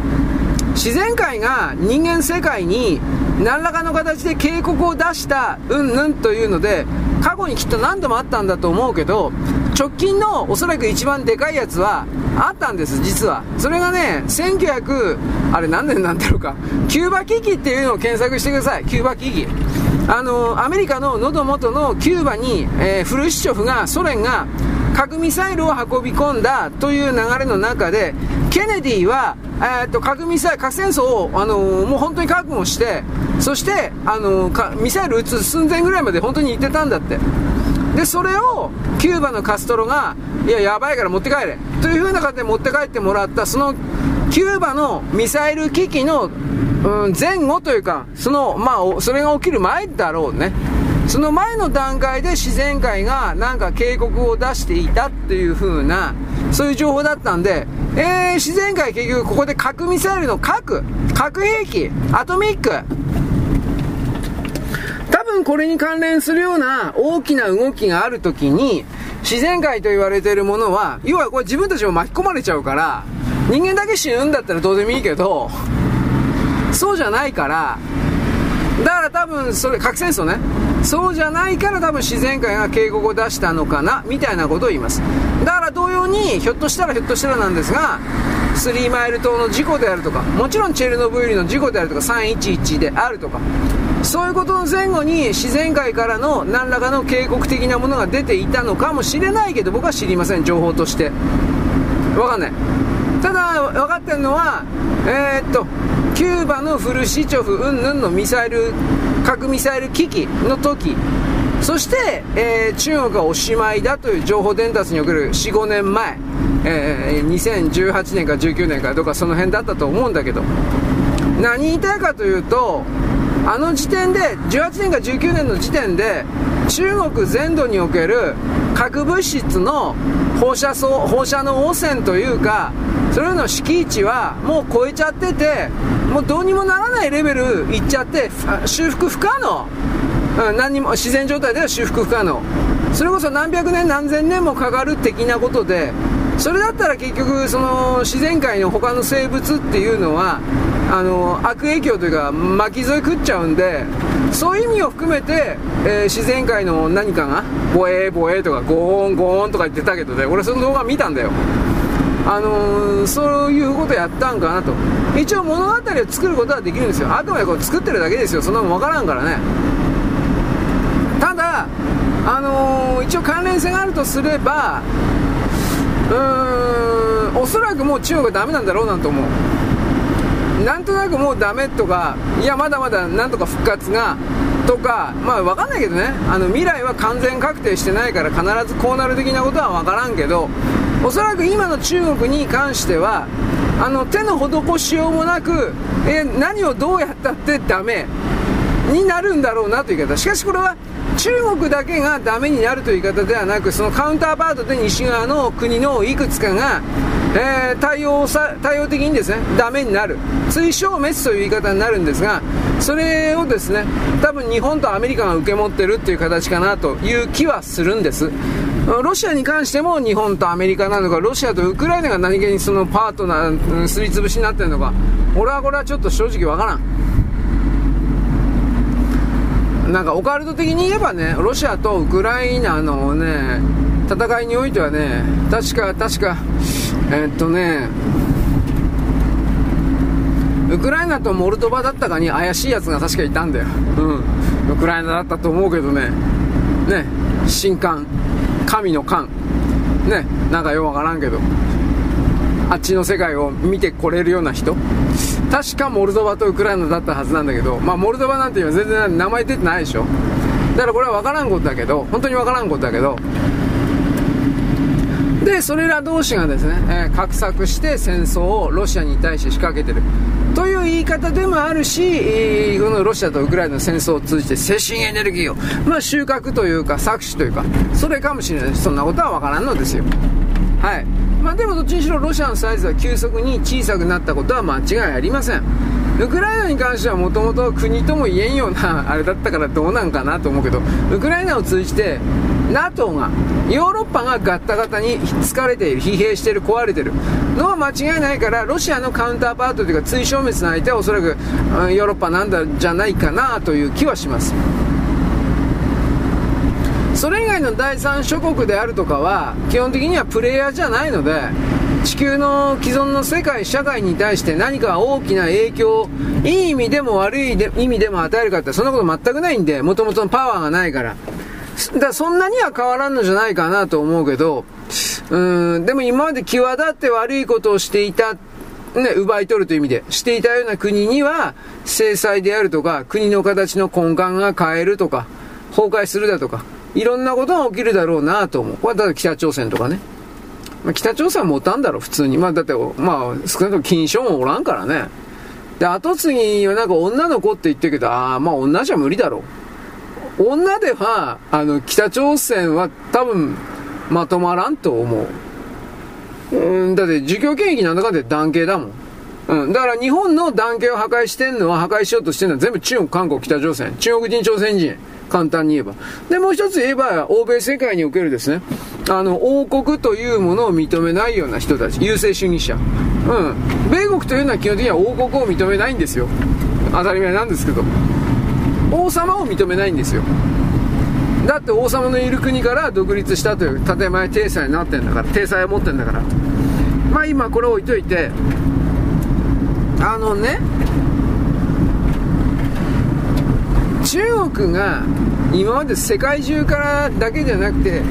自然界が人間世界に何らかの形で警告を出したうんぬんというので過去にきっと何度もあったんだと思うけど、直近のおそらく一番でかいやつはあったんです、実は。それがね、1900、あれ何年なんだろうか、キューバ危機っていうのを検索してください、キューバ危機。あの、アメリカの喉元のキューバに、えー、フルシチョフが、ソ連が核ミサイルを運び込んだという流れの中で、ケネディは、えー、っと核ミサイル、核戦争を、あのー、もう本当に覚悟して、そして、あのー、ミサイル撃つ寸前ぐらいまで本当に行ってたんだって。で、それを、キューバのカストロが、いや、やばいから持って帰れ。という風な形で持って帰ってもらった、その、キューバのミサイル危機の、うん、前後というか、その、まあ、それが起きる前だろうね。その前の段階で自然界がなんか警告を出していたっていう風な、そういう情報だったんで、えー、自然界結局ここで核ミサイルの核、核兵器、アトミック、多分これに関連するような大きな動きがあるときに、自然界と言われているものは、要はこれ自分たちも巻き込まれちゃうから、人間だけ死ぬんだったらどうでもいいけど、そうじゃないから、だから多分それ核戦争ね。そうじゃないから多分自然界が警告を出したのかなみたいなことを言います。だから同様にひょっとしたらひょっとしたらなんですがスリーマイル島の事故であるとかもちろんチェルノブイリの事故であるとか311であるとかそういうことの前後に自然界からの何らかの警告的なものが出ていたのかもしれないけど僕は知りません情報として。わかんない。ただ分かってるのはえー、っとキューバのフルシチョフ云々のミサイル核ミサイル危機の時そして、えー、中国がおしまいだという情報伝達における45年前、えー、2018年か19年かどうかその辺だったと思うんだけど何言いたいかというとあの時点で18年か19年の時点で中国全土における核物質の放射放射能汚染というかそれの敷地はもう超えちゃっててもうどうにもならないレベルいっちゃって修復不可能、うん、何にも自然状態では修復不可能。それこそ何百年何千年もかかる的なことでそれだったら結局その自然界の他の生物っていうのはあの悪影響というか巻き添え食っちゃうんでそういう意味を含めて、えー、自然界の何かがボエーボエーとかゴーンゴーンとか言ってたけどね俺その動画見たんだよ。あのー、そういうことやったんかなと。一応物語を作ることはできるんですよ。あくまでこう作ってるだけですよ。そんなもん分からんからね。ただあのー、一応関連性があるとすればうーんおそらくもう中国はダメなんだろうなと思う。なんとなくもうダメとかいやまだまだなんとか復活がとかまあ分かんないけどね。あの未来は完全確定してないから必ずこうなる的なことは分からんけどおそらく今の中国に関してはあの手の施しようもなく、え何をどうやったってダメになるんだろうなという言い方。しかしこれは中国だけがダメになるという言い方ではなくそのカウンターパートで西側の国のいくつかが、えー、対応さ対応的にですねダメになる。追消滅という言い方になるんですがそれをですね多分日本とアメリカが受け持ってるっていう形かなという気はするんです。ロシアに関しても日本とアメリカなのかロシアとウクライナが何気にそのパートナーすりつぶしになってるのか俺はこれはちょっと正直わからんなんかオカルト的に言えばね、ロシアとウクライナのね、戦いにおいてはね、確か、確か、えー、っとね、ウクライナとモルドバだったかに怪しいやつが確かいたんだよ。うん。ウクライナだったと思うけどね。ね、神官、神の官。ね、なんかようわからんけど。あっちの世界を見てこれるような人。確かモルドバとウクライナだったはずなんだけど、まあ、モルドバなんていうのは全然名前出てないでしょ。だからこれは分からんことだけど。本当に分からんことだけど。でそれら同士がですね、えー、画策して戦争をロシアに対して仕掛けてる。という言い方でもあるし、このロシアとウクライナの戦争を通じて精神エネルギーを、まあ、収穫というか搾取というかそれかもしれないそんなことは分からんのですよ。はい。まあ、でもどっちにしろロシアのサイズは急速に小さくなったことは間違いありません。ウクライナに関してはもともと国とも言えんようなあれだったからどうなんかなと思うけどウクライナを通じて NATO がヨーロッパがガッタガタに疲れている疲弊している壊れている。のは間違いないからロシアのカウンターパートというか追消滅の相手はおそらくヨーロッパなんだじゃないかなという気はします。それ以外の第三諸国であるとかは基本的にはプレイヤーじゃないので地球の既存の世界社会に対して何か大きな影響をいい意味でも悪い意味でも与えるかってそんなこと全くないんでもともとのパワーがないから。だそんなには変わらんのじゃないかなと思うけどうんでも今まで際立って悪いことをしていたね、奪い取るという意味で、していたような国には、制裁であるとか、国の形の根幹が変えるとか、崩壊するだとか、いろんなことが起きるだろうなと思う。これは北朝鮮とかね。まあ、北朝鮮は持たんだろ、普通に。まあ、だって、まあ、少なくとも金正恩おらんからね。で、後継ぎはなんか女の子って言ってるけど、ああ、まあ女じゃ無理だろう。女では、あの、北朝鮮は多分、まとまらんと思う。うん、だって儒教権益なんだかんだ男系だもん。うん。だから日本の男系を破壊してんのは、破壊しようとしてるのは全部中国、韓国、北朝鮮。中国人、朝鮮人。簡単に言えば。で、もう一つ言えば、欧米世界におけるですね、あの、王国というものを認めないような人たち。優勢主義者。うん。米国というのは基本的には王国を認めないんですよ。当たり前なんですけど。王様を認めないんですよ。だって王様のいる国から独立したという建前体裁になってんだから体裁を持ってんだからまあ今これ置いといてあのね中国が今まで世界中からだけじゃなくて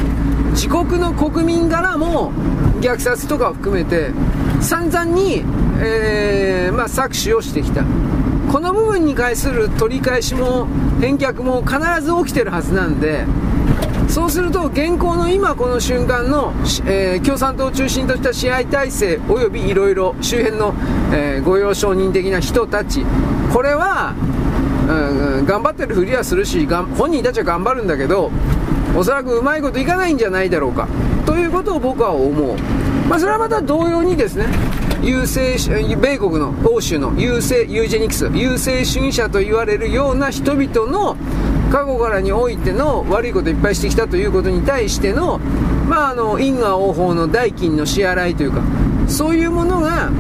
自国の国民からも虐殺とかを含めて散々に、えーまあ、搾取をしてきたこの部分に対する取り返しも返却も必ず起きてるはずなんでそうすると現行の今この瞬間の、えー、共産党を中心とした支配体制およびいろいろ周辺の、えー、御用承認的な人たちこれは、うん、頑張ってるふりはするし本人たちは頑張るんだけどおそらくうまいこといかないんじゃないだろうかということを僕は思う、まあ、それはまた同様にですね優勢米国の欧州の優勢ユージェニクス。優勢主義者と言われるような人々の過去からにおいての悪いこといっぱいしてきたということに対しての,、まあ、あの因果応報の代金の支払いというかそういうものが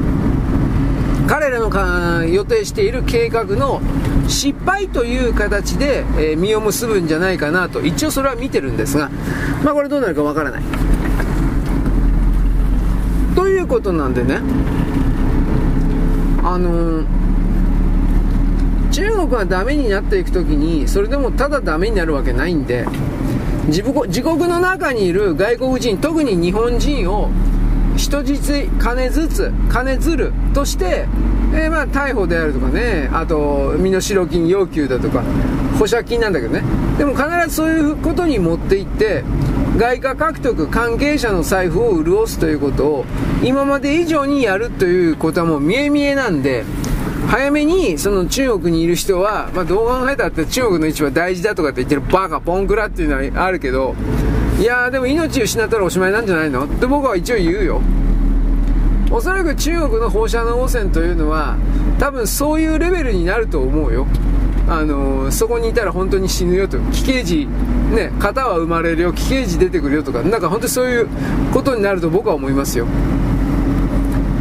彼らの予定している計画の失敗という形で、えー、実を結ぶんじゃないかなと一応それは見てるんですが、まあ、これどうなるかわからない。ということなんでね。あのー中国がダメになっていく時にそれでもただダメになるわけないんで自国の中にいる外国人特に日本人を人質金ずつ金づるとして、えー、まあ逮捕であるとかね。あと身代金要求だとか保釈金なんだけどね。でも必ずそういうことに持っていって外貨獲得関係者の財布を潤すということを今まで以上にやるということはもう見え見えなんで早めにその中国にいる人は、まあ、どう考えたって中国の位置は大事だとかって言ってるバカポンクラっていうのはあるけどいやでも命を失ったらおしまいなんじゃないの？って僕は一応言うよ。おそらく中国の放射能汚染というのは多分そういうレベルになると思うよ。あの、そこにいたら本当に死ぬよと。奇形児ね型は生まれるよ。奇形児出てくるよとか。なんか本当にそういうことになると僕は思いますよ。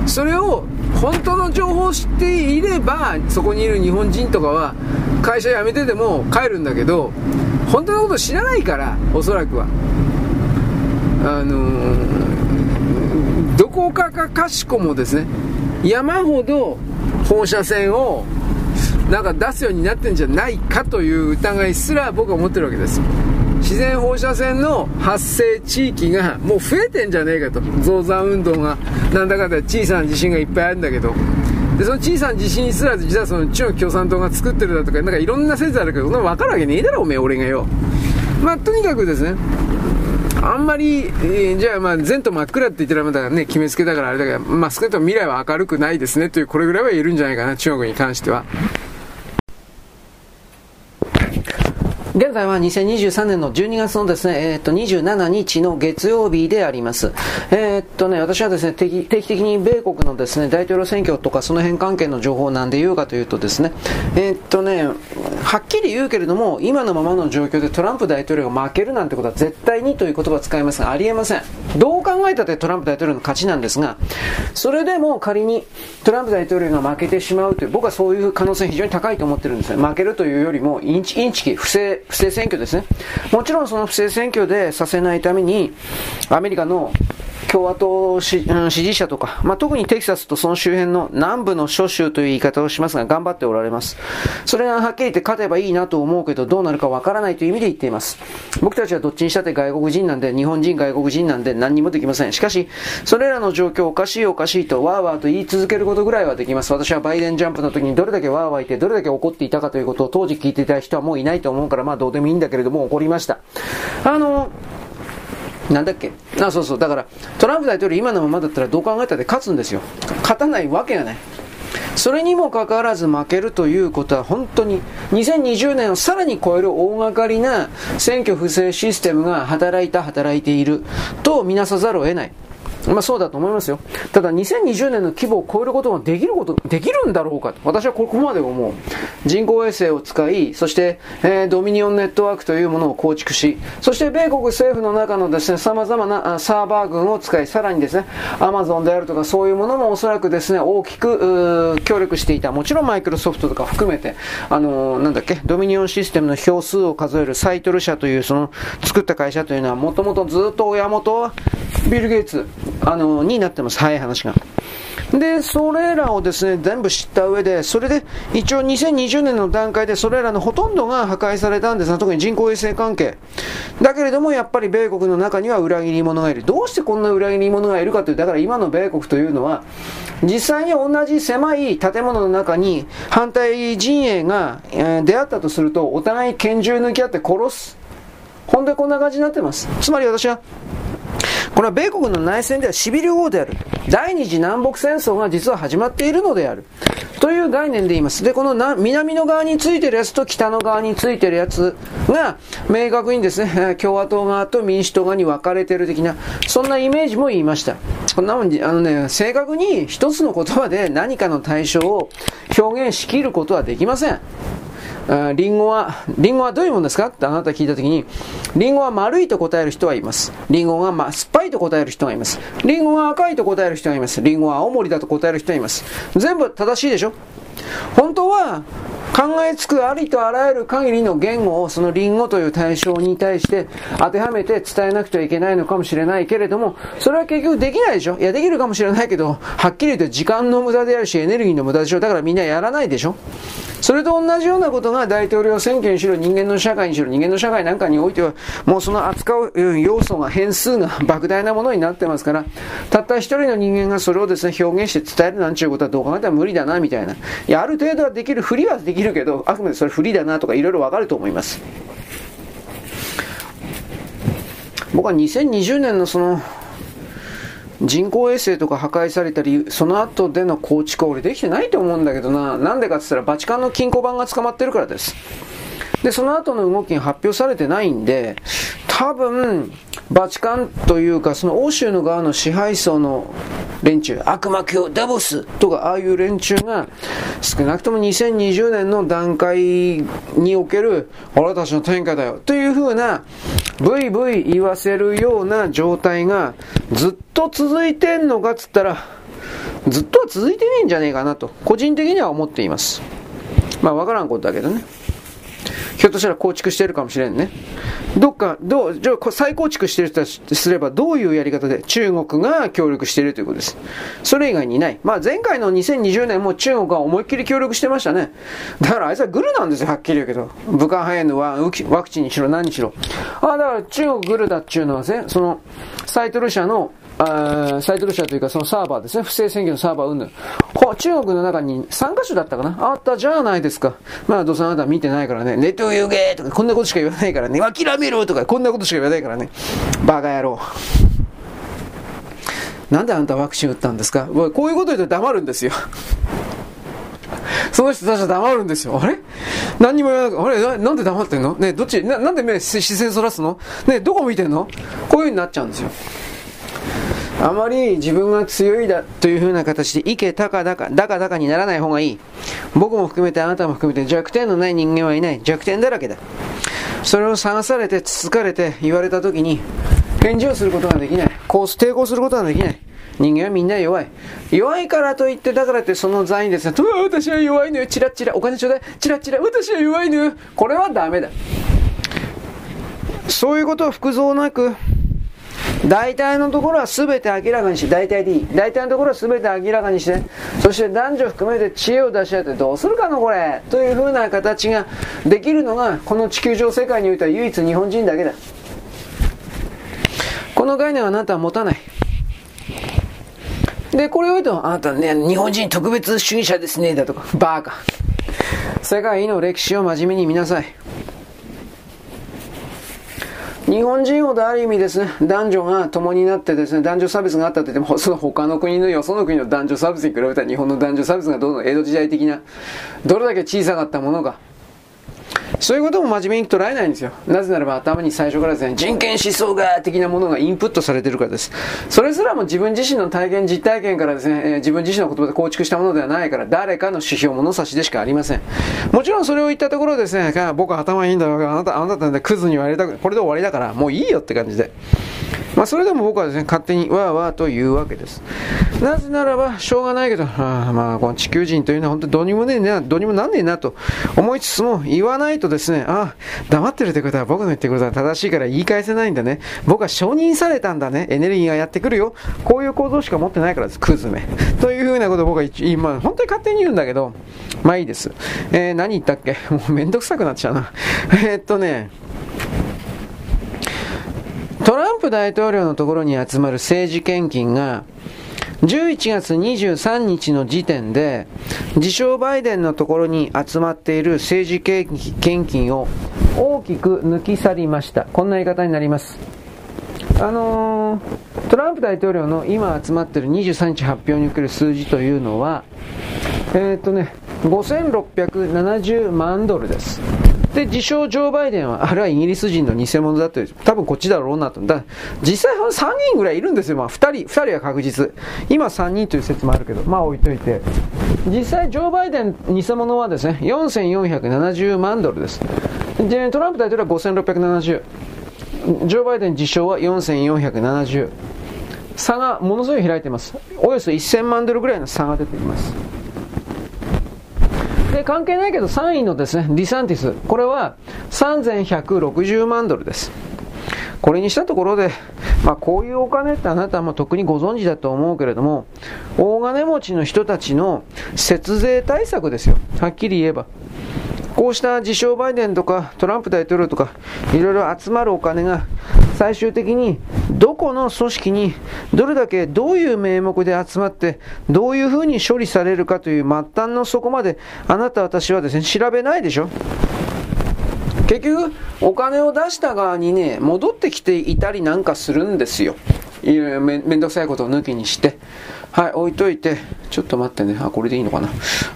それを本当の情報を知っていればそこにいる日本人とかは会社辞めてでも帰るんだけど本当のこと知らないからおそらくは。あのー、どこかかかしこもですね山ほど放射線をなんか出すようになってんじゃないかという疑いすら僕は思ってるわけです。自然放射線の発生地域がもう増えてんじゃねえかと。増産運動がなんだかんだ小さな地震がいっぱいあるんだけど。でその小さな地震すら実はその中国共産党が作ってるだとかなんかいろんな説あるけどそんな分かるわけねえだろおめえ俺がよ。まあとにかくですねあんまり、えー、じゃあまあ前途真っ暗って言ってらまだね決めつけだからあれだけどまあ少なくとも未来は明るくないですねというこれぐらいは言えるんじゃないかな中国に関しては。現在は2023年の12月のですね、えー、っと、27日の月曜日であります。えー、っとね、私はですね定期、的に米国のですね、大統領選挙とかその辺関係の情報なんで言うかというとですね、えー、っとね、はっきり言うけれども、今のままの状況でトランプ大統領が負けるなんてことは絶対にという言葉を使いますが、ありえません。どう考えたってトランプ大統領の勝ちなんですが、それでも仮にトランプ大統領が負けてしまうという、僕はそういう可能性非常に高いと思ってるんですね。負けるというよりも、インチ、インチキ、不正、不正選挙ですね。もちろんその不正選挙でさせないために、アメリカの共和党支持者とか、まあ、特にテキサスとその周辺の南部の諸州という言い方をしますが、頑張っておられます。それがはっきり言って勝てばいいなと思うけど、どうなるかわからないという意味で言っています。僕たちはどっちにしたって外国人なんで、日本人外国人なんで何にもできません。しかし、それらの状況おかしいおかしいと、わーわーと言い続けることぐらいはできます。私はバイデンジャンプの時にどれだけわーわーいて、どれだけ怒っていたかということを当時聞いていた人はもういないと思うから、まどうでもいいんだけれども、怒りました。あの、なんだっけ？あ、そうそう。だから、トランプ大統領今のままだったらどう考えたって勝つんですよ。勝たないわけがない。それにもかかわらず負けるということは本当に2020年をさらに超える大掛かりな選挙不正システムが働いた働いているとみなさざるを得ない。まあそうだと思いますよ。ただ2020年の規模を超えることができること、できるんだろうかと。私はここまで思う。人工衛星を使い、そして、えー、ドミニオンネットワークというものを構築し、そして米国政府の中のですね、様々なサーバー群を使い、さらにですね、アマゾンであるとかそういうものもおそらくですね、大きく協力していた。もちろんマイクロソフトとか含めて、あのー、なんだっけ、ドミニオンシステムの票数を数えるサイトル社というその作った会社というのはもともとずっと親元はビル・ゲイツ、あの、になってます。早い話が。で、それらをですね、全部知った上で、それで、一応2020年の段階でそれらのほとんどが破壊されたんですが、特に人工衛星関係。だけれども、やっぱり米国の中には裏切り者がいる。どうしてこんな裏切り者がいるかという、だから今の米国というのは、実際に同じ狭い建物の中に反対陣営が、えー、出会ったとすると、お互い拳銃抜き合って殺す。ほんでこんな感じになってます。つまり私は、これは米国の内戦ではシビル王である。第二次南北戦争が実は始まっているのである。という概念で言います。で、この南の側についてるやつと北の側についてるやつが、明確にですね、共和党側と民主党側に分かれてる的な、そんなイメージも言いました。こんなもん、あのね、正確に一つの言葉で何かの対象を表現しきることはできません。リンゴは、リンゴはどういうものですか？ってあなた聞いたときに、リンゴは丸いと答える人はいます。リンゴが、ま、酸っぱいと答える人がいます。リンゴが赤いと答える人がいます。リンゴは青森だと答える人がいます。全部正しいでしょ？本当は、考えつくありとあらゆる限りの言語をそのリンゴという対象に対して当てはめて伝えなくてはいけないのかもしれないけれども、それは結局できないでしょ？いや、できるかもしれないけど、はっきり言って時間の無駄であるし、エネルギーの無駄でしょ？だからみんなやらないでしょ？それと同じようなことが大統領選挙にしろ、人間の社会にしろ、人間の社会なんかにおいては、もうその扱う要素が、変数が莫大なものになってますから、たった一人の人間がそれをですね、表現して伝えるなんちゅうことはどう考えたら無理だな、みたいな。いや、ある程度はできる、ふりはできるけど、あくまでそれ不利だなとかいろいろわかると思います。僕は2020年のその人工衛星とか破壊されたり、その後での構築は俺できてないと思うんだけどな。なんでかって言ったらバチカンの金庫版が捕まってるからです。で、その後の動きが発表されてないんで、多分、バチカンというか、その欧州の側の支配層の連中、悪魔教ダボスとか、ああいう連中が、少なくとも2020年の段階における、俺たちの天下だよ、というふうな、ブイブイ言わせるような状態が、ずっと続いてんのかっつったら、ずっとは続いてねえんじゃねえかなと、個人的には思っています。まあ、わからんことだけどね。ひょっとしたら構築してるかもしれんね。どっか、どう、じゃあ再構築してる人たすればどういうやり方で中国が協力しているということです。それ以外にない。まあ前回の2020年も中国は思いっきり協力してましたね。だからあいつはグルなんですよ、はっきり言うけど。武漢肺炎のワクチンにしろ何にしろ。ああ、だから中国グルだっていうのはね、その、サイトル社のあサイトル社というかそのサーバーですね、不正選挙のサーバーうんぬん。中国の中に3カ所だったかなあったじゃないですか。まあ、どうせあなた見てないからね、ネットユゲーとかこんなことしか言わないからね、諦めろとかこんなことしか言わないからね、バカ野郎。なんであんたワクチン打ったんですか？こういうこと言うと黙るんですよ。その人たちは黙るんですよ。あれ？何にも言わない。あれ？ななんで黙ってんの？ねどっち？ななんで目視線そらすの？ねどこ見てんの？こういう風になっちゃうんですよ。あまり自分が強いだというふうな形で、いけたかだか、だかだかにならない方がいい。僕も含めて、あなたも含めて弱点のない人間はいない。弱点だらけだ。それを探されて、つつかれて言われた時に、返事をすることができない。こう抵抗することができない。人間はみんな弱い。弱いからといって、だからってその座にですね、私は弱いのよ、チラチラ、お金ちょうだい、チラチラ、私は弱いのよ。これはダメだ。そういうことを複雑なく、大体のところは全て明らかにして、大体でいい。大体のところは全て明らかにして、そして男女含めて知恵を出し合ってどうするかのこれというふうな形ができるのが、この地球上世界においては唯一日本人だけだ。この概念はあなたは持たない。で、これを言うと、あなたね、日本人特別主義者ですね、だとか、バーカ。世界の歴史を真面目に見なさい。日本人ほどある意味ですね、男女が共になってですね、男女差別があったと言っても、その他の国のよその国の男女差別に比べたら日本の男女差別がどんどん江戸時代的な、どれだけ小さかったものか。そういうことも真面目に捉えないんですよ。なぜならば頭に最初からですね、人権思想が的なものがインプットされてるからです。それすらも自分自身の体験、実体験からですね、えー、自分自身の言葉で構築したものではないから、誰かの指標物差しでしかありません。もちろんそれを言ったところですね、僕は頭いいんだよ、あなた、あなたなんでクズに言われたくこれで終わりだから、もういいよって感じで。まあ、それでも僕はですね、勝手にわーわーと言うわけです。なぜならば、しょうがないけど、あまあ、この地球人というのは本当にどうにもねえな、どうにもなんねえなと思いつつも、言わないとですね、ああ、黙ってるってことは僕の言ってることは正しいから言い返せないんだね。僕は承認されたんだね。エネルギーがやってくるよ。こういう構造しか持ってないからです。クズめ。というふうなことを僕は今、本当に勝手に言うんだけど、まあいいです。えー、何言ったっけ？もうめんどくさくなっちゃうな。えー、っとね、トランプ大統領のところに集まる政治献金が、11月23日の時点で、自称バイデンのところに集まっている政治献金を大きく抜き去りました。こんな言い方になります。あのー、トランプ大統領の今集まっている23日発表における数字というのは、えー、っとね、5670万ドルです。で、自称ジョー・バイデンは、あれはイギリス人の偽物だという、多分こっちだろうなと。だ実際3人ぐらいいるんですよ。まあ2人、2人は確実。今3人という説もあるけど、まあ置いといて。実際ジョー・バイデン偽物はですね、4470万ドルです。で、トランプ大統領は5670。ジョー・バイデン自称は4470。差がものすごい開いています。およそ1000万ドルぐらいの差が出ています。で、関係ないけど3位のですね、ディサンティス。これは3160万ドルです。これにしたところで、まあ、こういうお金ってあなたはま特にご存知だと思うけれども、大金持ちの人たちの節税対策ですよ。はっきり言えば。こうした自称バイデンとかトランプ大統領とかいろいろ集まるお金が最終的にどこの組織にどれだけどういう名目で集まってどういうふうに処理されるかという末端の底まであなた私はですね調べないでしょ結局お金を出した側にね戻ってきていたりなんかするんですよいろいろめめんどくさいことを抜きにしてはい、置いといて、ちょっと待ってね。あ、これでいいのかな。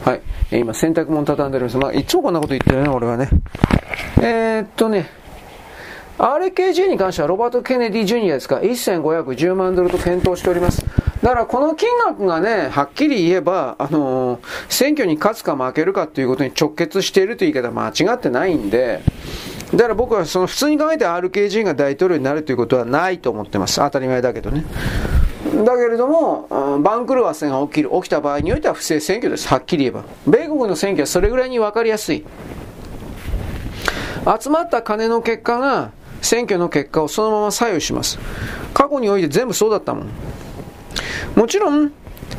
はい。今、洗濯物畳んでるんです。まあ、いつもこんなこと言ってるね、俺はね。えー、っとね、RKG に関してはロバート・ケネディ・ジュニアですか、1510万ドルと検討しております。だからこの金額がね、はっきり言えば、あのー、選挙に勝つか負けるかということに直結しているという言い方は間違ってないんで、だから僕はその普通に考えて RKG が大統領になるということはないと思ってます。当たり前だけどね。だけれども、番狂わせが起きる、起きた場合においては不正選挙です。はっきり言えば。米国の選挙はそれぐらいに分かりやすい。集まった金の結果が、選挙の結果をそのまま左右します。過去において全部そうだったもん。もちろん、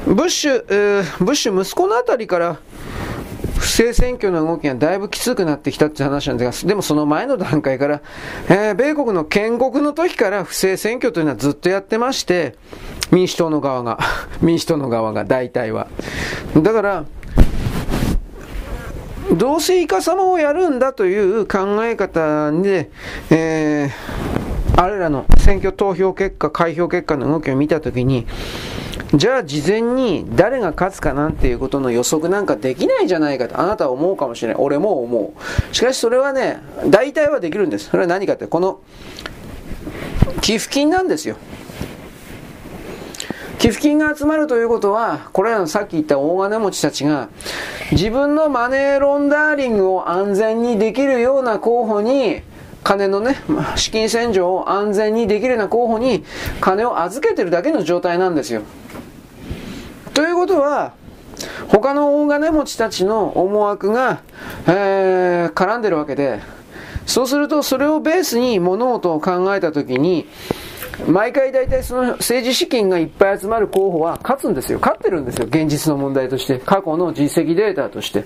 ブッシュ、えー、ブッシュ息子のあたりから、不正選挙の動きがだいぶきつくなってきたって話なんですが、でもその前の段階から、えー、米国の建国の時から不正選挙というのはずっとやってまして、民主党の側が、民主党の側が大体は。だから、どうせイカ様をやるんだという考え方で、えー、あれらの選挙投票結果、開票結果の動きを見たときに、じゃあ事前に誰が勝つかなんていうことの予測なんかできないじゃないかとあなたは思うかもしれない。俺も思う。しかしそれはね、大体はできるんです。それは何かって、この寄付金なんですよ。寄付金が集まるということは、これらのさっき言った大金持ちたちが、自分のマネーロンダーリングを安全にできるような候補に、金のね、資金洗浄を安全にできるような候補に金を預けてるだけの状態なんですよ。ということは、他の大金持ちたちの思惑が、えー、絡んでるわけで、そうするとそれをベースに物事を考えたときに、毎回大体その政治資金がいっぱい集まる候補は勝つんですよ。勝ってるんですよ。現実の問題として。過去の実績データとして。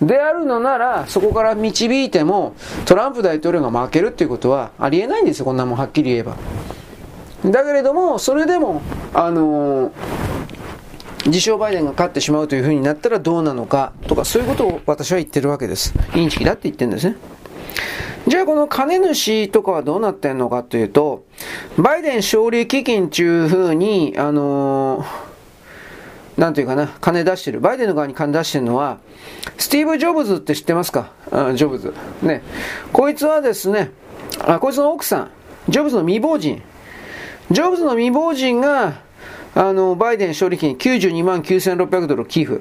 であるのなら、そこから導いても、トランプ大統領が負けるっていうことはありえないんですよ。こんなもんはっきり言えば。だけれども、それでも、あのー自称バイデンが勝ってしまうというふうになったらどうなのかとか、そういうことを私は言ってるわけです。インチキだって言ってるんですね。じゃあこの金主とかはどうなってんのかというと、バイデン勝利基金っていうふうに、あのー、なんていうかな、金出してる。バイデンの側に金出してるのは、スティーブ・ジョブズって知ってますか？あジョブズ。ね。こいつはですね、あ、こいつの奥さん、ジョブズの未亡人。ジョブズの未亡人が、あの、バイデン勝利金92万9600ドル寄付。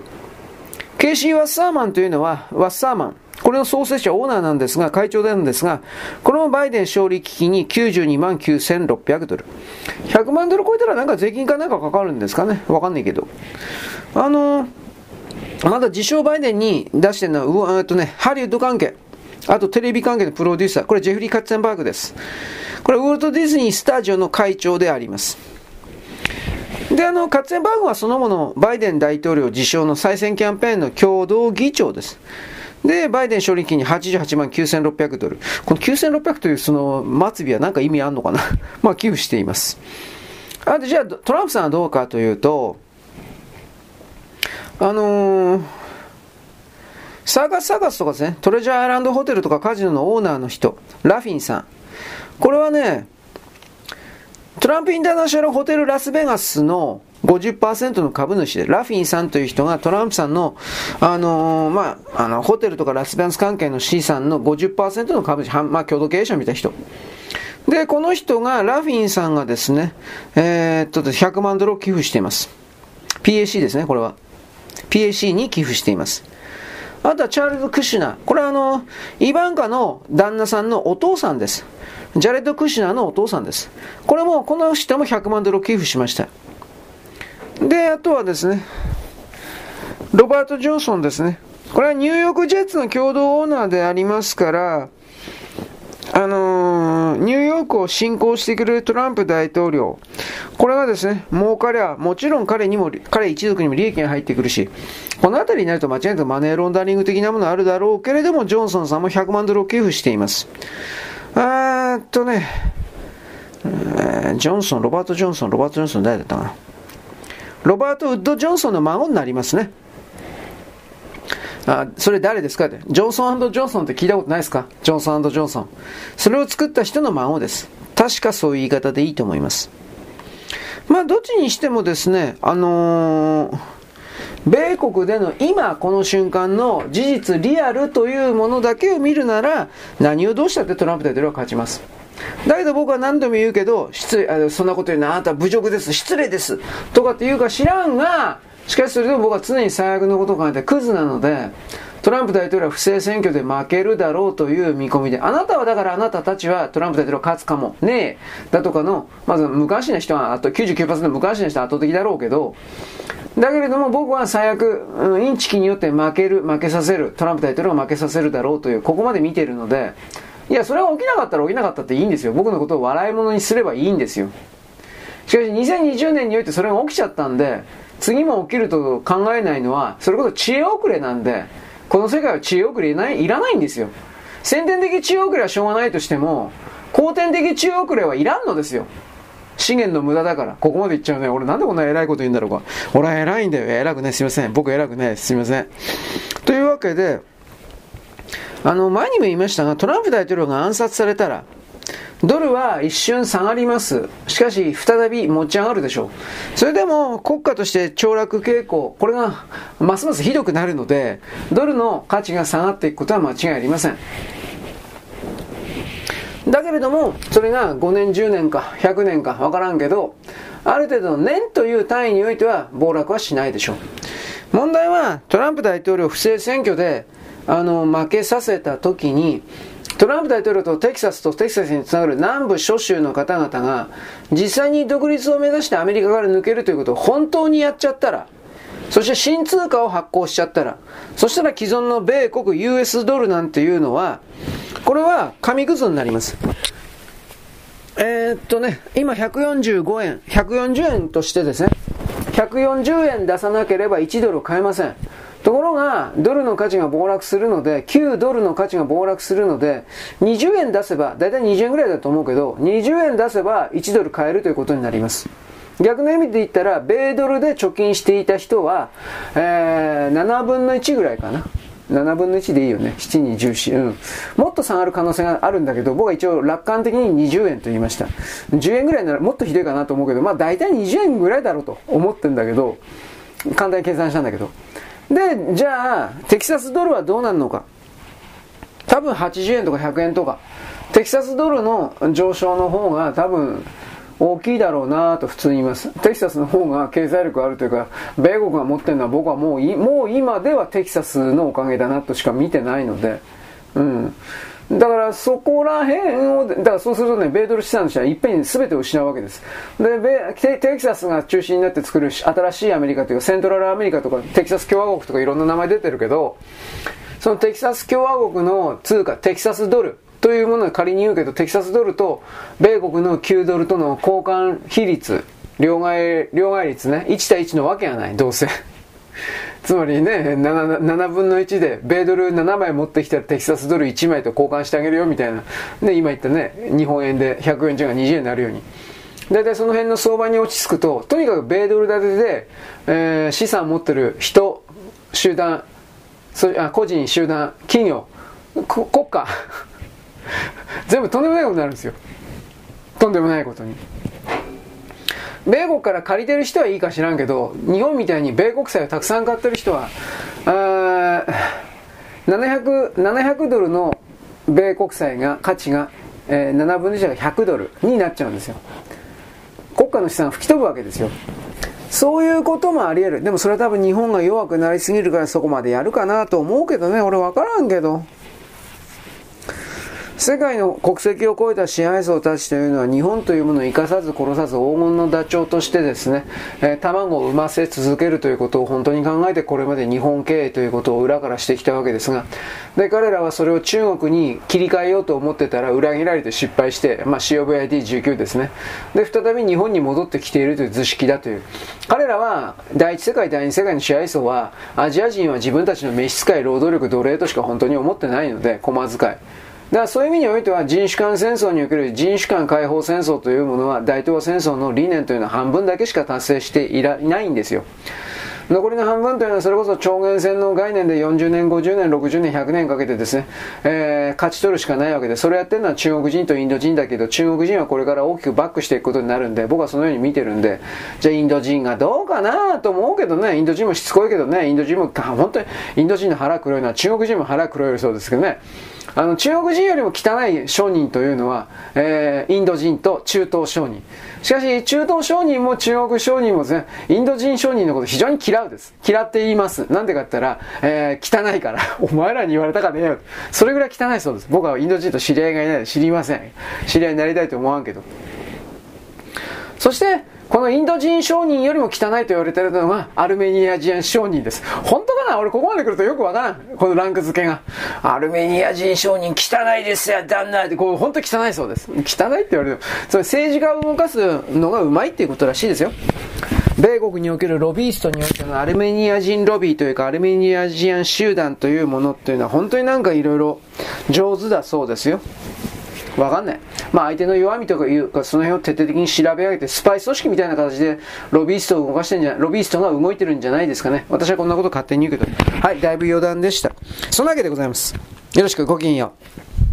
ケイシー・ワッサーマンというのは、ワッサーマン。これの創設者、オーナーなんですが、会長なんですが、このバイデン勝利危機に92万9600ドル。100万ドル超えたらなんか税金かなんかかかるんですかね？わかんないけど。あのまだ自称バイデンに出してるのは、うえっとね、ハリウッド関係。あとテレビ関係のプロデューサー。これジェフリー・カッツェンバーグです。これウォルト・ディズニー・スタジオの会長であります。で、あの、カッツェンバーグはそのもの、バイデン大統領自称の再選キャンペーンの共同議長です。で、バイデン勝利金に88万9600ドル。この9600というその末尾は何か意味あんのかな？まあ寄付しています。あとじゃあトランプさんはどうかというと、あのー、サーカスサーカスとかですね、トレジャーアイランドホテルとかカジノのオーナーの人、ラフィンさん。これはね、トランプインターナショナルホテルラスベガスの50%の株主で、ラフィンさんという人がトランプさんの、あのー、まあ、あの、ホテルとかラスベガス関係の資産の50%の株主、まあ、共同経営者みたいな人。で、この人が、ラフィンさんがですね、えー、っと、100万ドルを寄付しています。PAC ですね、これは。PAC に寄付しています。あとはチャールズ・クシュナ。これはあの、イバンカの旦那さんのお父さんです。ジャレッド・クシュナのお父さんです。これも、この人も100万ドルを寄付しました。で、あとはですね、ロバート・ジョンソンですね。これはニューヨーク・ジェッツの共同オーナーでありますから、あのー、ニューヨークを侵攻してくれるトランプ大統領。これがですね、儲かりゃ、もちろん彼にも、彼一族にも利益が入ってくるし、この辺りになると間違いなくマネーロンダリング的なものあるだろうけれども、ジョンソンさんも100万ドルを寄付しています。あーっとね、ジョンソン、ロバート・ジョンソン、ロバート・ジョンソン誰だったかな。ロバート・ウッド・ジョンソンの孫になりますね。あ、それ誰ですか？って。ジョンソンジョンソンって聞いたことないですか？ジョンソンジョンソン。それを作った人の孫です。確かそういう言い方でいいと思います。まあ、どっちにしてもですね、あのー、米国での今この瞬間の事実、リアルというものだけを見るなら、何をどうしたってトランプ大統領は勝ちます。だけど僕は何度も言うけど、失礼、そんなこと言うのあなた侮辱です、失礼です、とかって言うか知らんが、しかしそれでも僕は常に最悪のことを考えてクズなので、トランプ大統領は不正選挙で負けるだろうという見込みで、あなたはだからあなたたちはトランプ大統領勝つかも。ねえ、だとかの、まず昔の人は、あと99%昔の人は圧倒的だろうけど、だけれども僕は最悪、うん、インチキによって負ける、負けさせる、トランプ大統領が負けさせるだろうという、ここまで見ているので、いや、それは起きなかったら起きなかったっていいんですよ。僕のことを笑い物にすればいいんですよ。しかし、2020年においてそれが起きちゃったんで、次も起きると考えないのは、それこそ知恵遅れなんで、この世界は知恵遅れいないいらないんですよ。先天的知恵遅れはしょうがないとしても、後天的知恵遅れはいらんのですよ。資源の無駄だから。ここまで言っちゃうね。俺なんでこんな偉いこと言うんだろうか。俺は偉いんだよ。偉くね。すいません。僕偉くないです。すいません。というわけで、あの、前にも言いましたが、トランプ大統領が暗殺されたら、ドルは一瞬下がります。しかし、再び持ち上がるでしょう。それでも、国家として凋落傾向、これがますますひどくなるので、ドルの価値が下がっていくことは間違いありません。だけれども、それが5年、10年か100年かわからんけど、ある程度の年という単位においては暴落はしないでしょう。問題は、トランプ大統領不正選挙で、あの、負けさせた時に、トランプ大統領とテキサスとテキサスにつながる南部諸州の方々が、実際に独立を目指してアメリカから抜けるということを本当にやっちゃったら、そして新通貨を発行しちゃったら、そしたら既存の米国 US ドルなんていうのは、これは紙くずになります。えー、っとね、今145円、140円としてですね、140円出さなければ1ドル買えません。ところが、ドルの価値が暴落するので、旧ドルの価値が暴落するので、20円出せば、だいたい20円ぐらいだと思うけど、20円出せば1ドル買えるということになります。逆の意味で言ったら、米ドルで貯金していた人は、えー、7分の1ぐらいかな。7分の1でいいよね。7に14。うん。もっと下がる可能性があるんだけど、僕は一応楽観的に20円と言いました。10円ぐらいならもっとひどいかなと思うけど、まあ大体20円ぐらいだろうと思ってんだけど、簡単に計算したんだけど。で、じゃあ、テキサスドルはどうなるのか？多分80円とか100円とか。テキサスドルの上昇の方が多分大きいだろうなと普通に言います。テキサスの方が経済力あるというか、米国が持ってるのは僕はもう、もう今ではテキサスのおかげだなとしか見てないので、うん。だからそこら辺を、だからそうするとね、米ドル資産としてはいっぺんに全て失うわけです。で、テテキサスが中心になって作る新しいアメリカというか、セントラルアメリカとか、テキサス共和国とかいろんな名前出てるけど、そのテキサス共和国の通貨、テキサスドル、というものを仮に言うけど、テキサスドルと米国の9ドルとの交換比率、両替、両替率ね、1対1のわけがない、どうせ。つまりね7、7分の1で、米ドル7枚持ってきたらテキサスドル1枚と交換してあげるよみたいな。ね、今言ったね、日本円で140円が20円になるように。大体その辺の相場に落ち着くと、とにかく米ドル建てで、えー、資産持ってる人、集団、そあ個人、集団、企業、国家、全部とんでもないことになるんですよ。とんでもないことに。米国から借りてる人はいいか知らんけど、日本みたいに米国債をたくさん買ってる人は、あ 700, 700ドルの米国債が、価値が、えー、7分の1が100ドルになっちゃうんですよ。国家の資産吹き飛ぶわけですよ。そういうこともあり得る。でもそれは多分日本が弱くなりすぎるからそこまでやるかなと思うけどね。俺わからんけど。世界の国籍を超えた支配層たちというのは日本というものを生かさず殺さず黄金のダチョウとしてですね、えー、卵を産ませ続けるということを本当に考えてこれまで日本経営ということを裏からしてきたわけですが、で、彼らはそれを中国に切り替えようと思ってたら裏切られて失敗して、まあ COVID19 ですね。で、再び日本に戻ってきているという図式だという。彼らは第一世界、第二世界の支配層はアジア人は自分たちの召使い、労働力、奴隷としか本当に思ってないので、駒遣い。だからそういう意味においては人種間戦争における人種間解放戦争というものは大東亜戦争の理念というのは半分だけしか達成していないんですよ。残りの半分というのはそれこそ超限戦の概念で40年、50年、60年、100年かけてですね、えー、勝ち取るしかないわけで、それやってるのは中国人とインド人だけど、中国人はこれから大きくバックしていくことになるんで、僕はそのように見てるんで、じゃあインド人がどうかなと思うけどね、インド人もしつこいけどね、インド人も、本当にインド人の腹黒いのは中国人も腹黒いそうですけどね、あの、中国人よりも汚い商人というのは、えー、インド人と中東商人。しかし、中東商人も中国商人もですね、インド人商人のこと非常に嫌うです。嫌って言います。なんでかって言ったら、えー、汚いから。お前らに言われたかねえよ。それぐらい汚いそうです。僕はインド人と知り合いがいないので知りません。知り合いになりたいと思わんけど。そして、このインド人商人よりも汚いと言われているのがアルメニア人商人です。本当かな？俺ここまで来るとよくわからん。このランク付けが。アルメニア人商人汚いですよ、旦那って、こう本当汚いそうです。汚いって言われる。それ政治家を動かすのがうまいっていうことらしいですよ。米国におけるロビーストにおいてのアルメニア人ロビーというかアルメニア人集団というものっていうのは本当になんかいろいろ上手だそうですよ。わかんない。まあ相手の弱みとかいうか、その辺を徹底的に調べ上げて、スパイ組織みたいな形で、ロビーストを動かしてんじゃ、ロビーストが動いてるんじゃないですかね。私はこんなこと勝手に言うけど。はい、だいぶ余談でした。そんなわけでございます。よろしくごきげんよう。